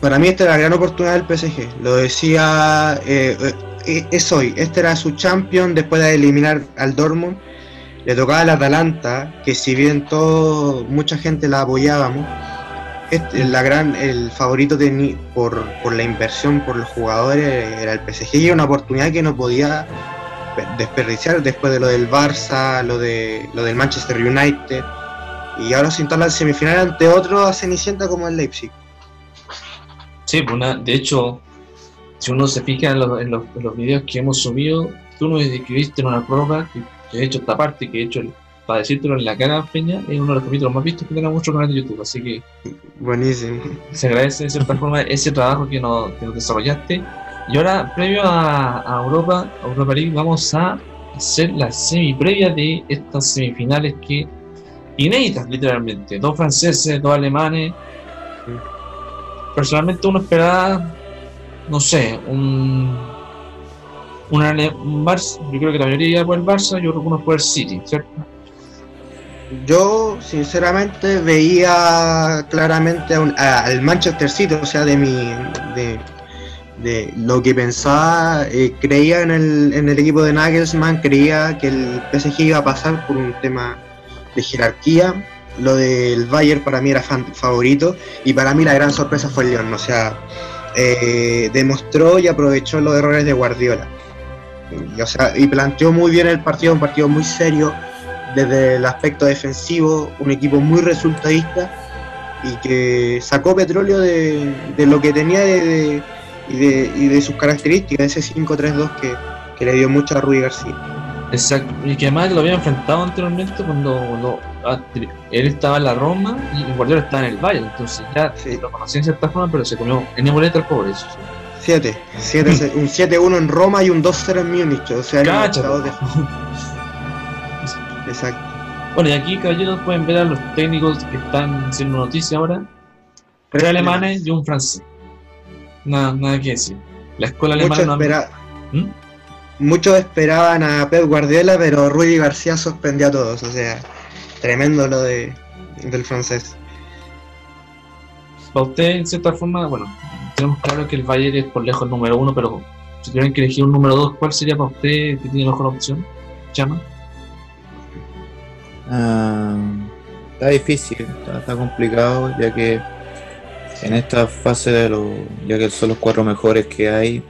Para mí esta era la gran oportunidad del PSG. Lo decía, eh, eh, es hoy. Este era su champion después de eliminar al Dortmund. Le tocaba al Atalanta, que si bien todo, mucha gente la apoyábamos, este, la gran, el favorito por, por la inversión, por los jugadores, era el PSG. Y una oportunidad que no podía desperdiciar después de lo del Barça, lo, de, lo del Manchester United. Y ahora se instala en semifinal ante otro a Cenicienta como el Leipzig. Sí, pues una- de hecho, si uno se fija en los, en los, en los videos que hemos subido, tú nos escribiste en una prueba que, que he hecho esta parte, que he hecho, el- para decírtelo en la cara, Peña, es uno de los capítulos más vistos que tenemos en nuestro canal de YouTube. Así que Buenísimo. se agradece de cierta forma ese trabajo que nos, que nos desarrollaste. Y ahora, previo a, a Europa, a Europa League, vamos a hacer la semi previa de estas semifinales que inéditas, literalmente. Dos franceses, dos alemanes. Personalmente uno esperaba, no sé, un, un, Barça. Yo creo que la mayoría iba por el Barça, yo creo que uno por el City, ¿cierto? Yo, sinceramente, veía claramente a un- a- al Manchester City, o sea, de mi. de, de lo que pensaba, eh, creía en el, en el equipo de Nagelsmann, creía que el PSG iba a pasar por un tema de jerarquía. Lo del Bayern para mí era favorito y para mí la gran sorpresa fue el León, o sea, eh, demostró y aprovechó los errores de Guardiola. Y, o sea, y planteó muy bien el partido, un partido muy serio, desde el aspecto defensivo, un equipo muy resultadista y que sacó petróleo de, de lo que tenía de- y, de, y de sus características, ese 5-3-2 que, que le dio mucho a Rui García. Exacto, y que además lo había enfrentado anteriormente cuando, cuando, él estaba en la Roma y Guardiola estaba en el Bayern, entonces ya Sí. lo conocía en cierta forma, pero se comió en boleta el pobre. Eso, sí. 7, un 7-1 en Roma y un 2-0 en Múnich, o sea, po. de- Exacto. Bueno, y aquí, caballeros, pueden ver a los técnicos que están haciendo noticia ahora: tres alemanes y un francés. Nada, nada que decir. La escuela alemana no... espera- ¿Mm? muchos esperaban a Pep Guardiola, pero Rudy García sorprendió a todos. O sea, tremendo lo de, del francés. Para usted, en cierta forma, bueno, tenemos claro que el Bayern es por lejos el número uno, pero si tuvieran que elegir un número dos, ¿cuál sería para usted que tiene mejor opción? Chama. Ah, está difícil, está, está complicado, ya que en esta fase de los, ya que son los cuatro mejores que hay,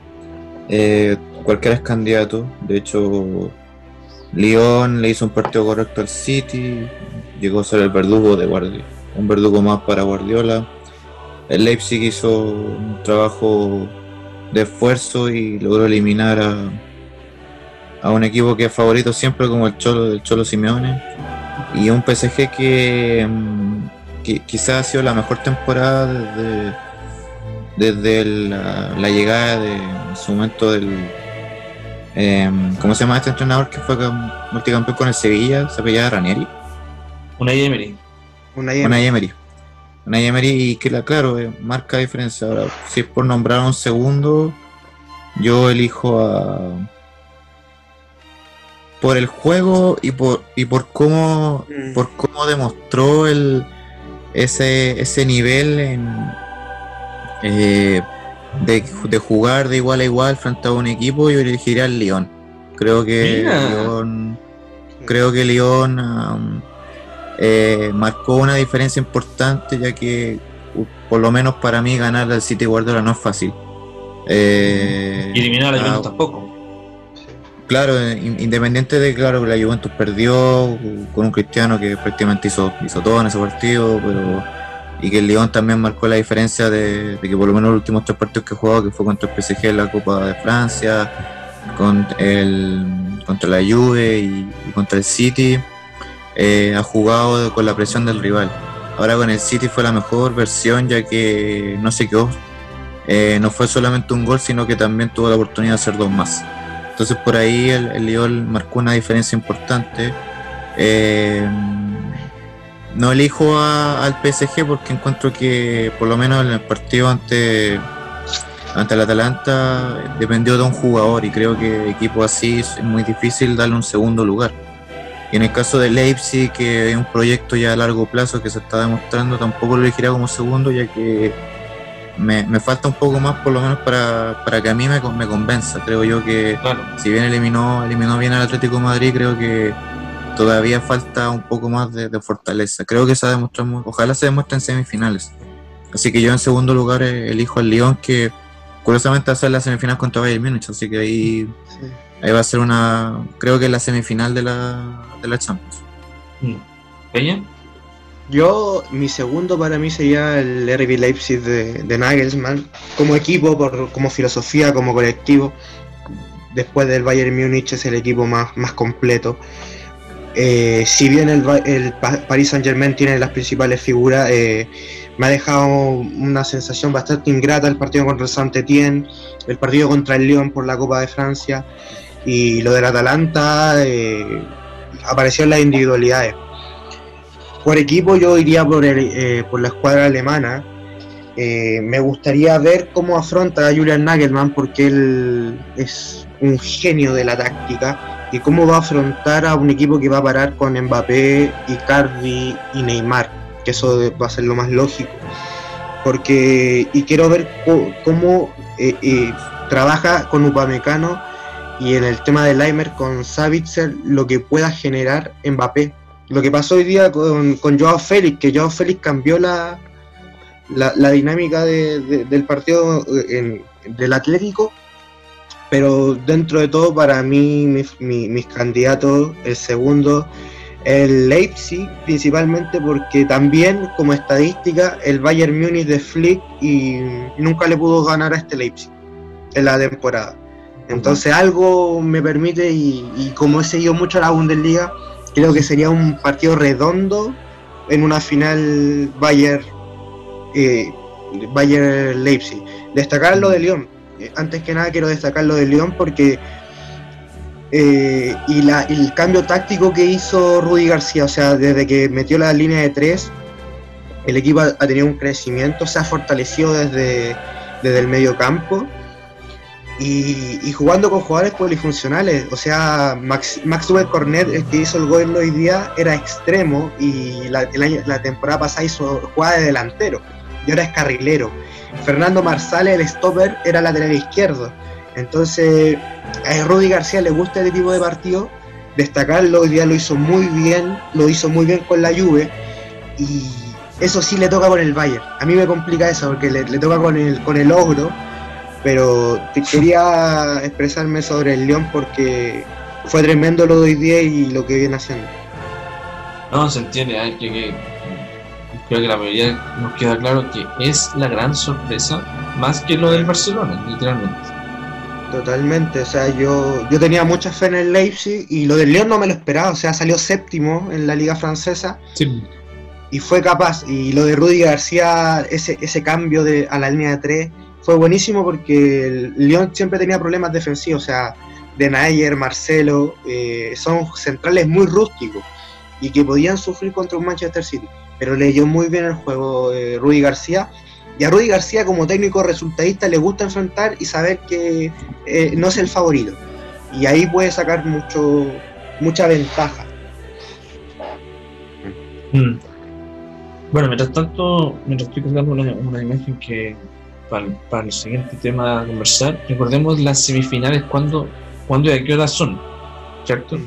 eh, cualquiera es candidato. De hecho, Lyon le hizo un partido correcto al City, llegó a ser el verdugo de Guardiola, un verdugo más para Guardiola. El Leipzig hizo un trabajo de esfuerzo y logró eliminar a, a un equipo que es favorito siempre como el Cholo, el Cholo Simeone y un PSG que, mm, que quizás ha sido la mejor temporada desde, desde la, la llegada de en su momento del em, ¿cómo se llama este entrenador que fue cam- multicampeón con el Sevilla? se apellida Ranieri Una Emery. Una Unai Emery Unai Emery y que la claro eh, marca diferencia ahora si es por nombrar un segundo yo elijo a por el juego y por y por cómo Mm. por cómo demostró el ese ese nivel en eh, de, de jugar de igual a igual frente a un equipo yo elegiría al Lyon creo que. Lyon creo que Lyon am, eh, marcó una diferencia importante ya que por lo menos para mí ganar al City Guardiola no es fácil Eh, Y eliminar a la ah, Juventus tampoco. Claro, in- independiente de claro que la Juventus perdió con un Cristiano que prácticamente hizo, hizo todo en ese partido, pero y que el Lyon también marcó la diferencia de, que por lo menos los últimos tres partidos que jugó, que fue contra el PSG en la Copa de Francia, con el, contra la Juve y, contra el City, eh, ha jugado con la presión del rival. Ahora con el City fue la mejor versión ya que no se quedó, eh, no fue solamente un gol, sino que también tuvo la oportunidad de hacer dos más. Entonces por ahí el, el marcó una diferencia importante. Eh, no elijo al PSG porque encuentro que por lo menos en el partido ante, ante el Atalanta dependió de un jugador y creo que equipo así es muy difícil darle un segundo lugar. Y en el caso de Leipzig, que es un proyecto ya a largo plazo que se está demostrando, tampoco lo elegiría como segundo ya que me, me falta un poco más por lo menos para, para que a mí me, con- me convenza. Creo yo que Claro. si bien eliminó, eliminó bien al Atlético de Madrid, creo que todavía falta un poco más de, de fortaleza. Creo que se ha demostrado, ojalá se demuestre en semifinales. Así que yo en segundo lugar eh, elijo al Lyon, que curiosamente va a ser la semifinal contra Bayern Múnich, así que ahí, Sí. ahí va a ser una, creo que es la semifinal de la, de la Champions. Mm. Yo, mi segundo para mí sería el RB Leipzig de, Nagelsmann, como equipo, por, como filosofía, como colectivo. Después del Bayern Múnich es el equipo más, más completo. Eh, si bien el, Paris Saint Germain tiene las principales figuras, eh, me ha dejado una sensación bastante ingrata el partido contra el saint Etienne, el partido contra el Lyon por la Copa de Francia y lo del Atalanta eh, apareció en las individualidades. Por equipo yo iría por, el, eh, por la escuadra alemana. Eh, me gustaría ver cómo afronta a Julian Nagelmann porque él es un genio de la táctica y cómo va a afrontar a un equipo que va a parar con Mbappé, Icardi y Neymar, que eso va a ser lo más lógico. Porque y quiero ver cómo eh, eh, trabaja con Upamecano y en el tema de Leimer con Savitzer lo que pueda generar Mbappé lo que pasó hoy día con, con Joao Félix, que Joao Félix cambió la, la, la dinámica de- de- del partido en- del Atlético, pero dentro de todo para mí mis, mi- mis candidatos, el segundo, el Leipzig, principalmente porque también como estadística el Bayern Múnich de Flick y nunca le pudo ganar a este Leipzig en la temporada. Entonces algo me permite y, y como he seguido mucho la Bundesliga, creo que sería un partido redondo en una final Bayern eh, Bayern Leipzig. Destacar lo de Lyon. Eh, Antes que nada quiero destacar lo de Lyon porque eh, y la, el cambio táctico que hizo Rudy García, o sea, desde que metió la línea de tres, el equipo ha, ha tenido un crecimiento, se ha fortalecido desde desde el medio campo y, jugando con jugadores polifuncionales. O sea, Max, Maxwell Cornet, el que hizo el gol hoy día, era extremo y la, la temporada pasada hizo jugada de delantero y ahora es carrilero. Fernando Marsale, el stopper, era lateral izquierdo. Entonces, a Rudy García le gusta este tipo de partido. Destacarlo, hoy día lo hizo muy bien, lo hizo muy bien con la Juve. Y eso sí le toca con el Bayern. A mí me complica eso porque le, toca con el, con el ogro pero quería expresarme sobre el León porque fue tremendo lo de hoy día y lo que viene haciendo. No, se entiende, hay que, creo que la mayoría nos queda claro que es la gran sorpresa, más que lo del Barcelona, literalmente. Totalmente, o sea, yo, yo tenía mucha fe en el Leipzig y lo del León no me lo esperaba, o sea, salió séptimo en la liga francesa y fue capaz, y lo de Rudy García, ese, ese cambio de, a la línea de tres, fue buenísimo porque el Lyon siempre tenía problemas defensivos, o sea, De Nayer, Marcelo, eh, son centrales muy rústicos y que podían sufrir contra un Manchester City, pero leyó muy bien el juego eh, Rudy García. Y a Rudy García como técnico resultadista le gusta enfrentar y saber que eh, no es el favorito. Y ahí puede sacar mucho, mucha ventaja. Mm. Bueno, mientras tanto, mientras estoy contando una imagen que, para, el siguiente tema a conversar, recordemos las semifinales, cuándo, cuándo y a qué hora son, ¿cierto?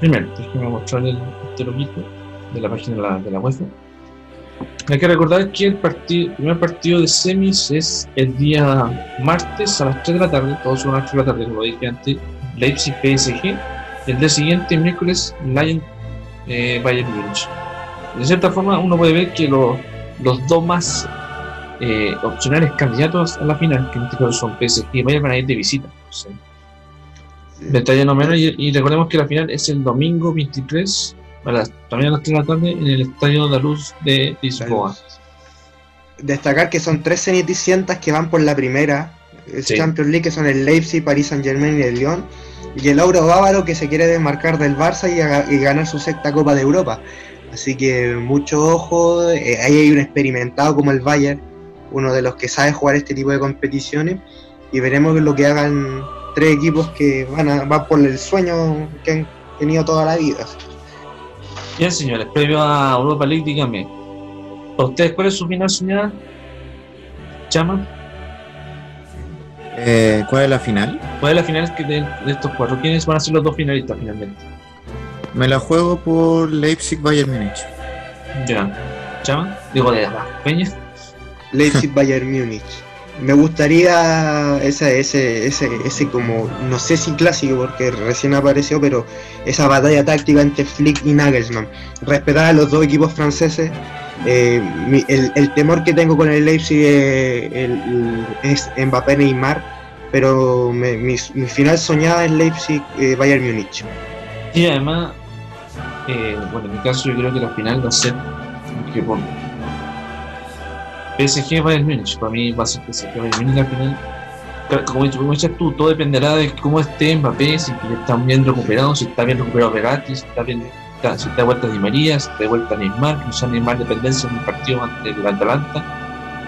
Primero, déjeme mostrar el, este de la página de la, de la web. Hay que recordar que el, partido, primer partido de semis es el día martes a las 3 de la tarde, todos son a las 3 de la tarde, como dije antes, Leipzig PSG. El día siguiente, miércoles, Lion eh, Bayern Munich. De cierta forma, uno puede ver que los dos más eh, opcionales candidatos a la final, que en este caso son PSG y Bayern, van a ir de visita. Detalle no menos, y, recordemos que la final es el domingo 23, también a las 3 de la tarde, en el Estadio de Luz de Lisboa. Destacar que son tres ceniticientas que van por la primera Champions League, que son el Leipzig, Paris Saint Germain y el Lyon, y el Euro Bávaro que se quiere desmarcar del Barça y, y ganar su sexta Copa de Europa. Así que mucho ojo, eh, ahí hay un experimentado como el Bayern, uno de los que sabe jugar este tipo de competiciones y veremos lo que hagan tres equipos que van, a, van por el sueño que han tenido toda la vida. Bien, señores, previo a Europa League, díganme, ¿para ustedes cuál es su final soñada? ¿Chama? Eh, ¿Cuál es la final? ¿Cuál es la final de, de, estos cuatro? ¿Quiénes van a ser los dos finalistas finalmente? Me la juego por Leipzig Bayern Múnich. Ya. ¿Chama? Digo, de la Peña. Leipzig Bayern Múnich. Me gustaría ese, ese, ese, ese como, no sé si clásico porque recién apareció, pero esa batalla táctica entre Flick y Nagelsmann. Respetar a los dos equipos franceses. Eh, el, temor que tengo con el Leipzig es, Mbappé Neymar, pero mi, final soñada es Leipzig eh, Bayern Múnich. Y además, eh, bueno, en mi caso yo creo que la final va a ser que por PSG Bayern Munich, para mí va a ser PSG Bayern Munich al final. Como, dices tú, todo dependerá de cómo esté Mbappé, si están bien recuperados, si está bien recuperado Verratti, si está bien si está de vuelta Di María, si está de vuelta Neymar, que usa Neymar dependencia en un partido ante el Atalanta.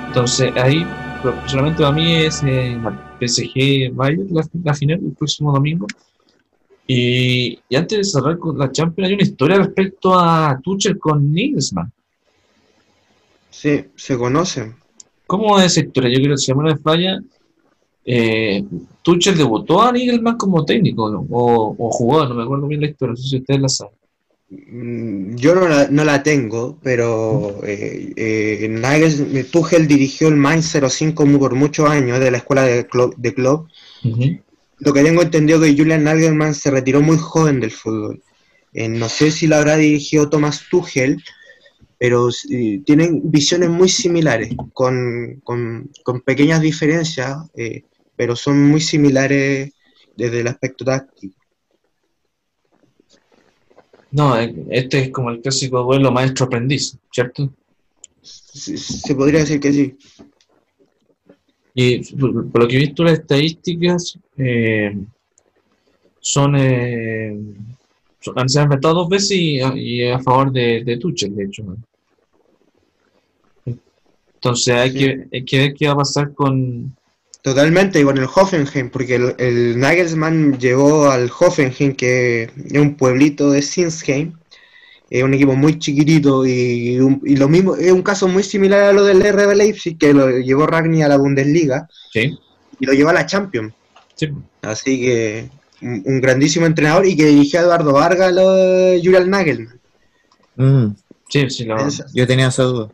Entonces ahí, personalmente para mí es eh, PSG Bayern la, final el próximo domingo. Y, y, antes de cerrar con la Champions, hay una historia respecto a Tuchel con Nilsman. Sí, se conocen. ¿Cómo es esa historia? Yo creo que si no me falla, eh, Tuchel debutó a Nigelman como técnico o, o, jugó, no me acuerdo bien la historia, no sé si ustedes la saben. Mm, yo no la, no la tengo, pero eh, eh, Tuchel dirigió el Mainz 05 por muchos años de la escuela de club. De club. Lo que tengo entendido es que Julian Nagelman se retiró muy joven del fútbol. Eh, no sé si lo habrá dirigido Thomas Tuchel, pero tienen visiones muy similares, con, pequeñas diferencias, eh, pero son muy similares desde el aspecto táctico. No, eh, este es como el clásico duelo maestro-aprendiz, ¿cierto? se podría decir que sí. Y por, lo que he visto, las estadísticas eh, son, se han enfrentado dos veces y, a favor de, de Tuchel, de hecho. Entonces hay, Sí. que, hay que ver qué va a pasar con... Totalmente, y con el Hoffenheim, porque el, el Nagelsmann llegó al Hoffenheim, que es un pueblito de Sinsheim, es un equipo muy chiquitito y, un- y lo mismo, es un caso muy similar a lo del RB Leipzig, que lo llevó Ragni a la Bundesliga Sí, y lo llevó a la Champions. sí. Así que un, un grandísimo entrenador y que dirigió a Eduardo Vargas, lo de Julian Nagelsmann. Mm, Sí, sí, lo- yo tenía esa duda.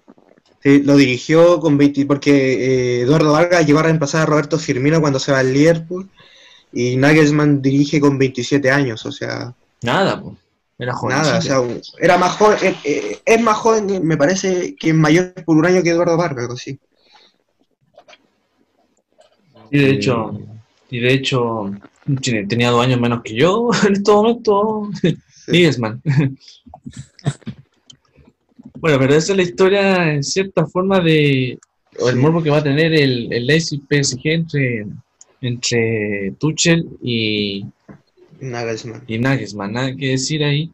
Sí, lo dirigió con 20, porque eh, Eduardo Vargas llegó a reemplazar a Roberto Firmino cuando se va al Liverpool y Nagelsmann dirige con 27 años, o sea, nada, pues. Era joven. nada, o sea, era más joven, eh, eh, es más joven, me parece que es mayor por un año que Eduardo Vargas, algo así. y de hecho, y de hecho, tenía dos años menos que yo en este momento. Nigelsmann. bueno, pero esa es la historia en cierta forma de o el morbo que va a tener el, el Leipzig PSG entre, entre Tuchel y, Nagelsmann. y Nagelsmann, nada que decir ahí.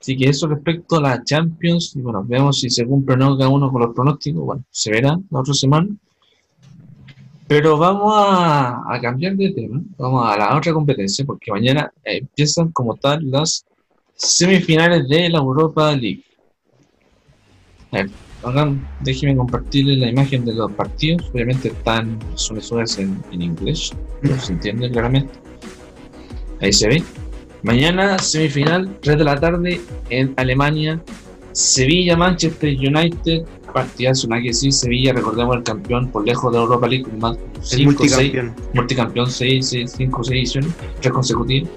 Así que eso respecto a la Champions, y bueno, veamos si se cumple o no cada uno con los pronósticos, bueno, se verá la otra semana. Pero vamos a, cambiar de tema, vamos a la otra competencia, porque mañana eh, empiezan como tal las semifinales de la Europa League. A déjenme compartirles la imagen de los partidos, obviamente están son esos en, en inglés, pero se entiende claramente. Ahí se ve. Mañana semifinal, 3 de la tarde en Alemania. Sevilla, Manchester United. Partidazo, que decir. Sevilla, recordemos el campeón por lejos de Europa League más El 5 6 multicampeón. multicampeón 6, 5 6 ediciones, 3 consecutivas.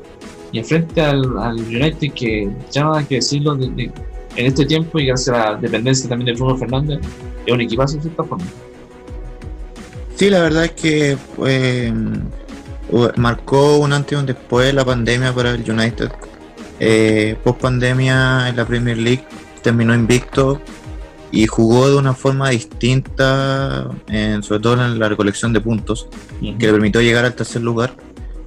Y enfrente al, al United que ya nada que decirlo de- de- en este tiempo y gracias a la dependencia también de Bruno Fernández, es un equipazo de cierta forma. Sí, la verdad es que eh, marcó un antes y un después de la pandemia para el United. Eh, post pandemia en la Premier League terminó invicto y jugó de una forma distinta, en- sobre todo en la recolección de puntos, que le permitió llegar al tercer lugar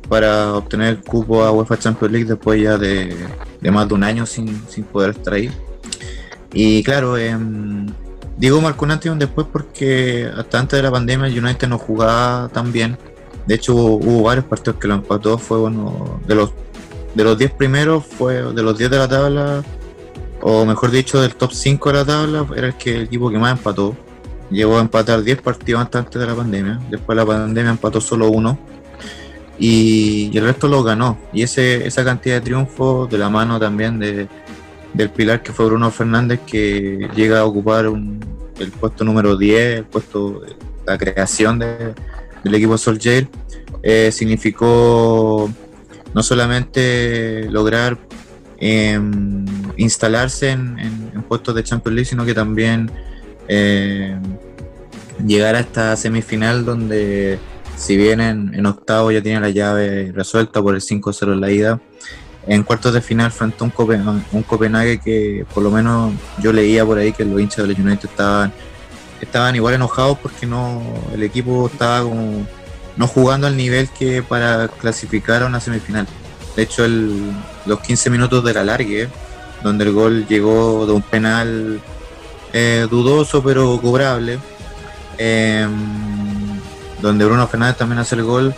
para obtener el cupo a UEFA Champions League después ya de, de más de un año sin, sin poder estar ahí. Y claro, em, digo marcó un antes y un después porque hasta antes de la pandemia el United no jugaba tan bien. De hecho hubo, hubo varios partidos que lo empató, fue uno de los de los 10 primeros, fue de los 10 de la tabla, o mejor dicho del top 5 de la tabla, era el, que, el equipo que más empató. Llegó a empatar 10 partidos antes, de la pandemia, después de la pandemia empató solo uno y, el resto lo ganó. Y ese, esa cantidad de triunfos de la mano también de, del pilar que fue Bruno Fernández, que llega a ocupar un- el puesto número 10, el puesto la creación de- del equipo Solskjaer, eh, significó no solamente lograr em, instalarse en, puestos de Champions League, sino que también em, llegar a esta semifinal donde si bien en, octavo ya tiene la llave resuelta por el 5-0 en la ida, en cuartos de final frente a un Copenhague que por lo menos yo leía por ahí que los hinchas del United estaban, estaban igual enojados porque no el equipo estaba como no jugando al nivel que para clasificar a una semifinal. De hecho, el- los 15 minutos del alargue, donde el gol llegó de un penal eh, dudoso pero cobrable, em, donde Bruno Fernández también hace el gol,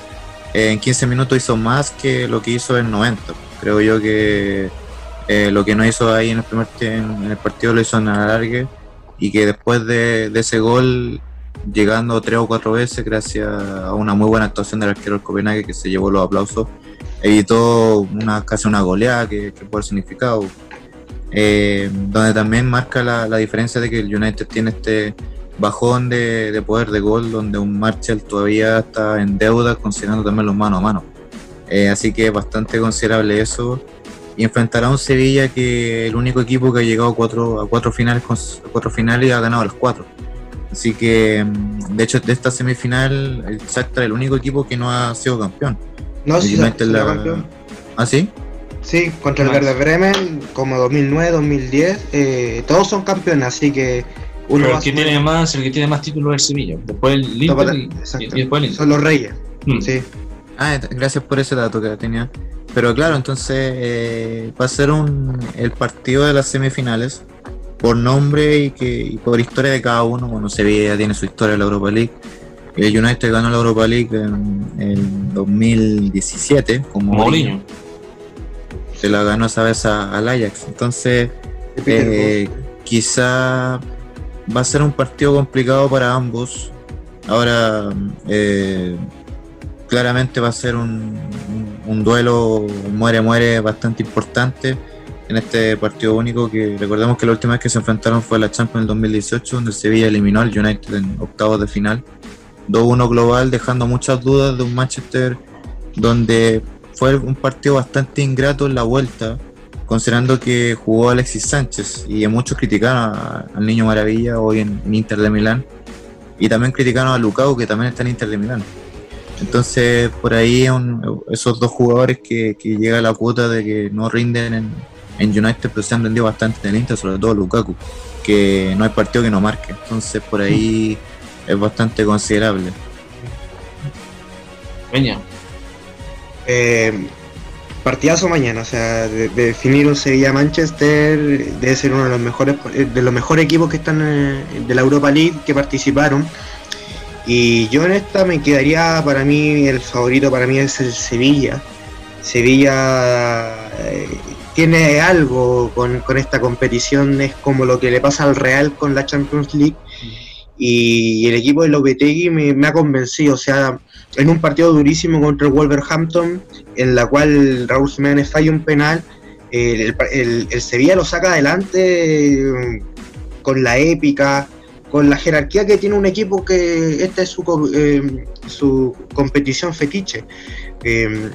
eh, en 15 minutos hizo más que lo que hizo en 90. Creo yo que eh, lo que no hizo ahí en el primer en el partido lo hizo en el alargue y que después de, de ese gol, llegando tres o cuatro veces, gracias a una muy buena actuación del arquero del Copenhague que se llevó los aplausos, evitó una, casi una goleada que, que por significado. Eh, donde también marca la, la diferencia de que el United tiene este bajón de, de poder de gol, donde un Marshall todavía está en deuda, considerando también los mano a mano. Eh, así que bastante considerable eso. Y enfrentará a un Sevilla que el único equipo que ha llegado a cuatro, a cuatro finales a cuatro finales y ha ganado las cuatro. Así que, mm, de hecho, de esta semifinal, el Shakhtar es el único equipo que no ha sido campeón. No, sí, la- campeón. ¿Ah, sí? Sí, contra el. Werder Bremen, como 2009, 2010, eh, todos son campeones, así que uno Pero el que tiene más, el que tiene más títulos es el Sevilla. Después el Inter y- y después el Inter. son los reyes. Mm. Sí. Ah, gracias por ese dato que tenía. Pero claro, entonces eh, va a ser un, el partido de las semifinales por nombre y que y por historia de cada uno. Bueno, Sevilla tiene su historia en la Europa League. El United ganó la Europa League en, en 2017 como Mourinho. se la ganó esa vez a- al Ajax. Entonces, eh, quizá va a ser un partido complicado para ambos. Ahora, eh, claramente va a ser un, duelo muere-muere bastante importante en este partido único que recordemos que la última vez que se enfrentaron fue la Champions del 2018 donde el Sevilla eliminó al United en octavos de final 2-1 global dejando muchas dudas de un Manchester donde fue un partido bastante ingrato en la vuelta considerando que jugó Alexis Sánchez y muchos criticaron al Niño Maravilla hoy en, Inter de Milán y también criticaron a Lukaku que también está en Inter de Milán. Entonces por ahí esos dos jugadores que, que llega a la cuota de que no rinden en, en United pero se han rendido bastante en Inter sobre todo Lukaku que no hay partido que no marque. Entonces por ahí es bastante considerable Peña. Eh, partidazo mañana, o sea, de, de definir un Sevilla-Manchester debe ser uno de los mejores eh, de los mejores equipos que están eh, de la Europa League que participaron. Y yo en esta me quedaría para mí el favorito para mí es el Sevilla. Sevilla eh, tiene algo con, con esta competición, es como lo que le pasa al Real con la Champions League. Y el equipo de Lopetegui me, me ha convencido, o sea, en un partido durísimo contra el Wolverhampton, en la cual Raúl Jiménez falla un penal, el, el- el Sevilla lo saca adelante eh, con la épica, con la jerarquía que tiene un equipo que esta es su, eh, su competición fetiche. Eh,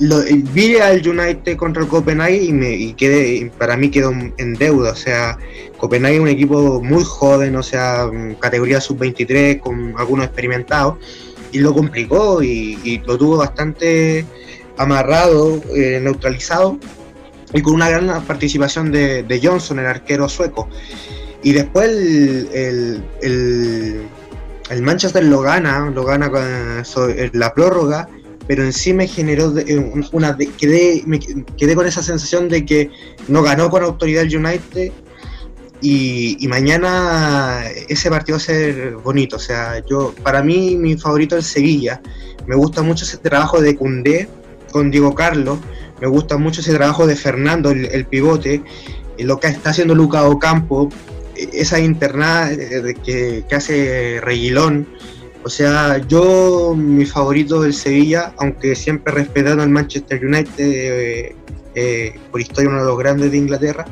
lo, eh, vi al United contra el Copenhague y, me, y quedé, para mí quedó en deuda. O sea, Copenhague es un equipo muy joven, o sea, categoría sub-23 con algunos experimentados, y lo complicó y, lo tuvo bastante amarrado, eh, neutralizado, y con una gran participación de, Johnson, el arquero sueco. Y después el, el- el- Manchester lo gana, lo gana con- sobre la prórroga, pero en sí me generó eh, un- una de- quedé, me quedé con esa sensación de que no ganó con autoridad el United y, y mañana ese partido va a ser bonito. O sea, yo para mí mi favorito es Sevilla. Me gusta mucho ese trabajo de Cundé con Diego Carlos. Me gusta mucho ese trabajo de Fernando, el, el pivote. y lo que está haciendo Luca Ocampo. eh, Esa internada eh, que, que hace Reguilón. O sea, yo mi favorito del Sevilla, aunque siempre respetando al Manchester United, eh, eh, por historia uno de los grandes de Inglaterra,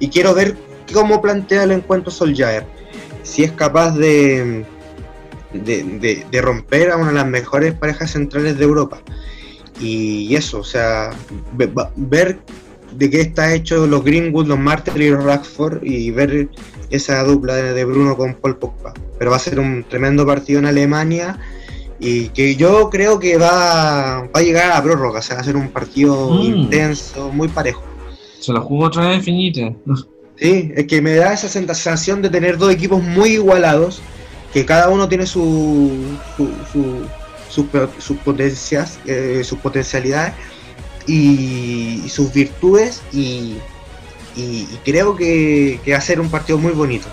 y quiero ver cómo plantea el encuentro Solskjaer. Si es capaz de, de, de- romper a una de las mejores parejas centrales de Europa. Y eso, o sea, ver de qué está hecho los Greenwood, los Martel y los Rashford y ver esa dupla de, Bruno con Paul Pogba. Pero va a ser un tremendo partido en Alemania y que yo creo que va, va a llegar a prórroga, o sea, va a ser un partido Mm. intenso, muy parejo. Se la jugó otra vez finita. Sí, es que me da esa sensación de tener dos equipos muy igualados, que cada uno tiene su, su- su- sus sus potencias, eh, sus potencialidades y, y sus virtudes y, y- y creo que, que va a ser un partido muy bonito.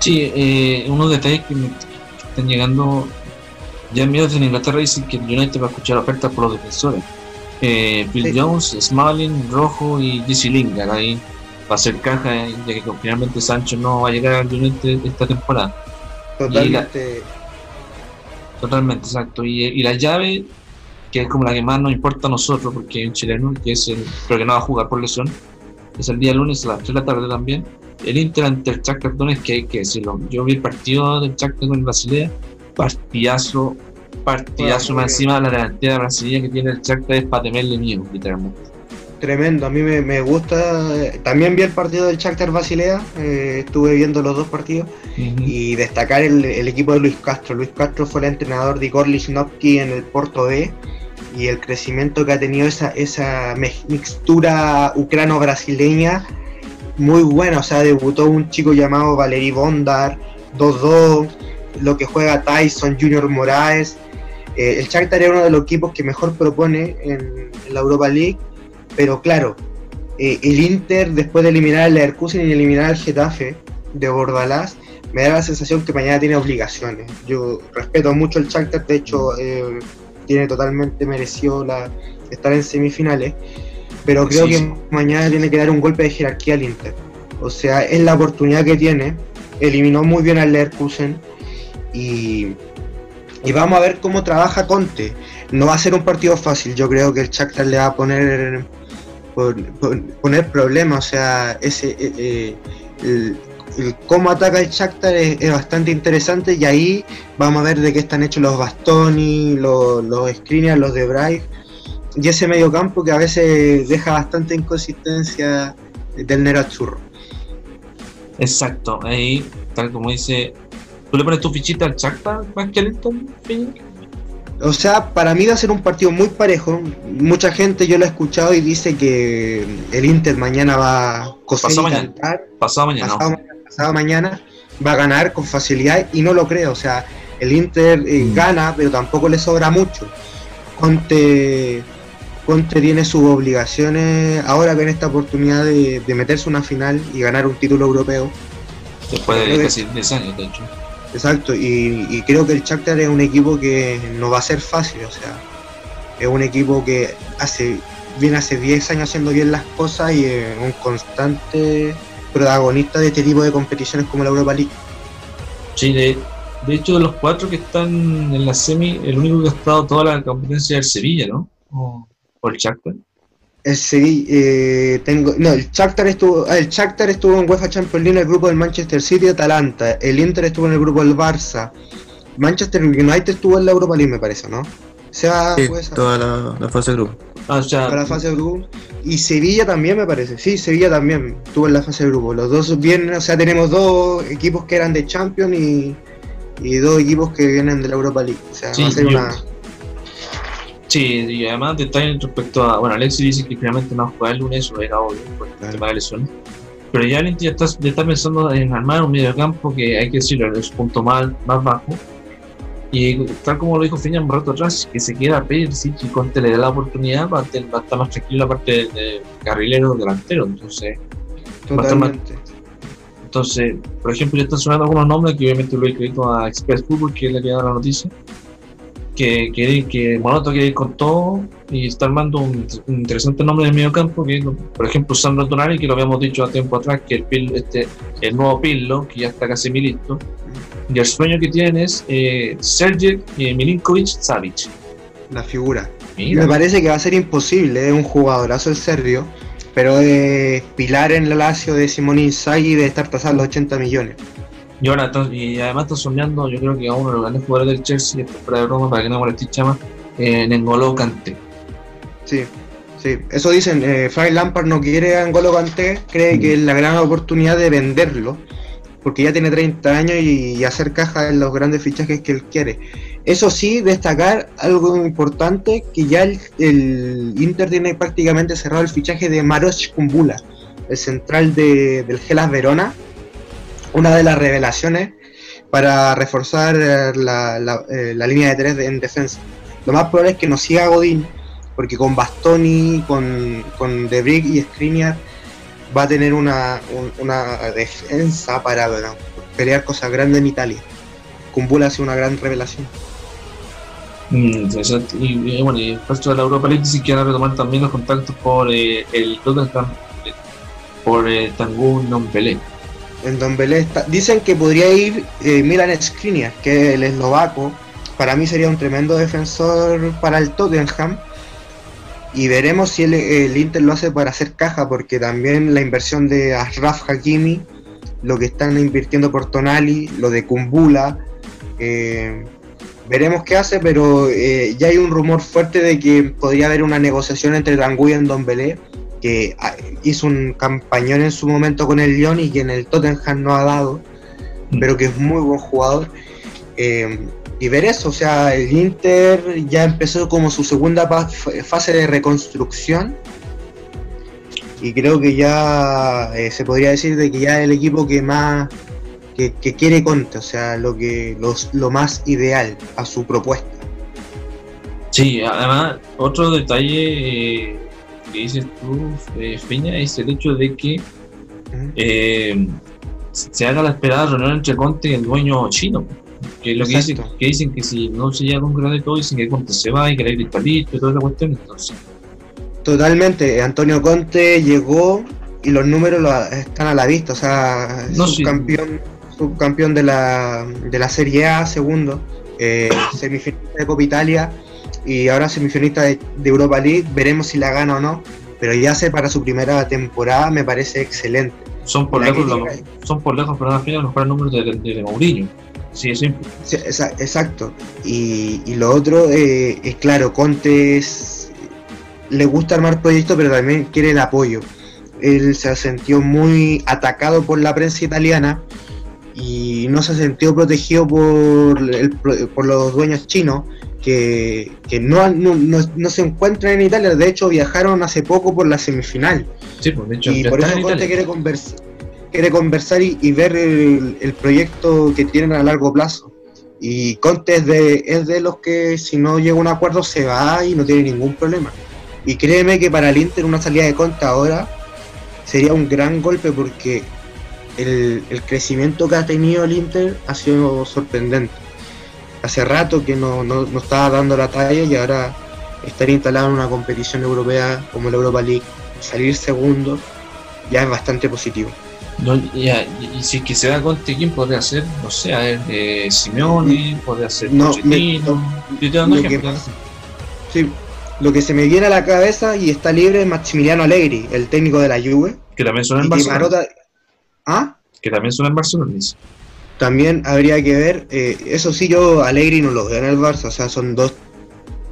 Sí, eh, unos detalles que, me- que están llegando. Ya medios en Inglaterra dicen que el United va a escuchar ofertas por los defensores. Eh, Bill Sí. Jones, Smalling, Rojo y Jesse Lingard ahí va a ser caja, eh, ya que finalmente Sancho no va a llegar al United esta temporada. Totalmente. Totalmente, exacto. Y, y la llave, que es como la que más nos importa a nosotros, porque hay un chileno que es el, pero que no va a jugar por lesión, es el día lunes a las 3 de la tarde también. El Inter ante el Shakhtar Donetsk, que hay que decirlo. Yo vi el partido del Shakhtar con el Basilea, partidazo, partidazo Bueno, más encima la delantera brasileña que tiene el Shakhtar es para temerle miedo, literalmente. Tremendo, a mí me, me gusta. eh, También vi el partido del Shakhtar Basilea, eh, estuve viendo los dos partidos. Ujú. y destacar el, el equipo de Luis Castro. Luis Castro fue el entrenador de Igor Lichnowsky en el Porto B y el crecimiento que ha tenido esa, esa mixtura ucrano-brasileña muy buena. O sea, debutó un chico llamado Valery Bondar, 2-2, lo que juega Tyson, Junior Moraes. Eh, el Shakhtar es uno de los equipos que mejor propone en, la Europa League, pero claro, eh, el Inter, después de eliminar al Leverkusen y eliminar al Getafe de Bordalás, me da la sensación que mañana tiene obligaciones. Yo respeto mucho el Shakhtar, de hecho, eh, tiene totalmente merecido la, estar en semifinales, pero creo que mañana tiene que dar un golpe de jerarquía al Inter. O sea, es la oportunidad que tiene. Eliminó muy bien al Leverkusen y, y vamos a ver cómo trabaja Conte. No va a ser un partido fácil. Yo creo que el Shakhtar le va a poner poner problemas. O sea, ese eh, eh, el, cómo ataca el Shakhtar es, bastante interesante y ahí vamos a ver de qué están hechos los Bastoni, los, los Skriniar, los de Bright y ese medio campo que a veces deja bastante inconsistencia del Nero. Exacto, ahí, tal como dice, ¿tú le pones tu fichita al Shakhtar más que al O sea, para mí va a ser un partido muy parejo. Mucha gente yo lo he escuchado y dice que el Inter mañana va a pasado mañana. pasado mañana. Pasado, mañana va a ganar con facilidad y no lo creo. O sea, el Inter eh, mm. gana, pero tampoco le sobra mucho. Conte Conte tiene sus obligaciones ahora con esta oportunidad de, meterse una final y ganar un título europeo. Después de casi 10 años, de hecho. Exacto, y, creo que el Shakhtar es un equipo que no va a ser fácil, o sea, es un equipo que hace viene hace 10 años haciendo bien las cosas y es un constante protagonista de este tipo de competiciones como la Europa League. Sí, de, hecho de los cuatro que están en la semi, el único que ha estado toda la competencia es el Sevilla, ¿no? ¿O el Shakhtar? El Sevilla, eh, tengo, no, el Shakhtar estuvo, ah, el Shakhtar estuvo en UEFA Champions League en el grupo del Manchester City y Atalanta, el Inter estuvo en el grupo del Barça, Manchester United estuvo en la Europa League me parece, ¿no? O sea, toda la, fase de grupo. Ah, toda la fase de grupo. Y Sevilla también me parece, sí, Sevilla también estuvo en la fase de grupo. Los dos vienen, o sea, tenemos dos equipos que eran de Champions y, y dos equipos que vienen de la Europa League. O sea, va a ser una Sí, y además detalles respecto a. Bueno, Alexis dice que finalmente no va a jugar el lunes, eso era obvio, por el tema de lesiones. Pero ya ya está, ya está, pensando en armar un medio campo que hay que decirlo, es un punto más, más bajo. Y tal como lo dijo Fiña un rato atrás, que se quiera pedir si Conte le da la oportunidad, va a, estar más tranquilo la parte de, carrilero delantero. Entonces, Totalmente. entonces, por ejemplo, ya están sonando algunos nombres que obviamente lo he escrito a Express Football, que es la que da la noticia que, que, que Monoto quiere ir con todo y está armando un, interesante nombre de medio campo, que por ejemplo Sandro Tonali, que lo habíamos dicho a tiempo atrás, que el, este, el nuevo Pillo, que ya está casi listo, y el sueño que tiene es eh, Sergej eh, Milinkovic Savic. La figura. Me parece que va a ser imposible, es un jugadorazo el serbio, pero es pilar en la Lazio de Simón Inzaghi de estar tasado los 80 millones. Y ahora, y además está soñando, yo creo que a uno de los grandes jugadores del Chelsea, esto fuera de broma, para que no moleste chama, en N'Golo Kanté. Sí, sí, eso dicen, eh, Frank Lampard no quiere a N'Golo Kanté, cree que es la gran oportunidad de venderlo, porque ya tiene 30 años y, hacer caja en los grandes fichajes que él quiere. Eso sí, destacar algo importante, que ya el, Inter tiene prácticamente cerrado el fichaje de Maros Kumbula, el central de, del Gelas Verona, una de las revelaciones para reforzar eh, eh, la, línea de tres en defensa. Lo más probable es que no siga Godín, porque con Bastoni, con, con De y Skriniar va a tener una, defensa para pelear cosas grandes en Italia. Kumbula ha sido una gran revelación. Mm, y, bueno, y el resto de la Europa League si quieren retomar también los contactos por eh, el Tottenham, por eh, Tangun Pelé en Don Belé Dicen que podría ir eh, Milan Skriniar, que es el eslovaco. Para mí sería un tremendo defensor para el Tottenham. Y veremos si el, Inter lo hace para hacer caja, porque también la inversión de Ashraf Hakimi, lo que están invirtiendo por Tonali, lo de Kumbula. Eh, veremos qué hace, pero eh, ya hay un rumor fuerte de que podría haber una negociación entre Tanguy y Don Belé que ah, hizo un campañón en su momento con el Lyon y que en el Tottenham no ha dado, mm. pero que es muy buen jugador. Eh, y ver eso, o sea, el Inter ya empezó como su segunda fase de reconstrucción y creo que ya eh, se podría decir de que ya es el equipo que más que, quiere Conte, o sea, lo que lo más ideal a su propuesta. Sí, además otro detalle eh, que dices tú, eh, Feña, es el hecho de que eh, se haga la esperada reunión entre Conte y el dueño chino. Que lo que dicen, que dicen que si no se llega a concretar de todo, dicen que Conte se va y que la está listo y toda esa cuestión. Entonces, Totalmente, Antonio Conte llegó y los números lo- están a la vista, o sea, No, sí. subcampeón, subcampeón de la, de la Serie A, segundo, eh, semifinalista de Copa Italia y ahora semifinalista de, de Europa League, veremos si la gana o no, pero ya sé para su primera temporada me parece excelente. son por La lejos, son por lejos, pero al final los mejores números de, de, de Mourinho. Sí. Sí, exa- exacto. Y, y lo otro eh, es claro, Conte es- le gusta armar proyectos, pero también quiere el apoyo. Él se sintió muy atacado por la prensa italiana y no se sintió protegido por, el por los dueños chinos que, que no, no, no- no se encuentran en Italia. De hecho, viajaron hace poco por la semifinal. Sí, pues de hecho, Y por eso Conte quiere conversar, quiere conversar y, ver el, proyecto que tienen a largo plazo. Y Conte es de, es de los que si no llega a un acuerdo se va y no tiene ningún problema. Y créeme que para el Inter una salida de Conte ahora sería un gran golpe porque el, el crecimiento que ha tenido el Inter ha sido sorprendente. Hace rato que no, no, no estaba dando la talla y ahora estar instalado en una competición europea como la Europa League, salir segundo, ya es bastante positivo. No, ya, y, si es que se da Conte, ¿quién podría ser? No sé, a ver, eh, Simeone, podría ser No, me- Yo te lo que Sí, lo que se me viene a la cabeza y está libre es Maximiliano Allegri, el técnico de la Juve. Que también suena en Barcelona. Marota- ¿Ah? Que también suena en Barcelona. dice. También habría que ver, eh, eso sí, yo Allegri no lo veo en el Barça, o sea, son dos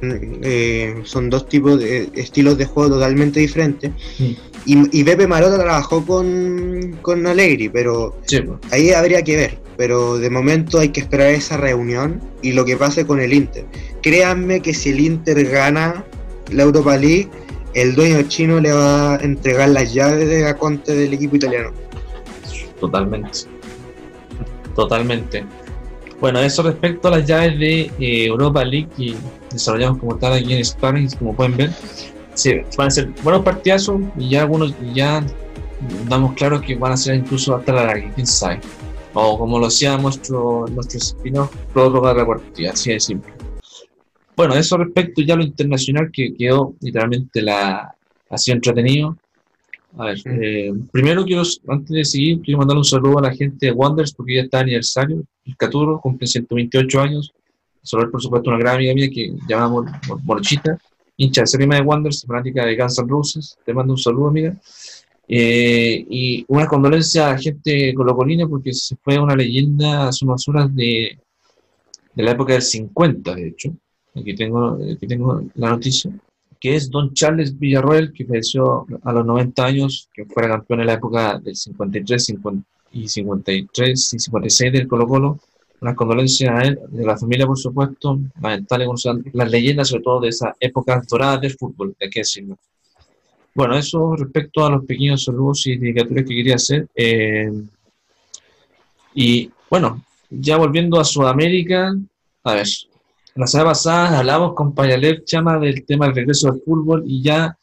eh, son dos tipos de estilos de juego totalmente diferentes. Mm. Y, y Pepe Marota trabajó con, con Allegri, pero Sí, ahí habría que ver. Pero de momento hay que esperar esa reunión y lo que pase con el Inter. Créanme que si el Inter gana la Europa League, el dueño chino le va a entregar las llaves de a Conte del equipo italiano. Totalmente. Totalmente. Bueno, eso respecto a las llaves de eh, Europa League que desarrollamos como tal aquí en Sparring, como pueden ver. Sí, van a ser buenos partidazos y ya algunos ya damos claro que van a ser incluso hasta la larga, quién sabe. O como lo hacía nuestro, nuestro spin-off, prórroga de la partida, así de simple. Bueno, eso respecto ya a lo internacional que quedó literalmente la, ha sido entretenido. A ver, eh, primero quiero, antes de seguir, quiero mandar un saludo a la gente de Wonders porque ya está aniversario. El Caturo cumple 128 años. Saludar, por supuesto, una gran amiga mía que llamamos Mor- Morochita, hincha de Serima de Wonders, fanática de Guns N' Roses. Te mando un saludo, amiga. Eh, y una condolencia a la gente colocolina porque se fue una leyenda hace unas horas de, de la época del 50, de hecho. Aquí tengo, aquí tengo la noticia que es Don Charles Villarroel, que falleció a los 90 años, que fuera campeón en la época del 53, 50 y 53 y 56 del Colo Colo. Unas condolencias a él, de la familia, por supuesto, lamentable las leyendas, sobre todo de esas épocas doradas del fútbol, hay que decirlo. Bueno, eso respecto a los pequeños saludos y dedicaturas que quería hacer. eh, y bueno, ya volviendo a Sudamérica, a ver, la semana pasada hablamos con Payalep Chama del tema del regreso al fútbol y ya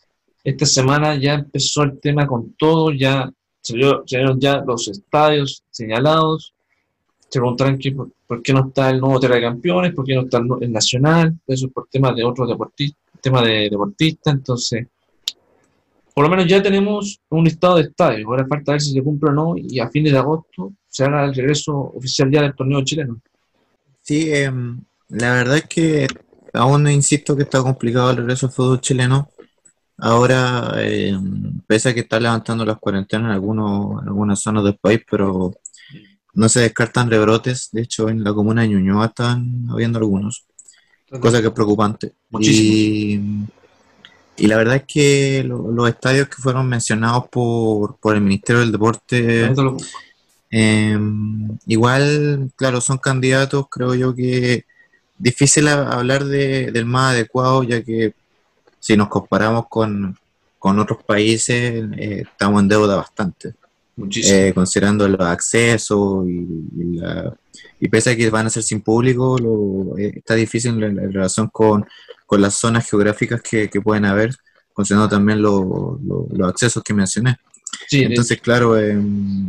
esta semana ya empezó el tema con todo, ya salieron ya los estadios señalados, se preguntarán que por, por qué no está el nuevo Tierra de Campeones, por qué no está el, el Nacional, eso es por temas de otros deportistas, tema de deportistas, entonces por lo menos ya tenemos un listado de estadios, ahora falta ver si se cumple o no y a fines de agosto se haga el regreso oficial ya del torneo chileno. Sí, em, la verdad es que aún insisto que está complicado el regreso al fútbol chileno. Ahora, em, pese a que está levantando las cuarentenas en, algunos, en algunas zonas del país, pero no se descartan rebrotes. De hecho, en la comuna de Ñuñoa están habiendo algunos, cosa que es preocupante. Y, y la verdad es que lo- los estadios que fueron mencionados por, por el Ministerio del Deporte eh, igual, claro, son candidatos, creo yo que difícil hablar de, del más adecuado, ya que si nos comparamos con, con otros países, eh, estamos en deuda bastante, Muchísimo. eh, considerando los accesos y, y la- y pese a que van a ser sin público, lo- eh, está difícil en, en relación con, con las zonas geográficas que, que pueden haber. considerando también lo- lo- los accesos que mencioné. Sí, Entonces, claro, eh,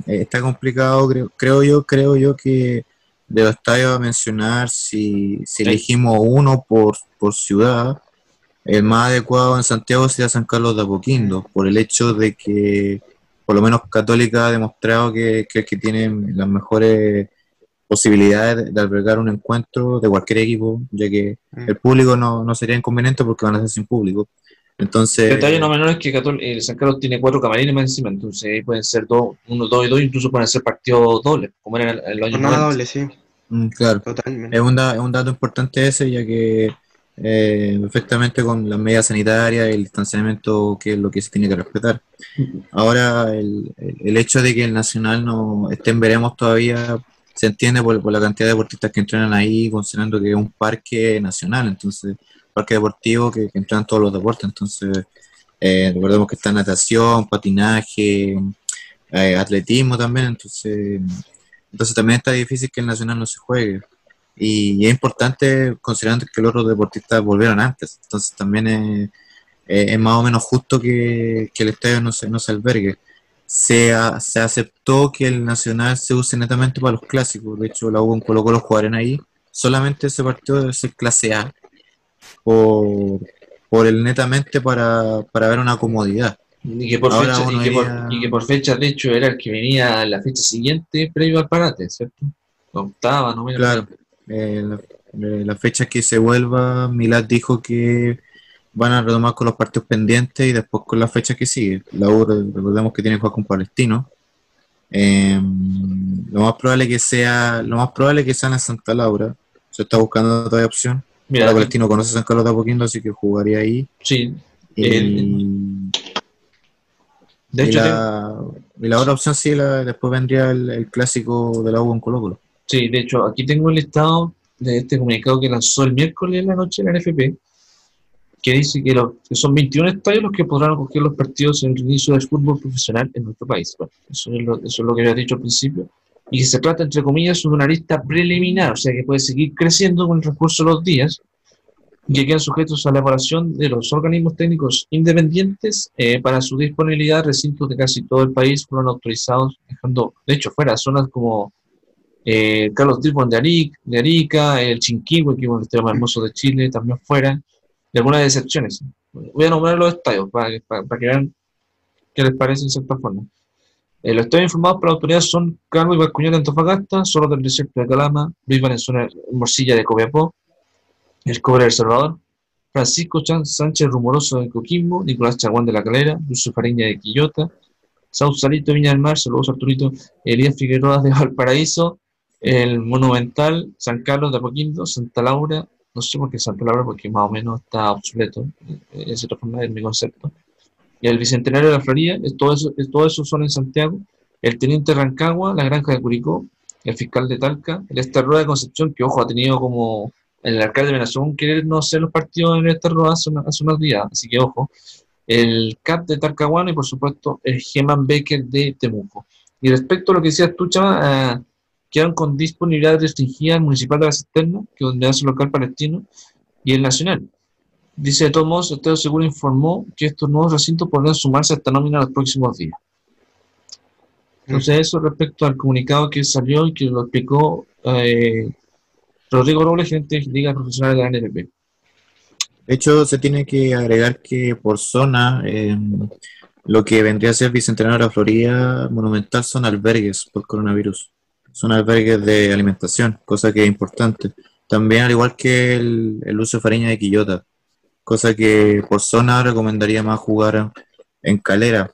está complicado, creo, creo yo, creo yo que de a mencionar, si, si elegimos uno por, por ciudad, el más adecuado en Santiago sería San Carlos de Apoquindo, por el hecho de que por lo menos Católica ha demostrado que, que que tiene las mejores posibilidades de, de albergar un encuentro de cualquier equipo, ya que Mm. el público no, no sería inconveniente porque van a ser sin público. Entonces, Detalle no menor es que Catol- eh, San Carlos tiene cuatro camarines más encima, entonces ahí pueden ser dos, uno, dos y dos, incluso pueden ser partidos dobles, como era en, en los años Jornada 90. doble, sí, mm, claro. totalmente. Es un, da- es un dato importante ese, ya que eh, perfectamente con las medidas sanitarias y el distanciamiento, que es lo que se tiene que respetar. Ahora, el, el- el hecho de que el Nacional no esté en veremos todavía se entiende por, por la cantidad de deportistas que entrenan ahí, considerando que es un parque nacional, entonces, parque deportivo que, que entrenan todos los deportes. Entonces, eh, recordemos que está natación, patinaje, eh, atletismo también, entonces, entonces también está difícil que el Nacional no se juegue. Y, es importante considerando que los otros deportistas volvieron antes. Entonces también es, más o menos justo que, el estadio no se, no se albergue. Se, se aceptó que el Nacional se use netamente para los clásicos. De hecho, la U en Colo Colo jugarán ahí. Solamente ese partido debe ser clase A. Por, por el netamente para, para ver una comodidad. Y que, por Ahora fecha, y, que por, iría- y que por fecha, de hecho, era el que venía la fecha siguiente previo al parate, ¿cierto? La octava, no Claro, eh, la, eh, la fecha que se vuelva, Milad dijo que van a retomar con los partidos pendientes y después con la fecha que sigue. La U, re- recordemos que tiene que jugar con Palestino. Eh, lo más probable que sea, lo más probable que sea en Santa Laura. Se está buscando todavía opción. Mira, Ahora Palestino conoce San Carlos de Apoquindo, así que jugaría ahí. sí, Y, El- de y hecho, la, y la otra opción sí, la- después vendría el, el clásico de la U en Colo Colo. Sí, de hecho, aquí tengo el listado de este comunicado que lanzó el miércoles en la noche la NFP, que dice que, los- que son 21 estadios los que podrán acoger los partidos en el inicio del fútbol profesional en nuestro país. Bueno, eso, es lo, eso es lo que había dicho al principio. Y que se trata, entre comillas, de una lista preliminar, o sea que puede seguir creciendo con el transcurso de los días y que quedan sujetos a la evaluación de los organismos técnicos independientes eh, para su disponibilidad. Recintos de casi todo el país fueron autorizados, dejando, de hecho, fuera zonas como eh, Carlos Tripon de, Arica, de Arica, el Chinquihue, que es uno de los más hermosos de Chile, también fuera, y algunas excepciones. Voy a nombrar los estadios para, para- para que vean qué les parece en cierta forma. Eh, los estadios informados por la autoridad son Carlos y Bascuñán de Antofagasta, Soros del Desierto de Calama, Luis Valenzuela Morcilla de Copiapó, El Cobre de El Salvador, Francisco Chan- Sánchez Rumoroso de Coquimbo, Nicolás Chaguán de La Calera, Lucio Fariña de Quillota, Sausalito Viña del Mar, saludos Arturito, Elías Figueroa de Valparaíso, el Monumental, San Carlos de Apoquindo, Santa Laura, no sé por qué Santa Laura, porque más o menos está obsoleto, eh, es otra forma de mi concepto, el Bicentenario de la Florida, todo eso, es- todo son en Santiago, el Teniente Rancagua, la Granja de Curicó, el Fiscal de Talca, el Estarroa de Concepción, que ojo, ha tenido como el alcalde de Benazón querer no hacer los partidos en el Estarroa hace, una- hace días, así que ojo, el CAP de Talcahuano y por supuesto el Geman Becker de Temuco. Y respecto a lo que decías tú, Chava, eh, quedaron con disponibilidad restringida el municipal de la Cisterna, que es donde hace local palestino, y el nacional. Dice de todos modos, el Estado Seguro informó que estos nuevos recintos podrán sumarse a esta nómina los próximos días. Entonces, eso respecto al comunicado que salió y que lo explicó eh, Rodrigo Robles, gerente de Liga Profesional de la NLP. De hecho, se tiene que agregar que por zona, eh, lo que vendría a ser Bicentenario de la Florida Monumental son albergues por coronavirus. Son albergues de alimentación, cosa que es importante. También, al igual que el, el uso de Fariña de Quillota, cosa que por zona recomendaría más jugar en Calera.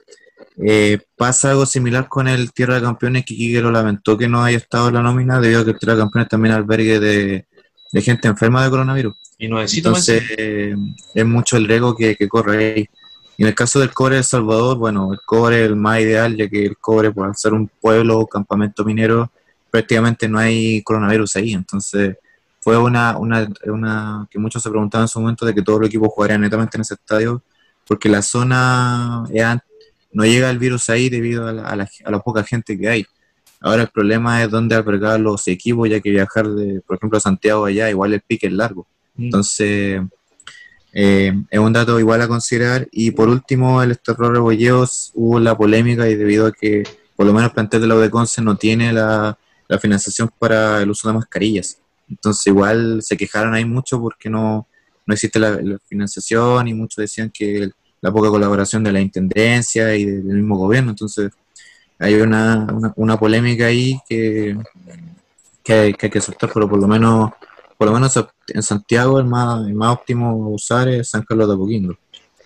Eh, pasa algo similar con el Tierra de Campeones, que Quique lo lamentó que no haya estado en la nómina, debido a que el Tierra de Campeones también albergue de, de gente enferma de coronavirus. Y no Entonces, eh, es mucho el riesgo que, que corre ahí. Y en el caso del cobre de El Salvador, bueno, el cobre es el más ideal, ya que el cobre, por ser un pueblo, campamento minero, prácticamente no hay coronavirus ahí. Entonces, fue una, una, una que muchos se preguntaban en su momento de que todos los equipos jugarían netamente en ese estadio, porque la zona no llega el virus ahí debido a la, a la- a la poca gente que hay. Ahora el problema es dónde albergar los equipos, ya que viajar de, por ejemplo, a Santiago allá, igual el pique es largo. Mm. Entonces, Eh, es un dato igual a considerar. Y por último, el Esterro Rebolleos hubo la polémica y debido a que por lo menos el plantel de la UDECONCE no tiene la, la financiación para el uso de mascarillas. Entonces igual se quejaron ahí mucho porque no, no existe la, financiación y muchos decían que la poca colaboración de la Intendencia y del mismo gobierno. Entonces hay una, una, polémica ahí que, que, hay, que soltar, pero por lo menos por lo menos en Santiago el más, el más óptimo usar es San Carlos de Apoquindo.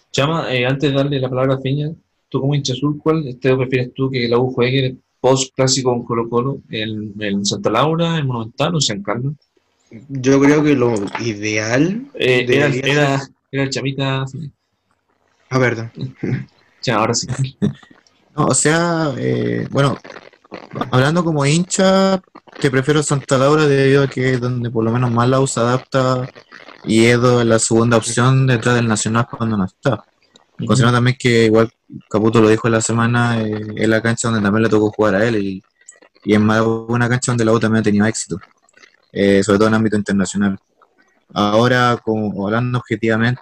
Chama, eh, antes de darle la palabra a Peña, tú como hincha azul, ¿cuál este, prefieres tú que la U juegue post clásico con Colo Colo en, Santa Laura, en Monumental o San Carlos? Yo creo que lo ideal eh, era, era, era, el chamita. Ah, verdad. Ya, ahora sí. No, o sea, eh, bueno, hablando como hincha, que prefiero Santa Laura debido a que es donde por lo menos más la se adapta y es la segunda opción detrás del Nacional cuando no está. Considerando también que igual Caputo lo dijo en la semana, eh, es la cancha donde también le tocó jugar a él y, y es más una cancha donde la U también ha tenido éxito, eh, sobre todo en ámbito internacional. Ahora, como hablando objetivamente,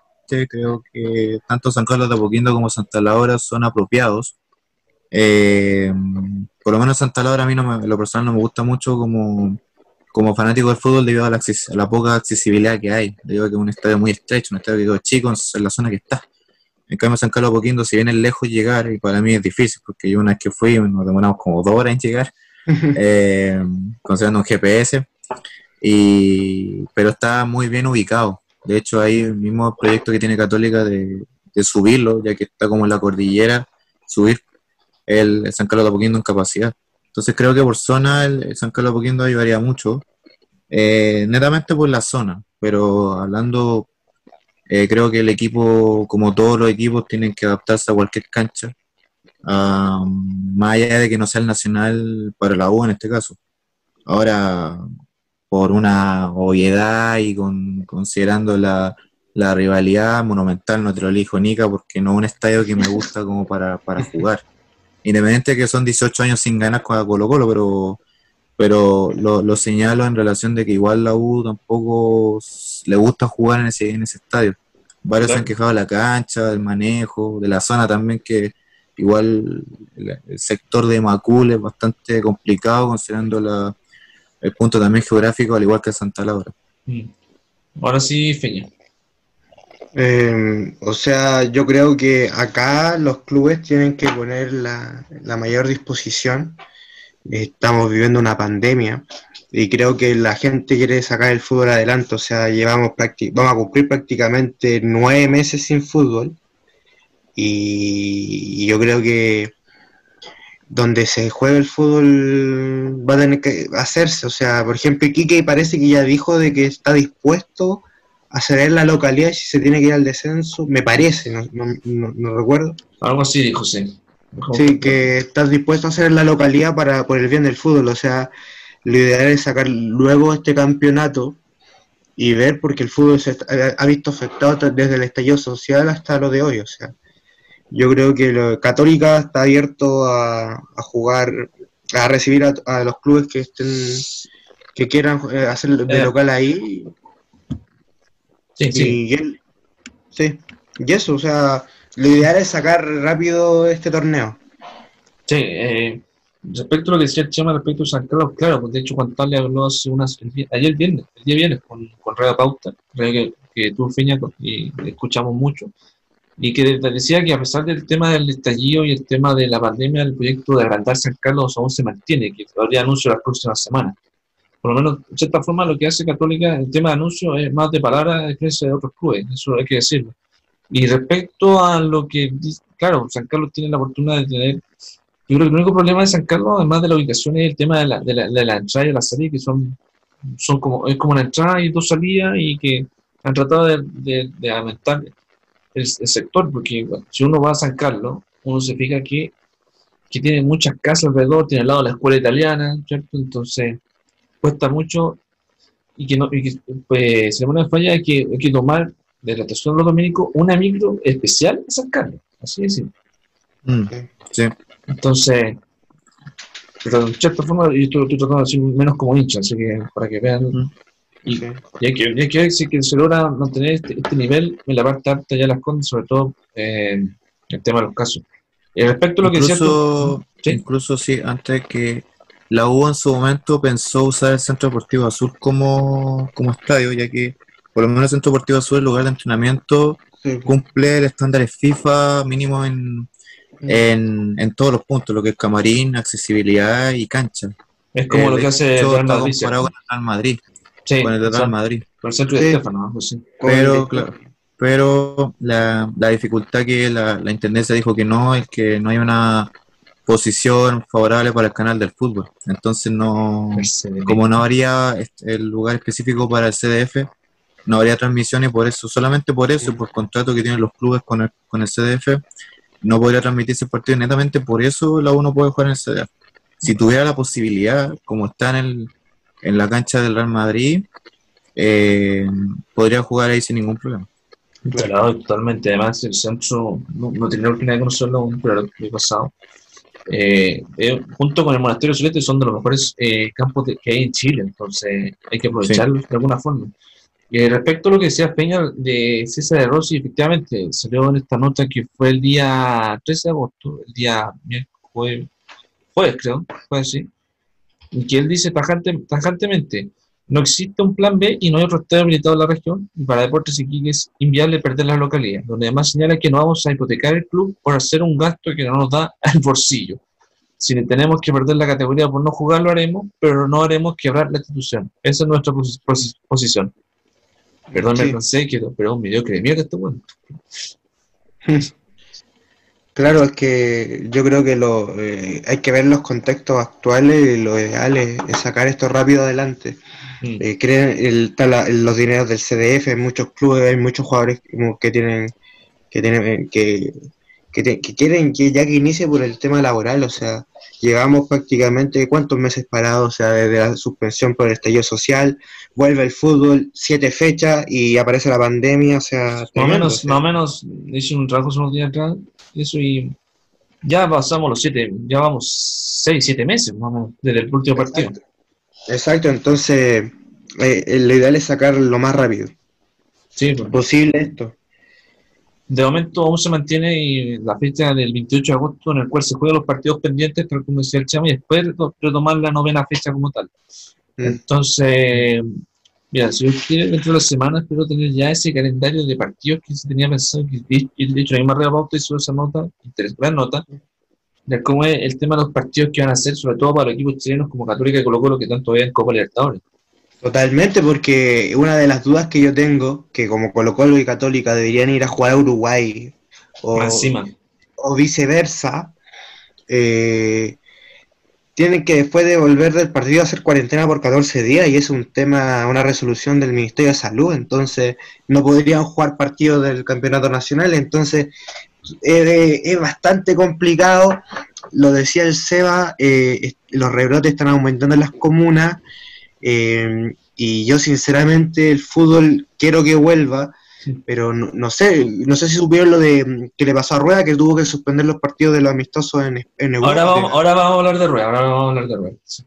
creo que tanto San Carlos de Apoquindo como Santa Laura son apropiados eh, por lo menos Santa Laura a mí no me, lo personal no me gusta mucho como, como fanático del fútbol debido a la, poca accesibilidad que hay, debido a que es un estadio muy estrecho, un estadio que es chico en la zona que está. En cambio, San Carlos Poquindo, si bien es lejos llegar, y para mí es difícil, porque yo una vez que fui nos demoramos como dos horas en llegar, eh, considerando un GPS, y, pero está muy bien ubicado. De hecho, hay el mismo proyecto que tiene Católica de, subirlo, ya que está como en la cordillera, subir el, San Carlos de Apoquindo en capacidad. Entonces creo que por zona el, San Carlos de Apoquindo ayudaría mucho, eh, netamente por la zona, pero hablando, eh, creo que el equipo, como todos los equipos, tienen que adaptarse a cualquier cancha, más allá de que no sea el nacional para la U en este caso. Ahora, por una obviedad y con, considerando la, la rivalidad monumental, no te lo elijo Nica porque no es un estadio que me gusta como para, para jugar. Independiente de que son 18 años sin ganar con Colo Colo, pero, pero lo, señalo en relación de que igual la U tampoco le gusta jugar en ese, en ese estadio. Varios se han quejado de la cancha, del manejo, de la zona también, que igual el, sector de Macul es bastante complicado considerando la, el punto también geográfico, al igual que Santa Laura. Mm. Ahora sí, Feña. Eh, o sea, yo creo que acá los clubes tienen que poner la, mayor disposición. Estamos viviendo una pandemia y creo que la gente quiere sacar el fútbol adelante. O sea, llevamos vamos a cumplir prácticamente nueve meses sin fútbol y, yo creo que donde se juega el fútbol va a tener que hacerse. O sea, por ejemplo, Kike parece que ya dijo de que está dispuesto hacer la localidad y si se tiene que ir al descenso, me parece, no, recuerdo. Algo así dijo, sí. Sí, que estás dispuesto a hacer la localidad para por el bien del fútbol, o sea, lo ideal es sacar luego este campeonato y ver porque el fútbol se ha visto afectado desde el estallido social hasta lo de hoy, o sea, yo creo que lo, Católica está abierto a, jugar, a recibir a, los clubes que estén que quieran eh, hacer de eh. local ahí Sí, sí. Y, sí. Y eso, o sea, lo ideal es sacar rápido este torneo. Sí, eh, respecto a lo que decía el Chema respecto a San Carlos, claro, pues de hecho Juan le habló hace unas, ayer viernes, el día viernes con, con Reda Pauta, que, que tú Feña y escuchamos mucho, y que decía que a pesar del tema del estallido y el tema de la pandemia, el proyecto de agrandar San Carlos aún se mantiene, que habría anuncio las próximas semanas por lo menos, de cierta forma, lo que hace Católica, el tema de anuncio es más de palabras diferencia de otros clubes, eso hay que decirlo. Y respecto a lo que, claro, San Carlos tiene la oportunidad de tener, yo creo que el único problema de San Carlos, además de la ubicación, es el tema de la, de la, de la entrada y la salida, que son, son como, es como una entrada y dos salidas y que han tratado de, de, aumentar el, sector, porque si uno va a San Carlos, uno se fija que, que tiene muchas casas alrededor, tiene al lado la escuela italiana, ¿cierto? Entonces, cuesta mucho y que, no, y que pues, se pone falla hay que, hay que tomar de la estación de los dominicos una micro especial a San Carlos, así es simple. Mm, sí. Entonces, pero de cierta forma, yo estoy, tratando de decir menos como hincha, así que para que vean. Mm. Y, Sí. y hay, que, hay que ver si que se logra mantener este, este nivel en la parte alta ya las condes, sobre todo eh, el tema de los casos. Y respecto a lo que decías tú- Incluso, Sí. incluso sí, antes que la U en su momento pensó usar el Centro Deportivo Azul como, como estadio, ya que por lo menos el Centro Deportivo Azul, el lugar de entrenamiento, Sí. cumple el estándar FIFA mínimo en, en, en todos los puntos, lo que es camarín, accesibilidad y cancha. es como Eh, lo que hace el Real Madrid, comparado con el Real Madrid, Sí, con el de o sea, Real Madrid. con el centro de Sí. Estefano, algo así. Pero, claro, pero la, la dificultad que la, la intendencia dijo que no es que no hay una posición favorable para el canal del fútbol. Entonces no, como no habría el lugar específico para el CDF, no habría transmisión y por eso, solamente por eso, por contrato que tienen los clubes con el, con el CDF, no podría transmitirse el partido. Netamente por eso la U no puede jugar en el CDF. Si tuviera la posibilidad, como está en, el, en la cancha del Real Madrid, eh, podría jugar ahí sin ningún problema. Instalado totalmente. Además, el centro no, no tenía oportunidad de conocerlo aún, pero el pasado. Eh, eh, junto con el Monasterio Celeste son de los mejores campos de- que hay en Chile, entonces hay que aprovecharlo de alguna forma. Y respecto a lo que decía Peña de César de Rossi, efectivamente salió en esta nota que fue el día 13 de agosto, el día miércoles, jueves creo, fue así, y que él dice tajante, tajantemente, no existe un plan B y no hay otro estadio habilitado en la región. Y para Deportes Iquique es inviable perder la localidad, donde además señala que no vamos a hipotecar el club por hacer un gasto que no nos da al bolsillo. Si tenemos que perder la categoría por no jugar, lo haremos, pero no haremos quebrar la institución. Esa es nuestra posi- posi- posición. Perdón, me Sí. cansé, que- pero es un mediocre de mierda este bueno. Claro, es que yo creo que lo, eh, hay que ver los contextos actuales y lo ideal es, es sacar esto rápido adelante. Mm. Eh, creen el, la- los dineros del CDF, en muchos clubes hay muchos jugadores que tienen que tienen que, que, te- que quieren que ya que inicie por el tema laboral, o sea, llevamos prácticamente cuántos meses parados, o sea, desde la suspensión por el estallido social, vuelve el fútbol, siete fechas y aparece la pandemia, o sea, Más o menos, más o menos, hice un trabajo hace unos días atrás, eso y ya pasamos los siete, ya vamos seis, siete meses, más o menos, desde el último partido. Exacto. Exacto, entonces eh, eh, lo ideal es sacar lo más rápido Sí, pues. posible esto. De momento aún se mantiene y la fecha del 28 de agosto en el cual se juegan los partidos pendientes, tal como decía el Chama, y después reto- retomar la novena fecha como tal. Mm. Entonces, mira, si Dios quiere, dentro de la semana espero tener ya ese calendario de partidos que se tenía pensado, que y- y de hecho misma Red Pauta hizo esa nota, interesante, gran nota, de cómo es el tema de los partidos que van a hacer, sobre todo para los equipos chilenos como Católica y Colo Colo, que tanto ven en Copa Libertadores. Totalmente, porque una de las dudas que yo tengo, que como Colo Colo y Católica deberían ir a jugar a Uruguay o, Más encima. o viceversa, eh, tienen que después de volver del partido hacer cuarentena por 14 días y es un tema, una resolución del Ministerio de Salud, entonces no podrían jugar partidos del Campeonato Nacional, entonces eh, es bastante complicado, lo decía el Seba, eh, los rebrotes están aumentando en las comunas eh, y yo sinceramente el fútbol quiero que vuelva, pero no, no sé, no sé si supieron lo de mm, que le pasó a Rueda, que tuvo que suspender los partidos de los amistosos en, en Europa. Ahora vamos, ahora vamos a hablar de rueda, ahora vamos a hablar de rueda. sí.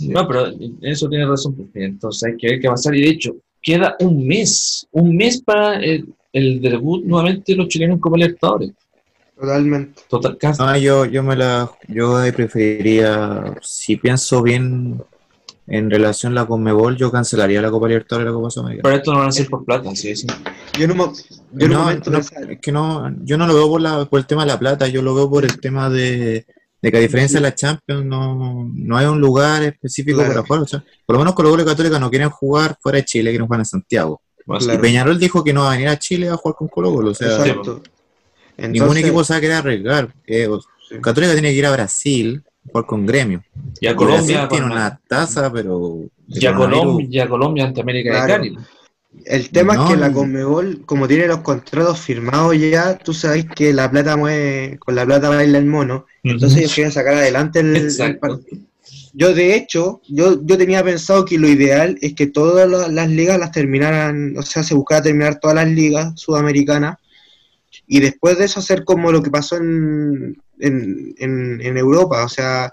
No, pero eso tiene razón, pues, bien, entonces hay que ver qué va a pasar. Y de hecho, queda un mes, un mes para el, el debut nuevamente de los chilenos en Copa Libertadores. Totalmente. Total, casi. Ah, yo, yo me la, yo preferiría, si pienso bien en relación a la Conmebol, yo cancelaría la Copa Libertadores y la Copa Sudamericana. Pero esto no van a ser por plata, así es. Yo yo No, pensaba- es que no, yo no lo veo por, la, por el tema de la plata, yo lo veo por el tema de, de que a diferencia de la Champions no, no hay un lugar específico Claro. para jugar. O sea, por lo menos Colo Colo y Católica no quieren jugar fuera de Chile, quieren jugar en Santiago. Claro. Y Peñarol dijo que no va a venir a Chile a jugar con Colo Colo. O sea, Exacto. ningún equipo se va a querer arriesgar. Eh, o- Sí. Católica tiene que ir a Brasil jugar con Gremio. Y a Colombia, Brasil tiene con- una tasa, pero... y a. Colombia, y a Colombia ante América Claro. de Cali. El tema No, es que la Conmebol, como tiene los contratos firmados ya, tú sabes que la plata mueve, con la plata baila el mono, entonces ellos quieren sacar adelante el, partido. Yo de hecho, yo, yo tenía pensado que lo ideal es que todas la- las ligas las terminaran, o sea, se buscara terminar todas las ligas sudamericanas y después de eso hacer como lo que pasó en, en, en, Europa, o sea,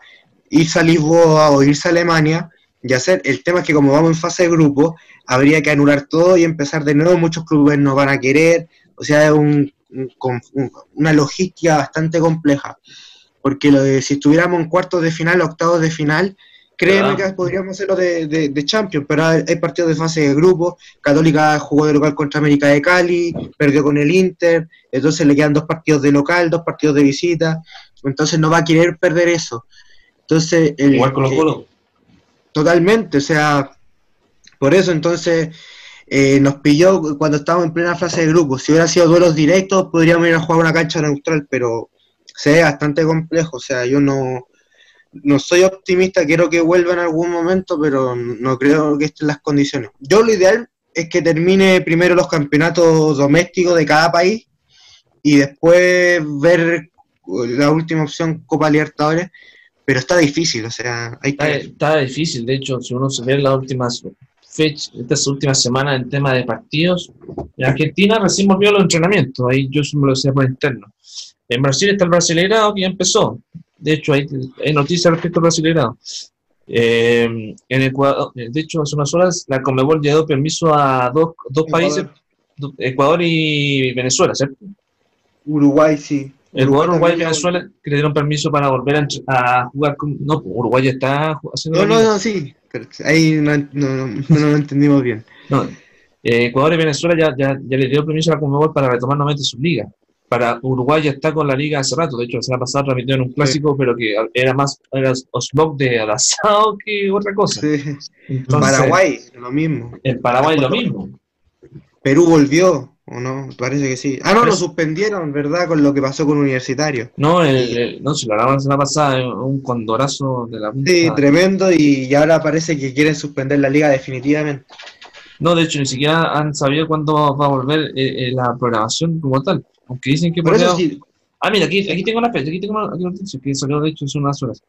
irse a Lisboa o irse a Alemania y hacer. El tema es que como vamos en fase de grupo, habría que anular todo y empezar de nuevo. Muchos clubes no van a querer. O sea, es un, una logística bastante compleja. Porque lo de, si estuviéramos en cuartos de final, octavos de final, créeme que podríamos hacerlo de, de, Champions, pero hay, partidos de fase de grupo. Católica jugó de local contra América de Cali, perdió con el Inter, entonces le quedan dos partidos de local, dos partidos de visita. Entonces no va a querer perder eso. Entonces, el, Igual con los golos. Totalmente, o sea, por eso entonces eh, nos pilló cuando estábamos en plena fase de grupo. Si hubiera sido duelos directos, podríamos ir a jugar una cancha neutral, pero se ve bastante complejo. O sea, yo no, no soy optimista, quiero que vuelva en algún momento, pero no creo que estén las condiciones. Yo lo ideal es que termine primero los campeonatos domésticos de cada país y después ver la última opción Copa Libertadores pero está difícil, o sea, hay está, está, difícil, de hecho, si uno se ve las últimas fechas, estas últimas semanas en tema de partidos, en Argentina recién volvió los entrenamientos, ahí yo me lo decía por interno. En Brasil está el Brasileirado que ya empezó, de hecho hay, hay noticias respecto al Brasileirado. Eh, en Ecuador, de hecho, hace unas horas la Conmebol ya dio permiso a dos, dos países, Ecuador y Venezuela, ¿cierto? Uruguay, sí. El jugador Uruguay y Venezuela que le dieron permiso para volver a, jugar con. No, pues, Uruguay está haciendo. No, no, no, sí. ahí no, no, no, lo entendimos bien. No, eh, Ecuador y Venezuela ya, ya, ya le dio permiso a la Conmebol para retomar nuevamente sus ligas. Para Uruguay ya está con la liga hace rato. De hecho, la semana pasada transmitió en un clásico, pero que era más era Osmog de asado que otra cosa. Sí. Paraguay, lo mismo. En Paraguay lo mismo. Perú volvió. ¿O no? Parece que sí. Ah, no, lo suspendieron, ¿verdad? Con lo que pasó con Universitario. No, el, no, se lo la semana pasada, un condorazo de la punta. Sí, tremendo, y, ahora parece que quieren suspender la liga definitivamente. No, de hecho, ni siquiera han sabido cuándo va a volver eh, eh, la programación como tal. Aunque dicen que... Por eso sí. Ah, mira, aquí, aquí tengo una fecha, aquí tengo una, noticia que salió de hecho hace unas horas.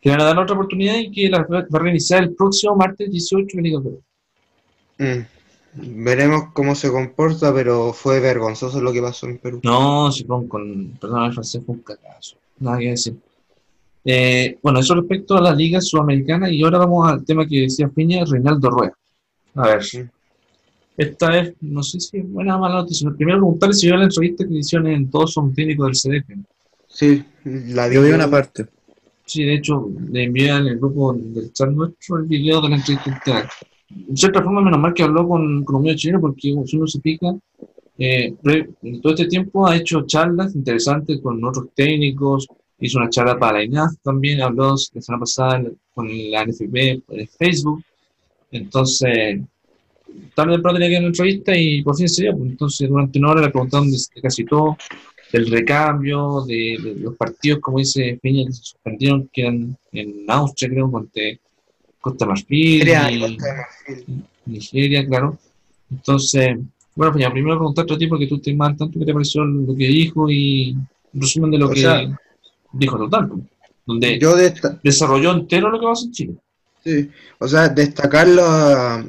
Que van a dar otra oportunidad y que la va a reiniciar el próximo martes 18 en Liga mm. Veremos cómo se comporta, pero fue vergonzoso lo que pasó en Perú. No, si con, perdón, el francés fue un cacazo. Nada que decir. Eh, bueno, eso respecto a la Liga Sudamericana y ahora vamos al tema que decía Piña, Reinaldo Rueda. A ver, esta vez, no sé si es buena o mala noticia. Primero preguntarle si vio la entrevista que hicieron en Todos son técnicos del CDF. Sí, la vi una parte. Sí, de hecho, le envié en el grupo del chat nuestro el video de la entrevista en cierta forma, menos mal que habló con, con un medio chileno, porque si uno se pica, eh, en todo este tiempo ha hecho charlas interesantes con otros técnicos, hizo una charla para la INAF también, habló la semana pasada con la NFB en Facebook, entonces, tarde de pronto tenía que ir a una entrevista y por fin se dio, pues, entonces durante una hora le preguntaron de, casi todo, del recambio, de, los partidos, como dice Peña, que se suspendieron, que eran en Austria, creo, ante Costa Marfil, Nigeria, claro. Entonces, bueno, ya primero preguntarte a ti porque tú te mal tanto que te pareció lo que dijo y un resumen de lo que dijo total, pues, donde yo desarrolló entero lo que pasa en Chile. Sí, o sea, destacar lo,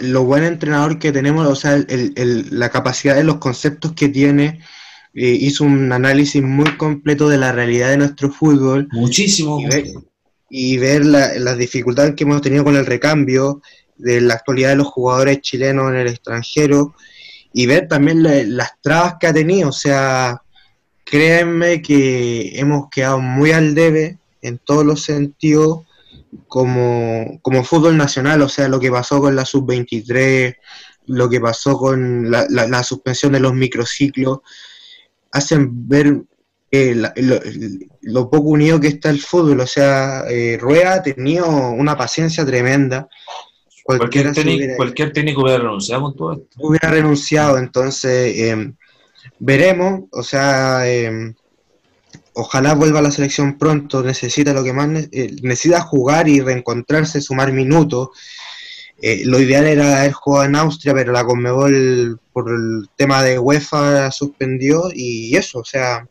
lo, buen entrenador que tenemos, o sea, el, el, la capacidad de los conceptos que tiene, eh, hizo un análisis muy completo de la realidad de nuestro fútbol. Muchísimo y ver las la dificultades que hemos tenido con el recambio, de la actualidad de los jugadores chilenos en el extranjero y ver también las trabas que ha tenido. O sea, créanme que hemos quedado muy al debe en todos los sentidos como, como fútbol nacional, o sea, lo que pasó con la sub-23, lo que pasó con la, la suspensión de los microciclos, hacen ver lo, poco unido que está el fútbol. O sea, eh, Rueda ha tenido una paciencia tremenda. Cualquier técnico, cualquier técnico hubiera renunciado con todo esto. Hubiera renunciado, entonces em, veremos. O sea, em, ojalá vuelva a la selección pronto. Necesita lo que más eh, necesita jugar y reencontrarse, sumar minutos. Eh, lo ideal era haber jugado en Austria, pero la Conmebol por el tema de UEFA suspendió y eso, o sea,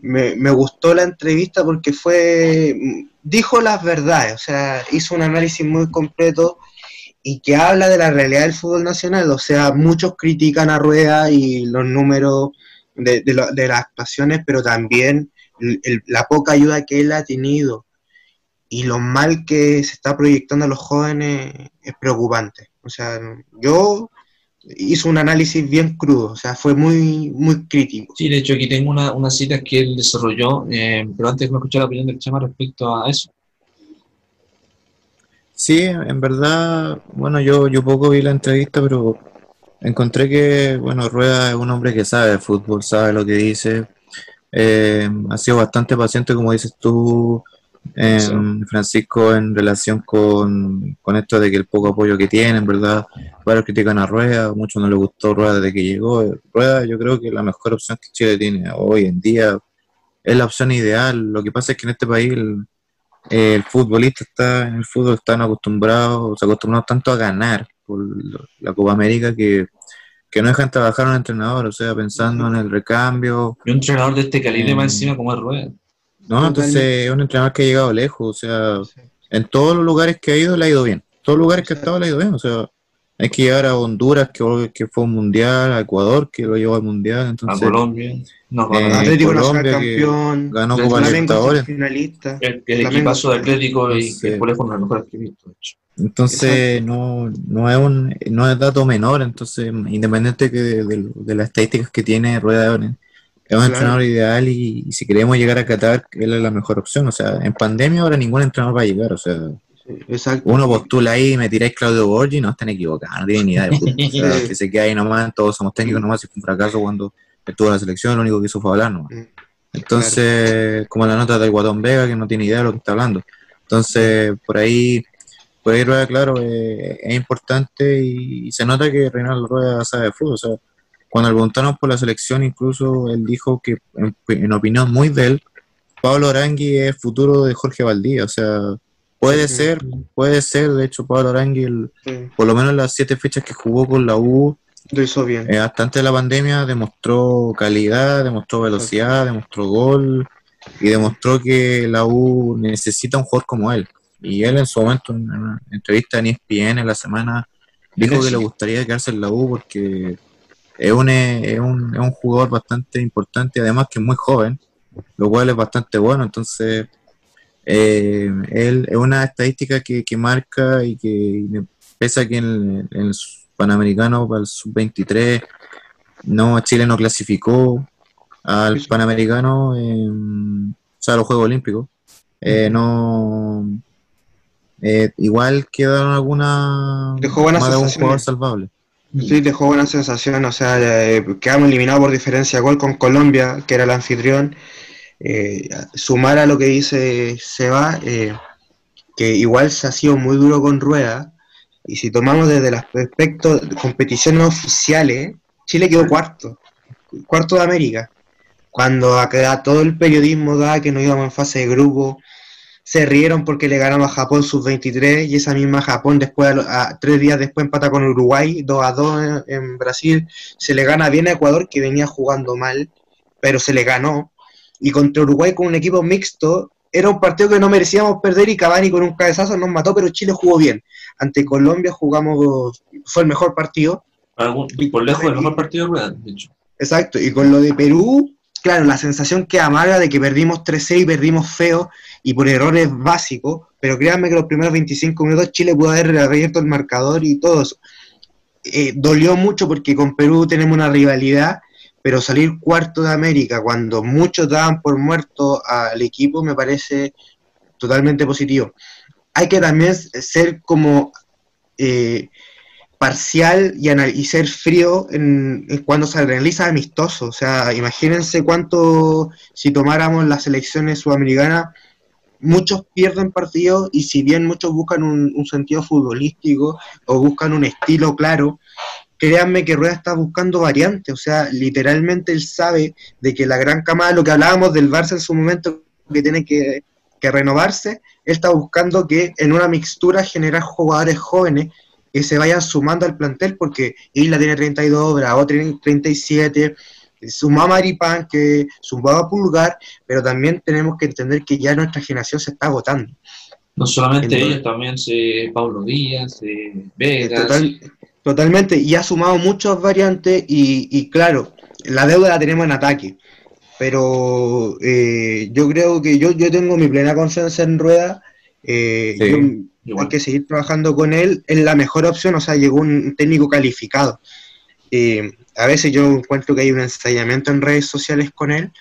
me, gustó la entrevista porque fue, dijo las verdades, o sea, hizo un análisis muy completo y que habla de la realidad del fútbol nacional, o sea, muchos critican a Rueda y los números de, las actuaciones, pero también la poca ayuda que él ha tenido. y lo mal que se está proyectando a los jóvenes es preocupante. O sea, yo hice un análisis bien crudo, o sea, fue muy, muy crítico. Sí, de hecho aquí tengo una, una cita que él desarrolló, eh, pero antes me escuchar la opinión del Chema respecto a eso. Sí, en verdad, bueno, yo, yo poco vi la entrevista, pero encontré que, bueno, Rueda es un hombre que sabe de fútbol, sabe lo que dice, eh, ha sido bastante paciente, como dices tú, Francisco, en relación con, esto de que el poco apoyo que tiene, en verdad, varios critican a Rueda, muchos no le gustó Rueda desde que llegó. Rueda, yo creo que la mejor opción que Chile tiene hoy en día es la opción ideal. Lo que pasa es que en este país el, futbolista está, en el fútbol están acostumbrados, se acostumbrados tanto a ganar por la Copa América que que no dejan trabajar a un entrenador, o sea, pensando en el recambio. Y un entrenador de este calibre más encima como es Rueda. No, entonces es un entrenador que ha llegado lejos, o sea, en todos los lugares que ha ido le ha ido bien. Todos los lugares que ha estado le ha ido bien, o sea, hay que llegar a Honduras, que, que fue un mundial, a Ecuador, que lo llevó al mundial, entonces... A Colombia. No, eh, Atlético Colombia, campeón, ganó Copa Libertadores. Finalista. El, el equipazo de Atlético y que por uno de los mejores que he visto, de hecho. Entonces no, no, es un no es dato menor, entonces independiente que de, de, las estadísticas que tiene Rueda es un entrenador ideal y, si queremos llegar a Qatar, él es la mejor opción. O sea, en pandemia ahora ningún entrenador va a llegar. O sea, uno postula ahí y me tiráis Claudio Borgi, no están equivocados, no tienen ni idea de fútbol. O sea, que se queda ahí nomás, todos somos técnicos nomás, y fue un fracaso cuando estuvo en la selección, lo único que hizo fue hablar nomás. Mm, entonces, como la nota de Guatón Vega, que no tiene idea de lo que está hablando. Entonces, por ahí, por ahí Rueda, claro, eh, es importante y, se nota que Reinaldo Rueda sabe de fútbol. O sea, cuando le preguntaron por la selección, incluso él dijo que, en, opinión muy de él, Pablo Arangui es futuro de Jorge Valdía. O sea, puede ser, puede ser. De hecho, Pablo Arangui, por lo menos las siete fechas que jugó con la U, lo hizo bien. Eh, hasta antes de la pandemia demostró calidad, demostró velocidad, demostró gol y demostró que la U necesita un jugador como él. Y él en su momento, en una entrevista en ESPN en la semana, dijo que le gustaría quedarse en la U porque es un, es un, es un jugador bastante importante, además que es muy joven, lo cual es bastante bueno. Entonces, eh, él es una estadística que, que marca y que pese a que en, el Panamericano para el Sub-23 no, Chile no clasificó al Panamericano, o sea, a los Juegos Olímpicos. Eh, no eh, igual quedaron alguna dejó buena más de un jugador salvable Sí, dejó buena sensación, o sea, eh, quedamos eliminados por diferencia de gol con Colombia, que era el anfitrión. Eh, sumar a lo que dice Seba, eh, que igual se ha sido muy duro con Rueda, y si tomamos desde el aspecto de competiciones oficiales, Chile quedó cuarto, cuarto de América. Cuando acá todo el periodismo da que no íbamos en fase de grupo, se rieron porque le ganamos a Japón sub-23 y esa misma Japón después a, tres días después empata con Uruguay 2 a 2 en, Brasil, se le gana bien a Ecuador que venía jugando mal, pero se le ganó y contra Uruguay con un equipo mixto era un partido que no merecíamos perder y Cavani con un cabezazo nos mató, pero Chile jugó bien. Ante Colombia jugamos, fue el mejor partido. Y por lejos el mejor partido de hecho. Exacto, y con lo de Perú, claro, la sensación que amarga de que perdimos 3-6 y perdimos feo y por errores básicos, pero créanme que los primeros 25 minutos Chile pudo haber abierto el marcador y todo eso. Eh, dolió mucho porque con Perú tenemos una rivalidad, pero salir cuarto de América cuando muchos daban por muerto al equipo me parece totalmente positivo. Hay que también ser como eh, parcial y, y ser frío en, cuando se realiza amistoso. O sea, imagínense cuánto, si tomáramos las selecciones sudamericanas, muchos pierden partidos y si bien muchos buscan un, sentido futbolístico o buscan un estilo claro, créanme que Rueda está buscando variantes. O sea, literalmente él sabe de que la gran camada, lo que hablábamos del Barça en su momento, que tiene que, que renovarse, él está buscando que en una mixtura generar jugadores jóvenes que se vayan sumando al plantel, porque Isla tiene 32, Bravo tiene 37, sumaba Maripán, que sumaba Pulgar, pero también tenemos que entender que ya nuestra generación se está agotando. No solamente ellos, también se, Pablo Díaz, Vega. Totalmente, y ha sumado muchas variantes y, claro, la deuda la tenemos en ataque, pero eh, yo creo que yo, yo tengo mi plena confianza en Rueda Eh, Sí, yo- igual. hay que seguir trabajando con él, es la mejor opción, o sea, llegó un técnico calificado. Eh, a veces yo encuentro que hay un ensayamiento en redes sociales con él,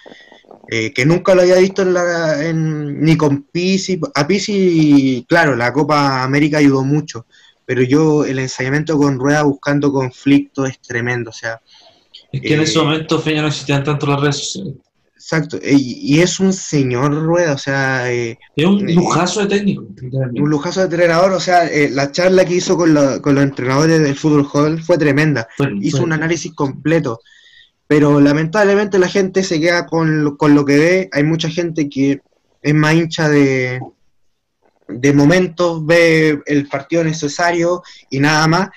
eh, que nunca lo había visto en la, en- ni con Pizzi. A Pizzi, claro, la Copa América ayudó mucho, pero yo el ensayamiento con Rueda buscando conflicto es tremendo, o sea, Es que en Eh, ese momento, Feña, no existían tanto las redes sociales. exacto, y, y es un señor Rueda, o sea... eh, Es un Eh, lujazo de técnico, un lujazo de entrenador, o sea, eh, la charla que hizo con, la- con los entrenadores del fútbol hall fue tremenda. Fue- Hizo fue- un análisis completo, pero lamentablemente la gente se queda con lo, con lo que ve. Hay mucha gente que es más hincha de, de momentos, ve el partido necesario y nada más,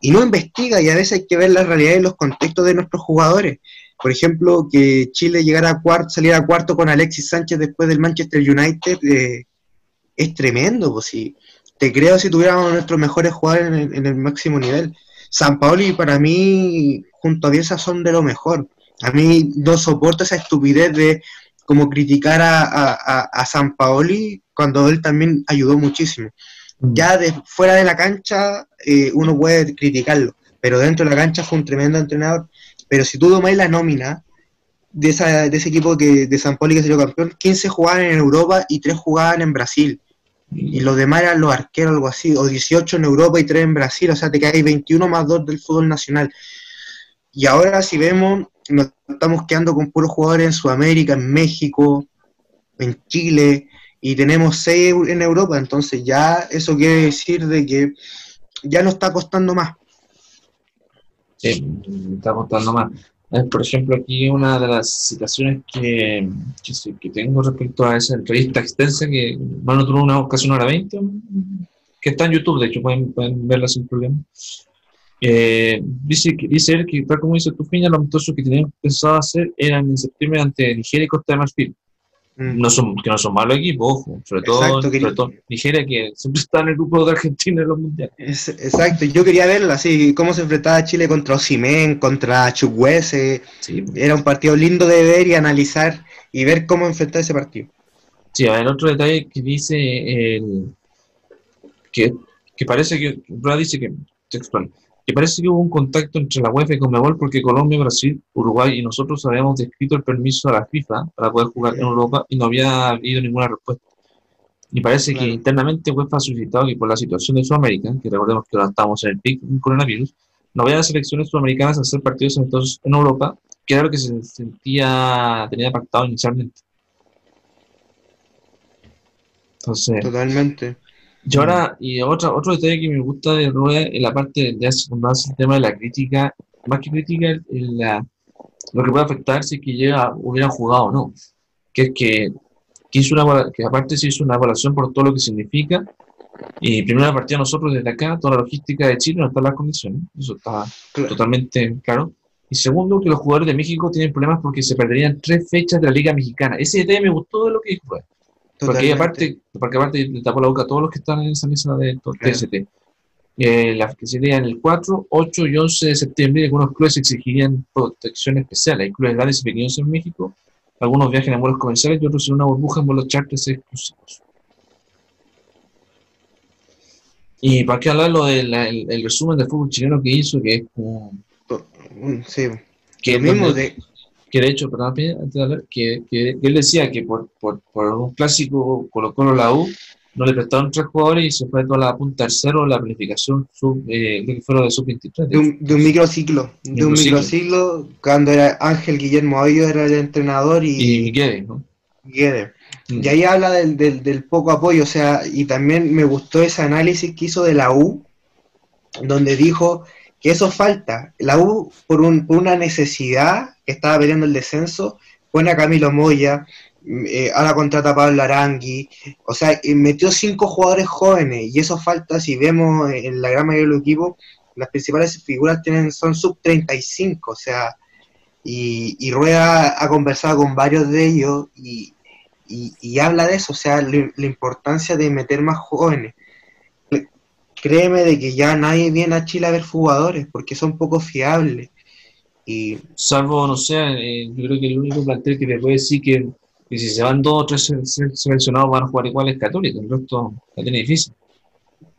y no investiga, y a veces hay que ver la realidad y los contextos de nuestros jugadores. Por ejemplo, que Chile llegara a saliera a cuarto con Alexis Sánchez después del Manchester United, eh, es tremendo, pues sí. Te creo si tuviéramos nuestros mejores jugadores en el, máximo nivel. San Paoli para mí, junto a Bielsa, son de lo mejor. A mí no soporto esa estupidez de como criticar a, a- a San Paoli cuando él también ayudó muchísimo. Mm. Ya de fuera de la cancha eh, uno puede criticarlo, pero dentro de la cancha fue un tremendo entrenador. Pero si tú tomáis la nómina de, esa, de ese equipo que, de San Paoli que salió campeón, 15 jugaban en Europa y 3 jugaban en Brasil. Y los demás eran los arqueros, algo así, o 18 en Europa y 3 en Brasil, o sea, te quedáis 21 más 2 del fútbol nacional. Y ahora si vemos, nos estamos quedando con puros jugadores en Sudamérica, en México, en Chile, y tenemos 6 en Europa, entonces ya eso quiere decir de que ya no está costando más. Sí, está contando más. Eh, Por ejemplo, aquí una de las citaciones que, que, tengo respecto a esa entrevista extensa que bueno, tuvo una ocasión hora 20, que está en YouTube, de hecho pueden, pueden verla sin problema. Eh, dice, dice él que, tal como dice tu Fiña, los amistosos que tenían pensado hacer eran en septiembre ante Nigeria y Costa de Marfil. Mm. No son, que no son malos equipos, ojo, sobre todo, Exacto, que- sobre todo Nigeria, que siempre está en el grupo de Argentina en los mundiales. Es- exacto, yo quería verla así, cómo se enfrentaba Chile contra Osimhen, contra Chukwueze, Sí, era un partido lindo de ver y analizar y ver cómo enfrentar ese partido. Sí, el otro detalle que dice el, que, que parece que dice que textual, que parece que hubo un contacto entre la UEFA y Conmebol porque Colombia, Brasil, Uruguay y nosotros habíamos descrito el permiso a la FIFA para poder jugar en Europa y no había habido ninguna respuesta. Y parece Claro. que internamente UEFA ha solicitado que por la situación de Sudamérica, que recordemos que ahora estamos en el pic del coronavirus, no vayan selecciones sudamericanas a hacer partidos amistosos en Europa, que era lo que se sentía, tenía pactado inicialmente. Entonces, Totalmente. Y ahora, y otra, otro detalle que me gusta de Rueda en la parte de hace el tema de la crítica, más que crítica, el- la- lo que puede afectar si es que llega, hubieran jugado o no. Que es que, que, hizo una, que aparte se hizo una evaluación por todo lo que significa. Y primero partida nosotros desde acá, toda la logística de Chile, no están las condiciones. Eso está Claro. totalmente claro. Y segundo, que los jugadores de México tienen problemas porque se perderían tres fechas de la Liga Mexicana. Ese detalle me gustó de lo que dijo Porque aparte, porque aparte le tapó la boca a todos los que están en esa mesa de Claro. TST. Eh, la que sería en el 4, 8 y 11 de septiembre, algunos clubes exigirían protección especial. Hay clubes grandes y pequeños en México, algunos viajan en vuelos comerciales y otros en una burbuja en vuelos charters exclusivos. Y para qué hablar lo del el, el resumen del fútbol chileno que hizo, que es como. Mm, Sí. Que, Lo mismo de, que de hecho, perdón, que, que él decía que por, por, por un clásico Colo Colo la U no le prestaron tres jugadores y se fue toda la punta al cero la planificación sub, eh, que fue lo de sub-23. de, un, de un microciclo. De un Microciclo. cuando era Ángel Guillermo Avillo era el entrenador Y y, Miguel, ¿no? Guede. Mm. Y ahí habla del, del, del poco apoyo, o sea, y también me gustó ese análisis que hizo de la U, donde dijo que eso falta. La U, por, un, por una necesidad que estaba peleando el descenso, pone a Camilo Moya, mm, eh, ahora contrata a Pablo Arangui, o sea, metió cinco jugadores jóvenes, y eso falta, si vemos en la gran mayoría de los equipos, las principales figuras tienen, son sub 35, o sea, y, y Rueda ha conversado con varios de ellos y, y, habla de eso, o sea, la importancia de meter más jóvenes. Créeme de que ya nadie viene a Chile a ver jugadores porque son poco fiables. Y Salvo, no sé, eh, yo creo que el único plantel que te puede decir que Y si se van dos o tres se- se- seleccionados van a jugar iguales católicos, el resto la tiene difícil.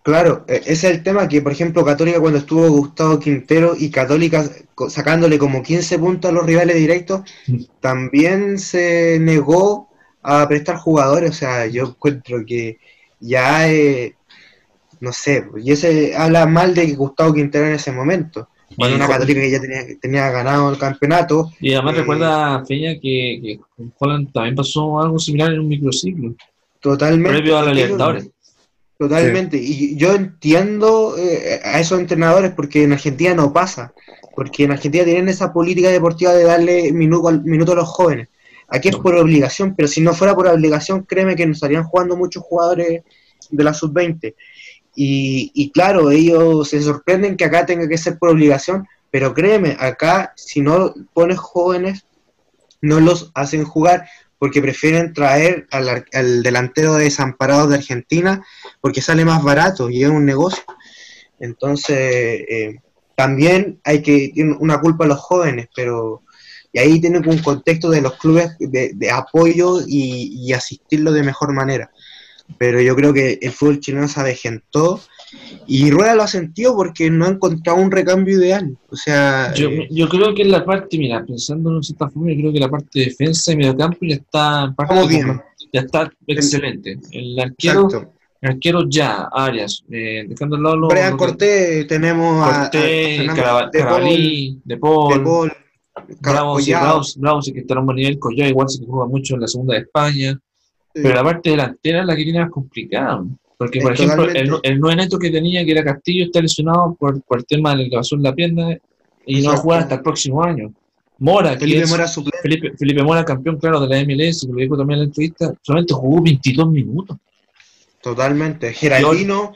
Claro, e- ese es el tema que, por ejemplo, Católica cuando estuvo Gustavo Quintero y Católica sacándole como 15 puntos a los rivales directos, también se negó a prestar jugadores. O sea, yo encuentro que ya, eh, no sé, y ese habla mal de Gustavo Quintero en ese momento. Cuando una Católica que ya tenía, tenía ganado el campeonato, Y además Eh, recuerda, Feña, que, que con Holland también pasó algo similar en un microciclo, totalmente. previo a la Libertadores. Totalmente. Y yo entiendo eh, a esos entrenadores porque en Argentina no pasa. Porque en Argentina tienen esa política deportiva de darle minuto, al- minuto a los jóvenes. Aquí es por obligación, pero si no fuera por obligación, créeme que nos estarían jugando muchos jugadores de la sub-20. Y, y claro, ellos se sorprenden que acá tenga que ser por obligación, pero créeme, acá si no pones jóvenes, no los hacen jugar porque prefieren traer al, al delantero de desamparado de Argentina porque sale más barato y es un negocio. Entonces, eh, también hay que tiene una culpa a los jóvenes, pero y ahí tienen un contexto de los clubes de, de apoyo y, y asistirlo de mejor manera. Pero yo creo que el fútbol chileno se avejentó y Rueda lo ha sentido porque no ha encontrado un recambio ideal. O sea, Yo, eh, yo creo que en la parte, mira, pensando en cierta forma, yo creo que la parte de defensa y mediocampo ya está, en parte bien. ya está excelente. El arquero, exacto. el arquero ya, Arias, eh, dejando al lado los- Brian los Cortés, tenemos a- a- a Cortés, Fernando Carava- de Paul, Carabalí, De De Paul, Paul, Bravo, sí. Bravo, Bravo sí que está en un buen nivel, Collado igual sí que juega mucho en la segunda de España, pero la parte delantera es la que tiene más complicada. Porque, Es por ejemplo, el, totalmente. el 9 neto que tenía, que era Castillo, está lesionado por, por el tema del que pasó en la pierna y no va a jugar hasta el próximo año. Mora, que Felipe es- Mora Felipe Mora, campeón, claro, de la MLS, que lo dijo también en la entrevista, solamente jugó 22 minutos. Totalmente. Geraldino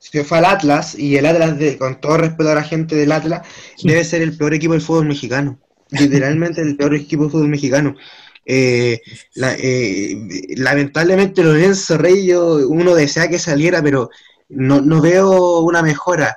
se fue al Atlas y el Atlas, de, con todo respeto a la gente del Atlas, debe ser el peor equipo del fútbol mexicano. Literalmente el peor equipo del fútbol mexicano. Eh, la- eh, lamentablemente Lorenzo Rey, yo, uno desea que saliera, pero no, no veo una mejora.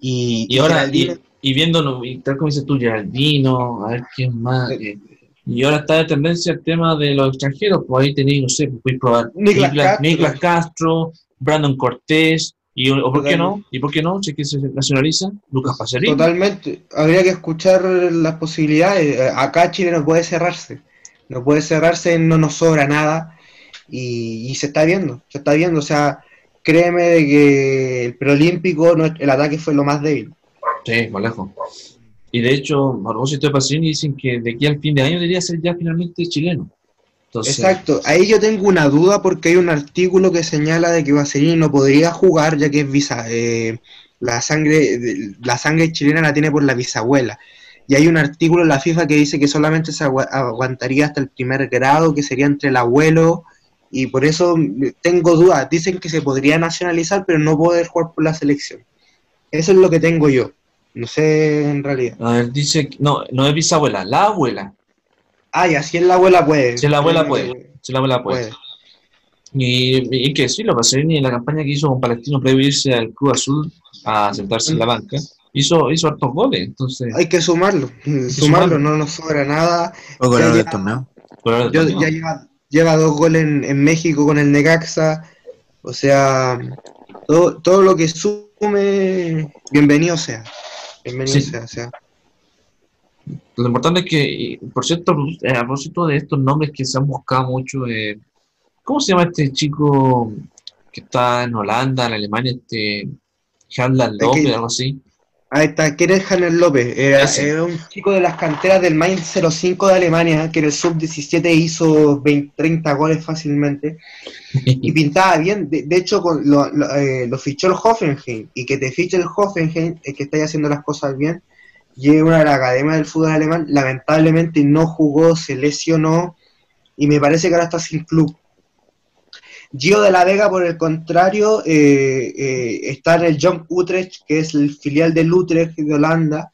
Y, Y ahora, y, Geraldino- y viendo, y tal como dices tú, Geraldino, a ver quién más. eh, y ahora está de tendencia el tema de los extranjeros, pues ahí tenéis, no sé, pues podéis probar Niklas Niklas, Castro. Castro, Brandon Cortés, y o por qué no, y por qué no, si que se nacionaliza, Lucas Pacerini. Totalmente. Habría que escuchar las posibilidades. Eh, Acá Chile no puede cerrarse. No puede cerrarse, no nos sobra nada. Y, y se está viendo, se está viendo. O sea, créeme de que el preolímpico, no- el ataque fue lo más débil. Sí, más lejos. Y de hecho, propósito de Pacerini, dicen que de aquí al fin de año debería ser ya finalmente chileno. Entonces, Exacto. Ahí yo tengo una duda porque hay un artículo que señala de que Vaserini no podría jugar ya que es visa, eh, la sangre la sangre chilena la tiene por la bisabuela. Y hay un artículo en la FIFA que dice que solamente se agua- aguantaría hasta el primer grado, que sería entre el abuelo, y por eso tengo dudas. Dicen que se podría nacionalizar, pero no poder jugar por la selección. Eso es lo que tengo yo. No sé en realidad. a ver, dice, no, no es bisabuela, la abuela. Ah, y así en la abuela puede. Si la abuela Eh, puede. Si la abuela puede. puede. Y, y que sí, lo Pacerini en la campaña que hizo con Palestino previo irse al Club Azul a sentarse en la banca, hizo, hizo hartos goles. Entonces, Hay que sumarlo, sumarlo, sumarlo. no nos sobra nada. O con Ya, del torneo. Yo, torneo. ya lleva, lleva dos goles en, en México con el Necaxa. O sea, todo, todo lo que sume, bienvenido sea. Bienvenido Sí. sea. O sea. Lo importante es que, por cierto, a propósito de estos nombres que se han buscado mucho, eh, ¿cómo se llama este chico que está en Holanda, en Alemania, este Handlan López, algo así? Ahí está, Kenneth Hanner López. Era, Ese. era un chico de las canteras del Mainz 05 de Alemania, que en el sub-17 hizo 20, 30 goles fácilmente. y pintaba bien. De, de hecho, con lo, lo, eh, lo fichó el Hoffenheim. Y que te fiche el Hoffenheim es que estáis haciendo las cosas bien. Y es una de las academias del fútbol alemán. Lamentablemente no jugó, se lesionó. Y me parece que ahora está sin club. Gio de la Vega, por el contrario, eh, eh, está en el Jong Utrecht, que es el filial del Utrecht de Holanda.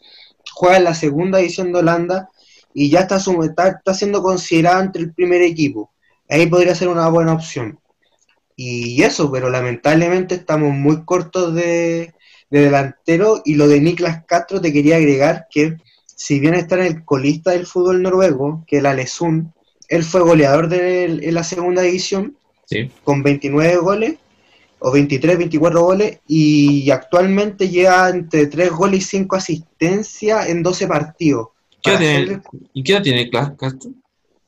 Juega en la segunda división de Holanda y ya está, sum- está, está siendo considerado entre el primer equipo. Ahí podría ser una buena opción. Y eso, pero lamentablemente estamos muy cortos de, de delantero. Y lo de Niklas Castro te quería agregar que, si bien está en el colista del fútbol noruego, que es la Lesund, él fue goleador de, la segunda división Sí. con 29 goles, o 23, 24 goles, y actualmente lleva entre 3 goles y 5 asistencias en 12 partidos. ¿Qué tiene, ¿Y qué edad tiene Castro?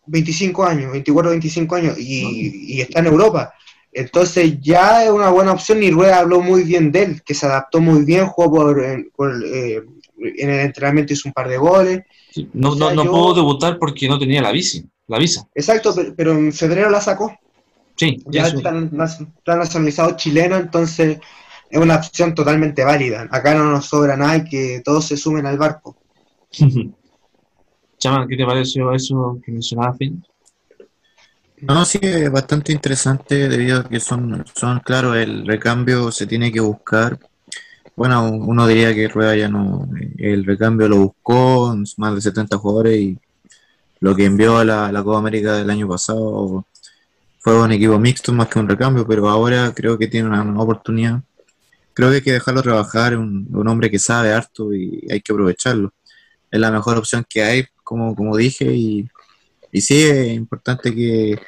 25 años, 24, 25 años, y, y está en Europa. Entonces ya es una buena opción y Rueda habló muy bien de él, que se adaptó muy bien, jugó por, en, por, eh, en el entrenamiento, hizo un par de goles. Sí, No, O no, sea, no yo- pudo debutar porque no tenía la bici, la visa. Exacto, pero, pero en febrero la sacó. Sí, Ya eso. está, nac- está nacionalizado chileno, entonces es una opción totalmente válida. Acá no nos sobra nada y que todos se sumen al barco. Chama, ¿qué te pareció eso que mencionaba Phil? No, sí, es bastante interesante debido a que son, son, claro, el recambio se tiene que buscar. Bueno, uno diría que Rueda ya no, el recambio lo buscó, más de 70 jugadores y lo que envió a la, la Copa América del año pasado fue un equipo mixto más que un recambio, pero ahora creo que tiene una nueva oportunidad. Creo que hay que dejarlo trabajar, un, un hombre que sabe harto y hay que aprovecharlo. Es la mejor opción que hay, como, como dije, y, y sí, es importante que,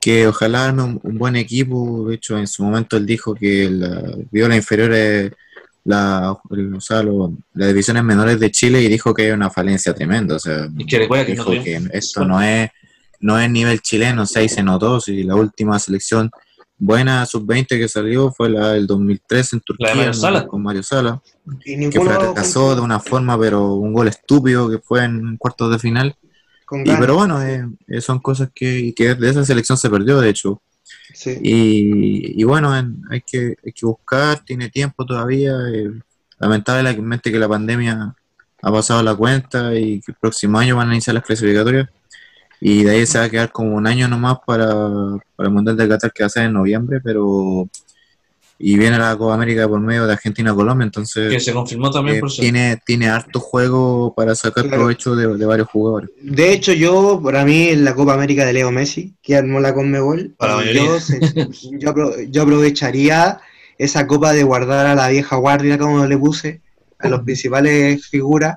que ojalá arme un, un buen equipo. De hecho, en su momento él dijo que la, vio las inferiores, la, el- o sea, lo- las divisiones menores de Chile y dijo que hay una falencia tremenda. O sea, Y que recuerda que no dijo tuvimos- que esto no es, no es nivel chileno, o sea, ahí se notó. Si la última selección buena sub-20 que salió fue la del 2003 en Turquía Mario Sala. con Mario Sala Y que fracasó de una forma, pero un gol estúpido que fue en cuartos de final. Y, pero bueno, eh, eh, son cosas que, que de esa selección se perdió, de hecho. Sí. Y, y bueno, en- hay, que, hay que buscar, tiene tiempo todavía. eh, lamentablemente que la pandemia ha pasado la cuenta y que el próximo año van a iniciar las clasificatorias. Y de ahí se va a quedar como un año nomás para, para el Mundial de Qatar que va a ser en noviembre, pero... Y viene la Copa América por medio de Argentina-Colombia, entonces... Que se confirmó también Eh, por tiene, tiene harto juego para sacar Claro. provecho de, de varios jugadores. De hecho, yo, para mí, en la Copa América de Leo Messi, que armó la Conmebol, Para yo, se- yo, apro- yo aprovecharía esa copa de guardar a la vieja guardia, como le puse, a los principales figuras,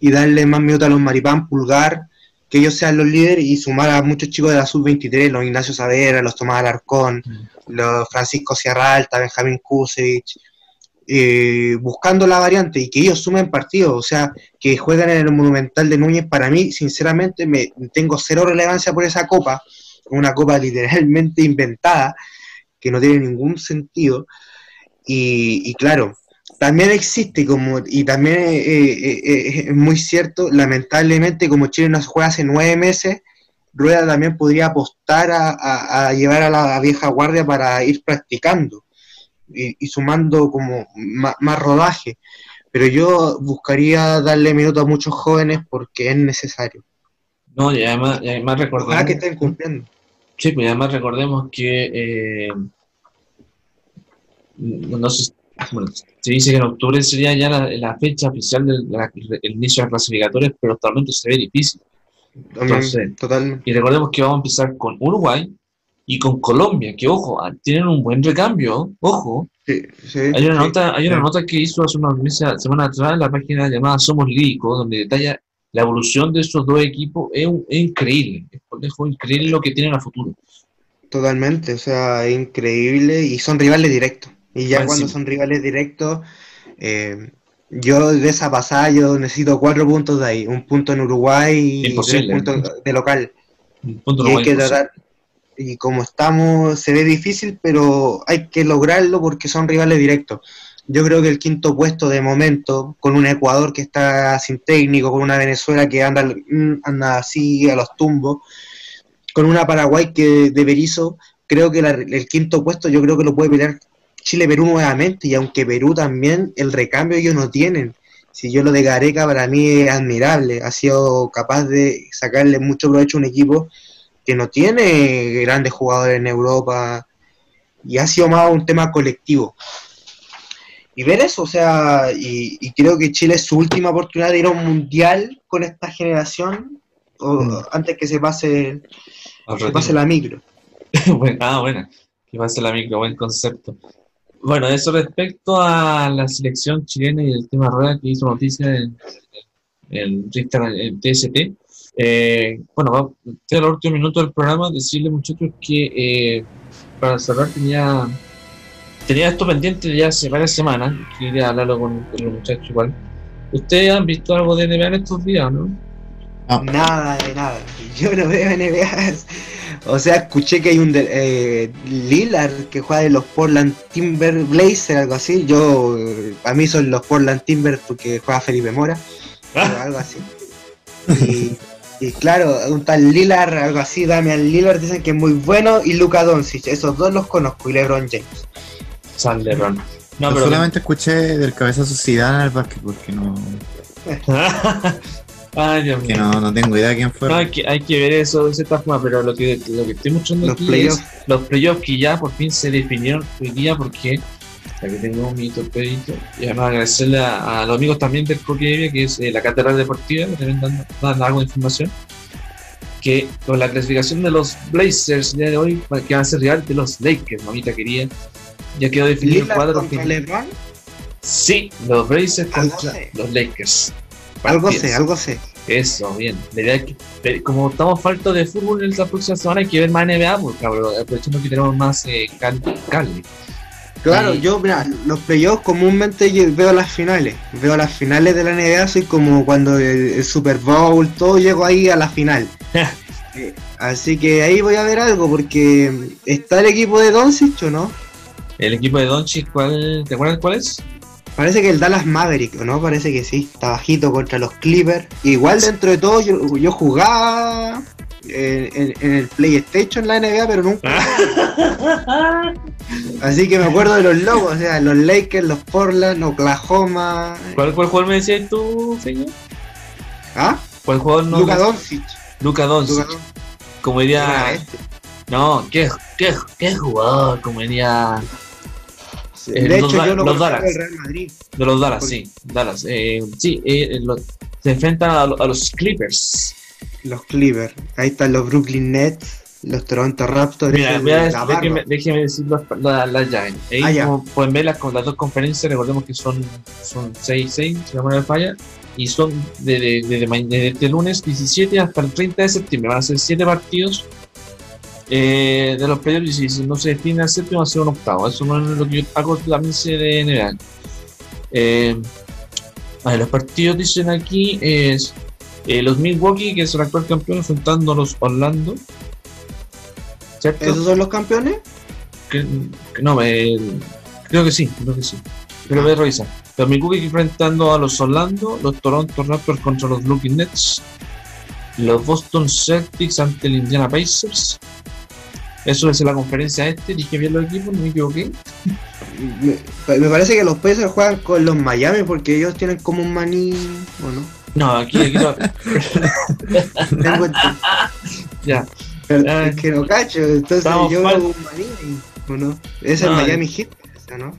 y darle más minutos a los Maripán, Pulgar, que ellos sean los líderes y sumar a muchos chicos de la sub-23, los Ignacio Saavedra, los Tomás Alarcón, los Francisco Sierra Alta, Benjamín Kusevich, eh, buscando la variante y que ellos sumen partidos, o sea, que juegan en el Monumental de Núñez, para mí, sinceramente, me tengo cero relevancia por esa copa, una copa literalmente inventada, que no tiene ningún sentido, y, y claro, también existe como, y también eh, eh, eh, es muy cierto, lamentablemente como Chile no se juega hace nueve meses, Rueda también podría apostar a, a- a llevar a la vieja guardia para ir practicando y, y sumando como más, rodaje. Pero yo buscaría darle minutos a muchos jóvenes porque es necesario. No, y además, y además recordemos, Ojalá que estén cumpliendo. sí, pues además recordemos que no sé, bueno, se dice que en octubre sería ya la, la fecha oficial del la- el inicio de las clasificatorias, pero actualmente se ve difícil. Entonces- totalmente. Y recordemos que vamos a empezar con Uruguay y con Colombia, que ojo, ah, tienen un buen recambio, ojo. Sí, sí, Hay una sí. nota, hay una nota que hizo hace unos meses, semanas atrás en la página llamada Somos Líricos, donde detalla la evolución de estos dos equipos, es, es increíble, es lejos increíble lo que tienen a futuro. Totalmente, o sea, es increíble y son rivales directos. Y ya cuando son rivales directos, eh, yo de esa pasada yo necesito cuatro puntos de ahí, un punto en Uruguay y tres puntos de local. Un punto Y hay que tratar, y como estamos, se ve difícil, pero hay que lograrlo porque son rivales directos. Yo creo que el quinto puesto de momento, con un Ecuador que está sin técnico, con una Venezuela que anda, anda así a los tumbos, con una Paraguay que de Berizzo, creo que la- el quinto puesto yo creo que lo puede pelear Chile-Perú nuevamente, y aunque Perú también, el recambio ellos no tienen. Si yo lo de Gareca para mí es admirable, ha sido capaz de sacarle mucho provecho a un equipo que no tiene grandes jugadores en Europa y ha sido más un tema colectivo. Y ver eso, o sea, y, y creo que Chile es su última oportunidad de ir a un mundial con esta generación o, Mm. antes que se pase, que pase la micro. Ah, bueno, que pase la micro, buen concepto. Bueno, eso respecto a la selección chilena y el tema rueda que hizo noticia en Instagram, en TST. Eh, bueno, va- este es el último minuto del programa. Decirle, muchachos, que eh, para cerrar tenía, tenía esto pendiente ya hace varias semanas. Quería hablarlo con, los muchachos igual. ¿Ustedes han visto algo de NBA en estos días, no? Nada de nada. Yo no veo NBA. O sea, escuché que hay un de- eh, Lillard que juega de los Portland Timber Blazer, algo así. Yo, eh, a mí son los Portland Timber porque juega Felipe Mora, o algo así. Y, y claro, un tal Lillard, algo así, Damian Lillard dicen que es muy bueno y Luka Doncic, esos dos los conozco y LeBron James. San LeBron. No, Yo pero. solamente escuché del cabezazo Zidane en el básquetbol, que no, Ay, Dios mío. que no, no tengo idea de quién fue. No, hay, que, hay que ver eso de cierta forma, pero lo que, lo que estoy mostrando Los aquí playoffs. es los playoffs que ya por fin se definieron hoy día porque aquí tengo mi torpedito y además agradecerle a, a los amigos también del Coquevia que es eh, la Catedral Deportiva que también dan, dan algo de información que con la clasificación de los Blazers el día de hoy que van a ser real de los Lakers, mamita querida ya quedó definido el cuadro final. Sí, los Blazers Algo contra los Lakers. Algo sé, algo sé. Eso, bien. Que, como estamos falta de fútbol en la próxima semana, hay que ver más NBA, pues, cabrón, aprovechando que tenemos más eh, cal-. Claro, Y- yo, mira, los playoffs comúnmente yo veo las finales. Veo las finales de la NBA, soy como cuando el, el Super Bowl, todo llego ahí a la final. Eh, Así que ahí voy a ver algo, porque está el equipo de Doncic, ¿o no? El equipo de Doncic, ¿cuál, ¿te acuerdas cuál es? Parece que el Dallas Maverick, ¿o no? Parece que sí, está bajito contra los Clippers. Igual dentro de todo yo, yo jugaba en, en el PlayStation la NBA, pero nunca. Así que me acuerdo de los logos, o sea, los Lakers, los Portland, Oklahoma. ¿Cuál, cuál jugador me decías tú, señor? ¿Ah? ¿Cuál jugador no? Luka Doncic. Luka Doncic. Luka Doncic. Como diría. bestia. No, ¿qué, qué, qué jugador? Como diría. Eh, De los hecho, Da- yo lo los Dallas. del Real Madrid. De los Dallas, sí. Dallas. Eh, sí, eh, lo- se enfrentan a, a los Clippers. Los Clippers. Ahí están los Brooklyn Nets, los Toronto Raptors. Mira, ese voy a de decir- Navarro. déjeme, déjeme decir las la, la llaves. Ah, ya. como pueden ver las, las dos conferencias, recordemos que son, son 6, 6, si no falla, y son de, de, de- de este lunes 17 hasta el 30 de septiembre. Van a ser 7 partidos eh, de los playoffs si no se define el séptimo va a ser un octavo. Eso no es lo que yo hago también sé de NBA. Eh, a ver, los partidos dicen aquí es eh, los Milwaukee, que es el actual campeón, enfrentando a los Orlando. ¿Cierto? ¿Esos son los campeones? que- que no, creo que sí, creo que sí. Pero voy a revisar. Los Milwaukee enfrentando a los Orlando, los Toronto Raptors contra los Brooklyn Nets, los Boston Celtics ante el Indiana Pacers. Eso es en la conferencia este, dije bien los equipos, no me equivoqué. Me, me parece que los Pacers juegan con los Miami porque ellos tienen como un maní. ¿O no? No, aquí, aquí no. Ya. pero Ah. es que no cacho. Entonces yo mal. un maní. ¿O no? Es el No, Miami Heat, esa, ¿no?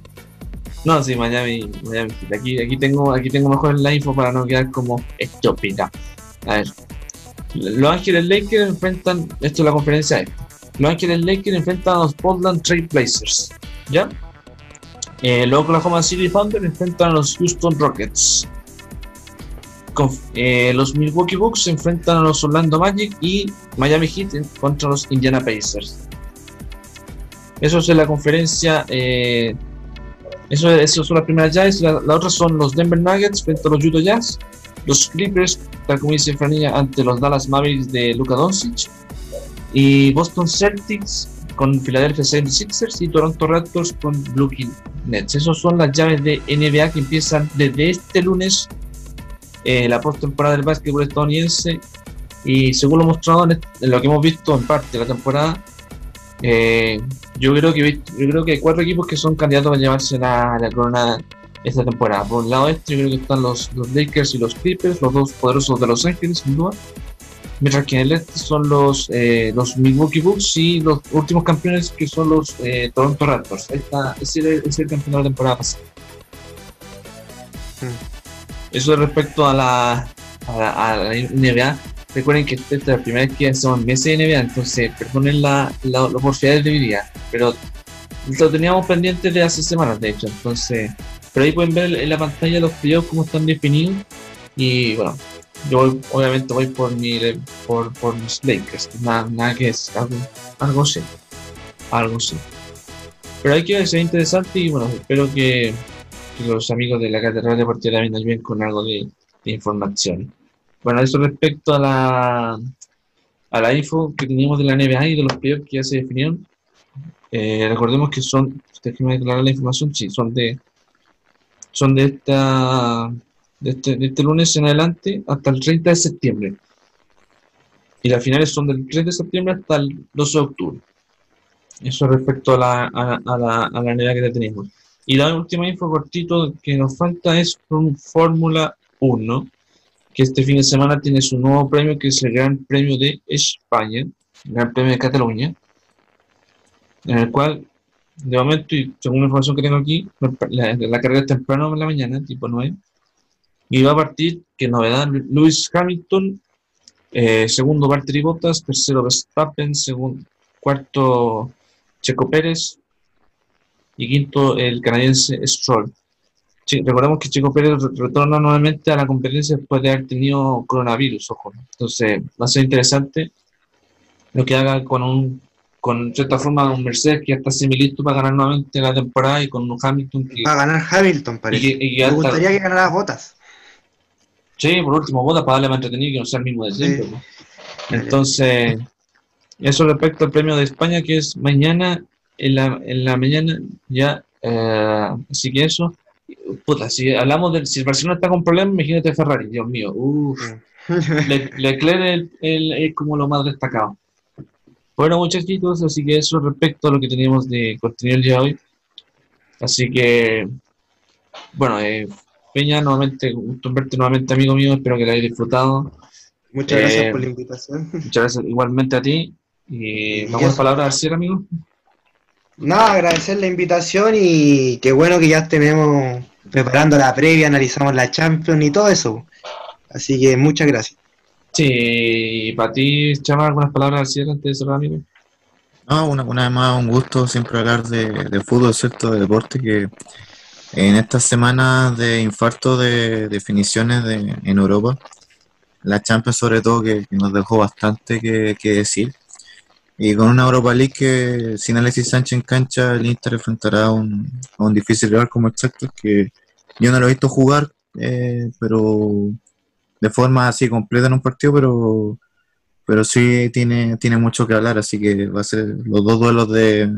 No, sí, Miami, Miami Heat. Aquí, aquí tengo, aquí tengo mejor la info para no quedar como estúpida. A ver. Los Ángeles Lakers enfrentan, esto es la conferencia. Los Ángeles Lakers enfrentan a los Portland Trail Blazers. ¿Ya? Eh, los Oklahoma City Thunder enfrentan a los Houston Rockets. Eh, los Milwaukee Bucks enfrentan a los Orlando Magic y Miami Heat contra los Indiana Pacers. Eso es la conferencia eh, eso, eso son las primeras. La, la otra son los Denver Nuggets frente a los Utah Jazz. Los Clippers, tal como dice Franilla, ante los Dallas Mavericks de Luka Doncic. Y Boston Celtics con Philadelphia 76ers y Toronto Raptors con Brooklyn Nets. Esas son las llaves de NBA que empiezan desde este lunes eh, la postemporada del básquetbol estadounidense. Y según lo mostrado en, lo que hemos visto en parte de la temporada, eh, yo creo que yo creo que hay cuatro equipos que son candidatos a llevarse la corona esta temporada. Por un lado este, yo creo que están los, los Lakers y los Clippers, los dos poderosos de Los Ángeles, sin duda. Mientras que en el este son los, eh, los Milwaukee Bucks y los últimos campeones que son los eh, Toronto Raptors. Ese era- ese es el campeón de la temporada pasada. Eso es respecto a la, a la, a la NBA. Recuerden que esta es la primera vez que hacemos meses de NBA, entonces perdonen la, la, la porfiada de hoy día, pero lo teníamos pendiente de hace semanas, de hecho. Entonces, pero ahí pueden ver en la pantalla los playoffs cómo están definidos. Y bueno, yo obviamente voy por mi por, mis Lakers, nada, nada que es, algo, algo sí, algo sí. Pero hay que será interesante y bueno, espero que, los amigos de la Catedral Deportiva nos ayuden con algo de, información. Bueno, eso respecto a la, a la info que teníamos de la NBA y de los playoffs que ya se definieron. Eh, recordemos que son, déjenme aclarar la información, sí, son de son de esta de este, de este lunes en adelante hasta el 30 de septiembre. Y las finales son del 3 de septiembre hasta el 12 de octubre. Eso respecto a la, a, a la, a la NBA que tenemos. Y la última info cortito que nos falta es un Fórmula 1, que este fin de semana tiene su nuevo premio, que es el Gran Premio de España, el Gran Premio de Cataluña, en el cual, de momento, y según la información que tengo aquí, la, carrera es temprano en la mañana, tipo 9, y va a partir, que novedad, Lewis Hamilton, eh, segundo Valtteri Bottas, tercero Verstappen, segundo, cuarto Checo Pérez y quinto el canadiense Stroll. Sí, recordemos que Checo Pérez re- retorna nuevamente a la competencia después de haber tenido coronavirus, ojo. Entonces va a ser interesante lo que haga con un con cierta forma un Mercedes que ya está semilisto para ganar nuevamente la temporada y con un Hamilton que, Va a ganar Hamilton, y parece. y ya Me gustaría que ganara botas. Sí, por último, boda para darle más entretenido y que no sea el mismo de siempre. Sí. Entonces, eso respecto al premio de España, que es mañana, en la, en la mañana, ya. eh, así que eso. Puta, si hablamos del. Si el Barcelona está con problemas, imagínate Ferrari, Dios mío. Uf. Le- Leclerc es el- el- es como lo más destacado. Bueno, muchachitos, así que eso respecto a lo que teníamos de contenido el día de hoy. Así que, bueno, eh, Peña, nuevamente, gusto verte nuevamente, amigo mío. Espero que lo hayas disfrutado. Muchas Eh, gracias por la invitación. Muchas gracias igualmente a ti. Y palabras al cierre, amigo. Nada, agradecer la invitación y qué bueno que ya tenemos preparando la previa, analizamos la Champions y todo eso. Así que muchas gracias. Sí, para ti, Chama, algunas palabras al cierre antes de cerrar, amigo. No, una, una vez más, un gusto siempre hablar de, de fútbol, ¿cierto? De deporte, que en estas semanas de infarto de definiciones de, en Europa, la Champions sobre todo, que, nos dejó bastante que, que decir. Y con una Europa League que sin Alexis Sánchez en cancha, el Inter enfrentará a un, un difícil rival como el Shakhtar, que yo no lo he visto jugar, eh, pero de forma así completa en un partido, pero pero sí tiene, tiene mucho que hablar, así que va a ser los dos duelos de,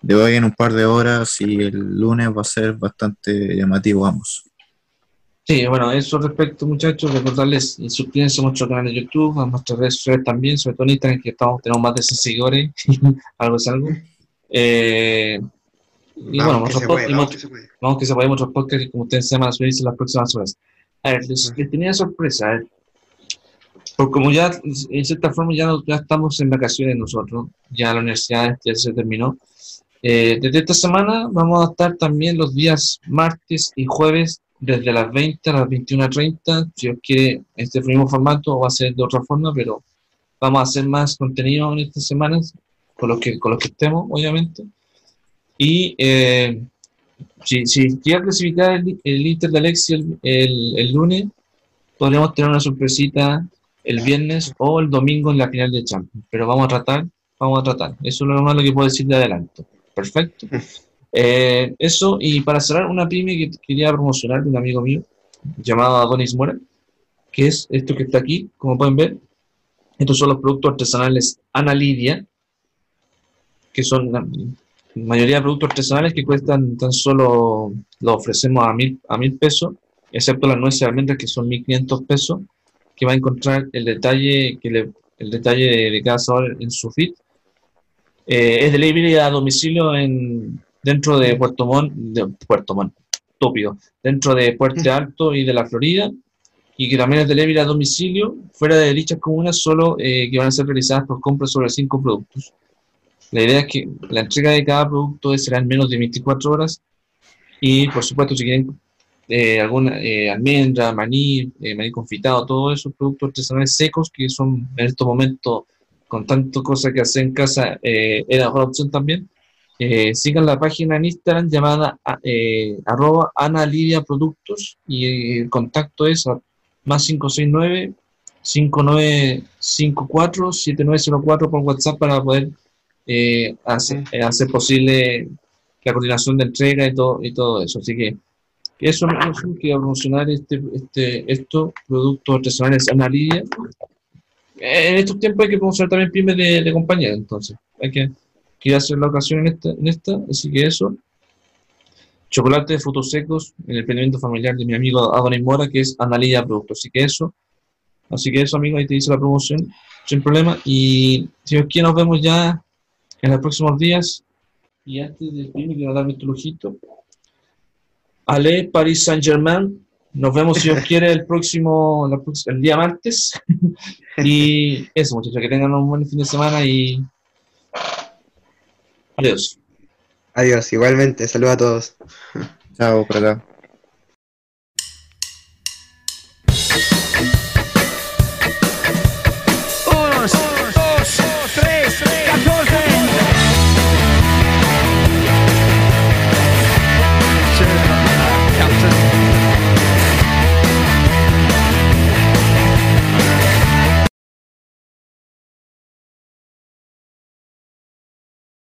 de hoy en un par de horas y el lunes va a ser bastante llamativo ambos. Sí, bueno, eso respecto, muchachos, recordarles, y suscríbanse a nuestro canal de YouTube, a nuestras redes sociales también, sobre todo en Instagram, que estamos, tenemos más de 100 seguidores, algo es algo. Eh, y bueno, Vamos, que otros se puede, vamos, mo- que se puede. Vamos que se podemos otros podcasts que como ustedes se van a subirse las próximas horas. A ver, les, les tenía sorpresa, ver. Porque como ya, en cierta forma, ya, no- ya estamos en vacaciones nosotros, ya la universidad ya se terminó. Eh, desde esta semana vamos a estar también los días martes y jueves desde las 20 a las 21.30. Si os quiere este mismo formato, va a ser de otra forma, pero vamos a hacer más contenido en estas semanas con los que, con los que estemos, obviamente. Y eh, si, si llega a clasificar el, el Inter de Alexia el, el, el lunes, podríamos tener una sorpresita el viernes o el domingo en la final de Champions. Pero vamos a tratar, vamos a tratar. Eso es lo más lo que puedo decir de adelanto. Perfecto. Eh, eso, y para cerrar, una pyme que quería promocionar de un amigo mío llamado Adonis Mora, que es esto que está aquí, como pueden ver. Estos son los productos artesanales Ana Lidia, que son mayoría de productos artesanales que cuestan tan solo, lo ofrecemos a mil, a mil pesos, excepto las nueces de almendras que son 1500 pesos, que va a encontrar el detalle, que le- el detalle de, de cada sabor en su feed. Eh, es delivery a domicilio en, dentro de Puerto Montt, de Puerto Montt, estúpido, dentro de Puerto Alto y de la Florida, y que también es delivery a domicilio, fuera de dichas comunas, solo eh, que van a ser realizadas por compras sobre cinco productos. La idea es que la entrega de cada producto será en menos de 24 horas, y por supuesto, si quieren eh, alguna eh, almendra, maní, eh, maní confitado, todos esos productos artesanales secos que son en estos momentos con tantas cosas que hacer en casa, la mejor opción también. Sigan la página en Instagram llamada a- eh, arroba Ana Lidia Productos y el contacto es a- más 569 5954 7904 por WhatsApp para poder eh, hacer, eh, hacer posible la coordinación de entrega y todo, y todo eso. Así que eso es que promocionar este, este, estos productos artesanales Lidia. En estos tiempos hay que promocionar también pymes de, de compañía, entonces hay que, que hacer la ocasión en esta, en esta, así que eso. Chocolate de frutos secos, el emprendimiento familiar de mi amigo Adonis Mora, que es Analía Productos. Así que eso, así que eso, amigo, ahí te dice la promoción, sin problema. Y si os quiere, nos vemos ya en los próximos días. Y antes de irme, quiero darme tu lujito. Ale, Paris Saint Germain. Nos vemos si os quiere el próximo, el día martes. y eso, muchachos, que tengan un buen fin de semana y adiós. Adiós, igualmente. Saludos a todos. Chao, por acá.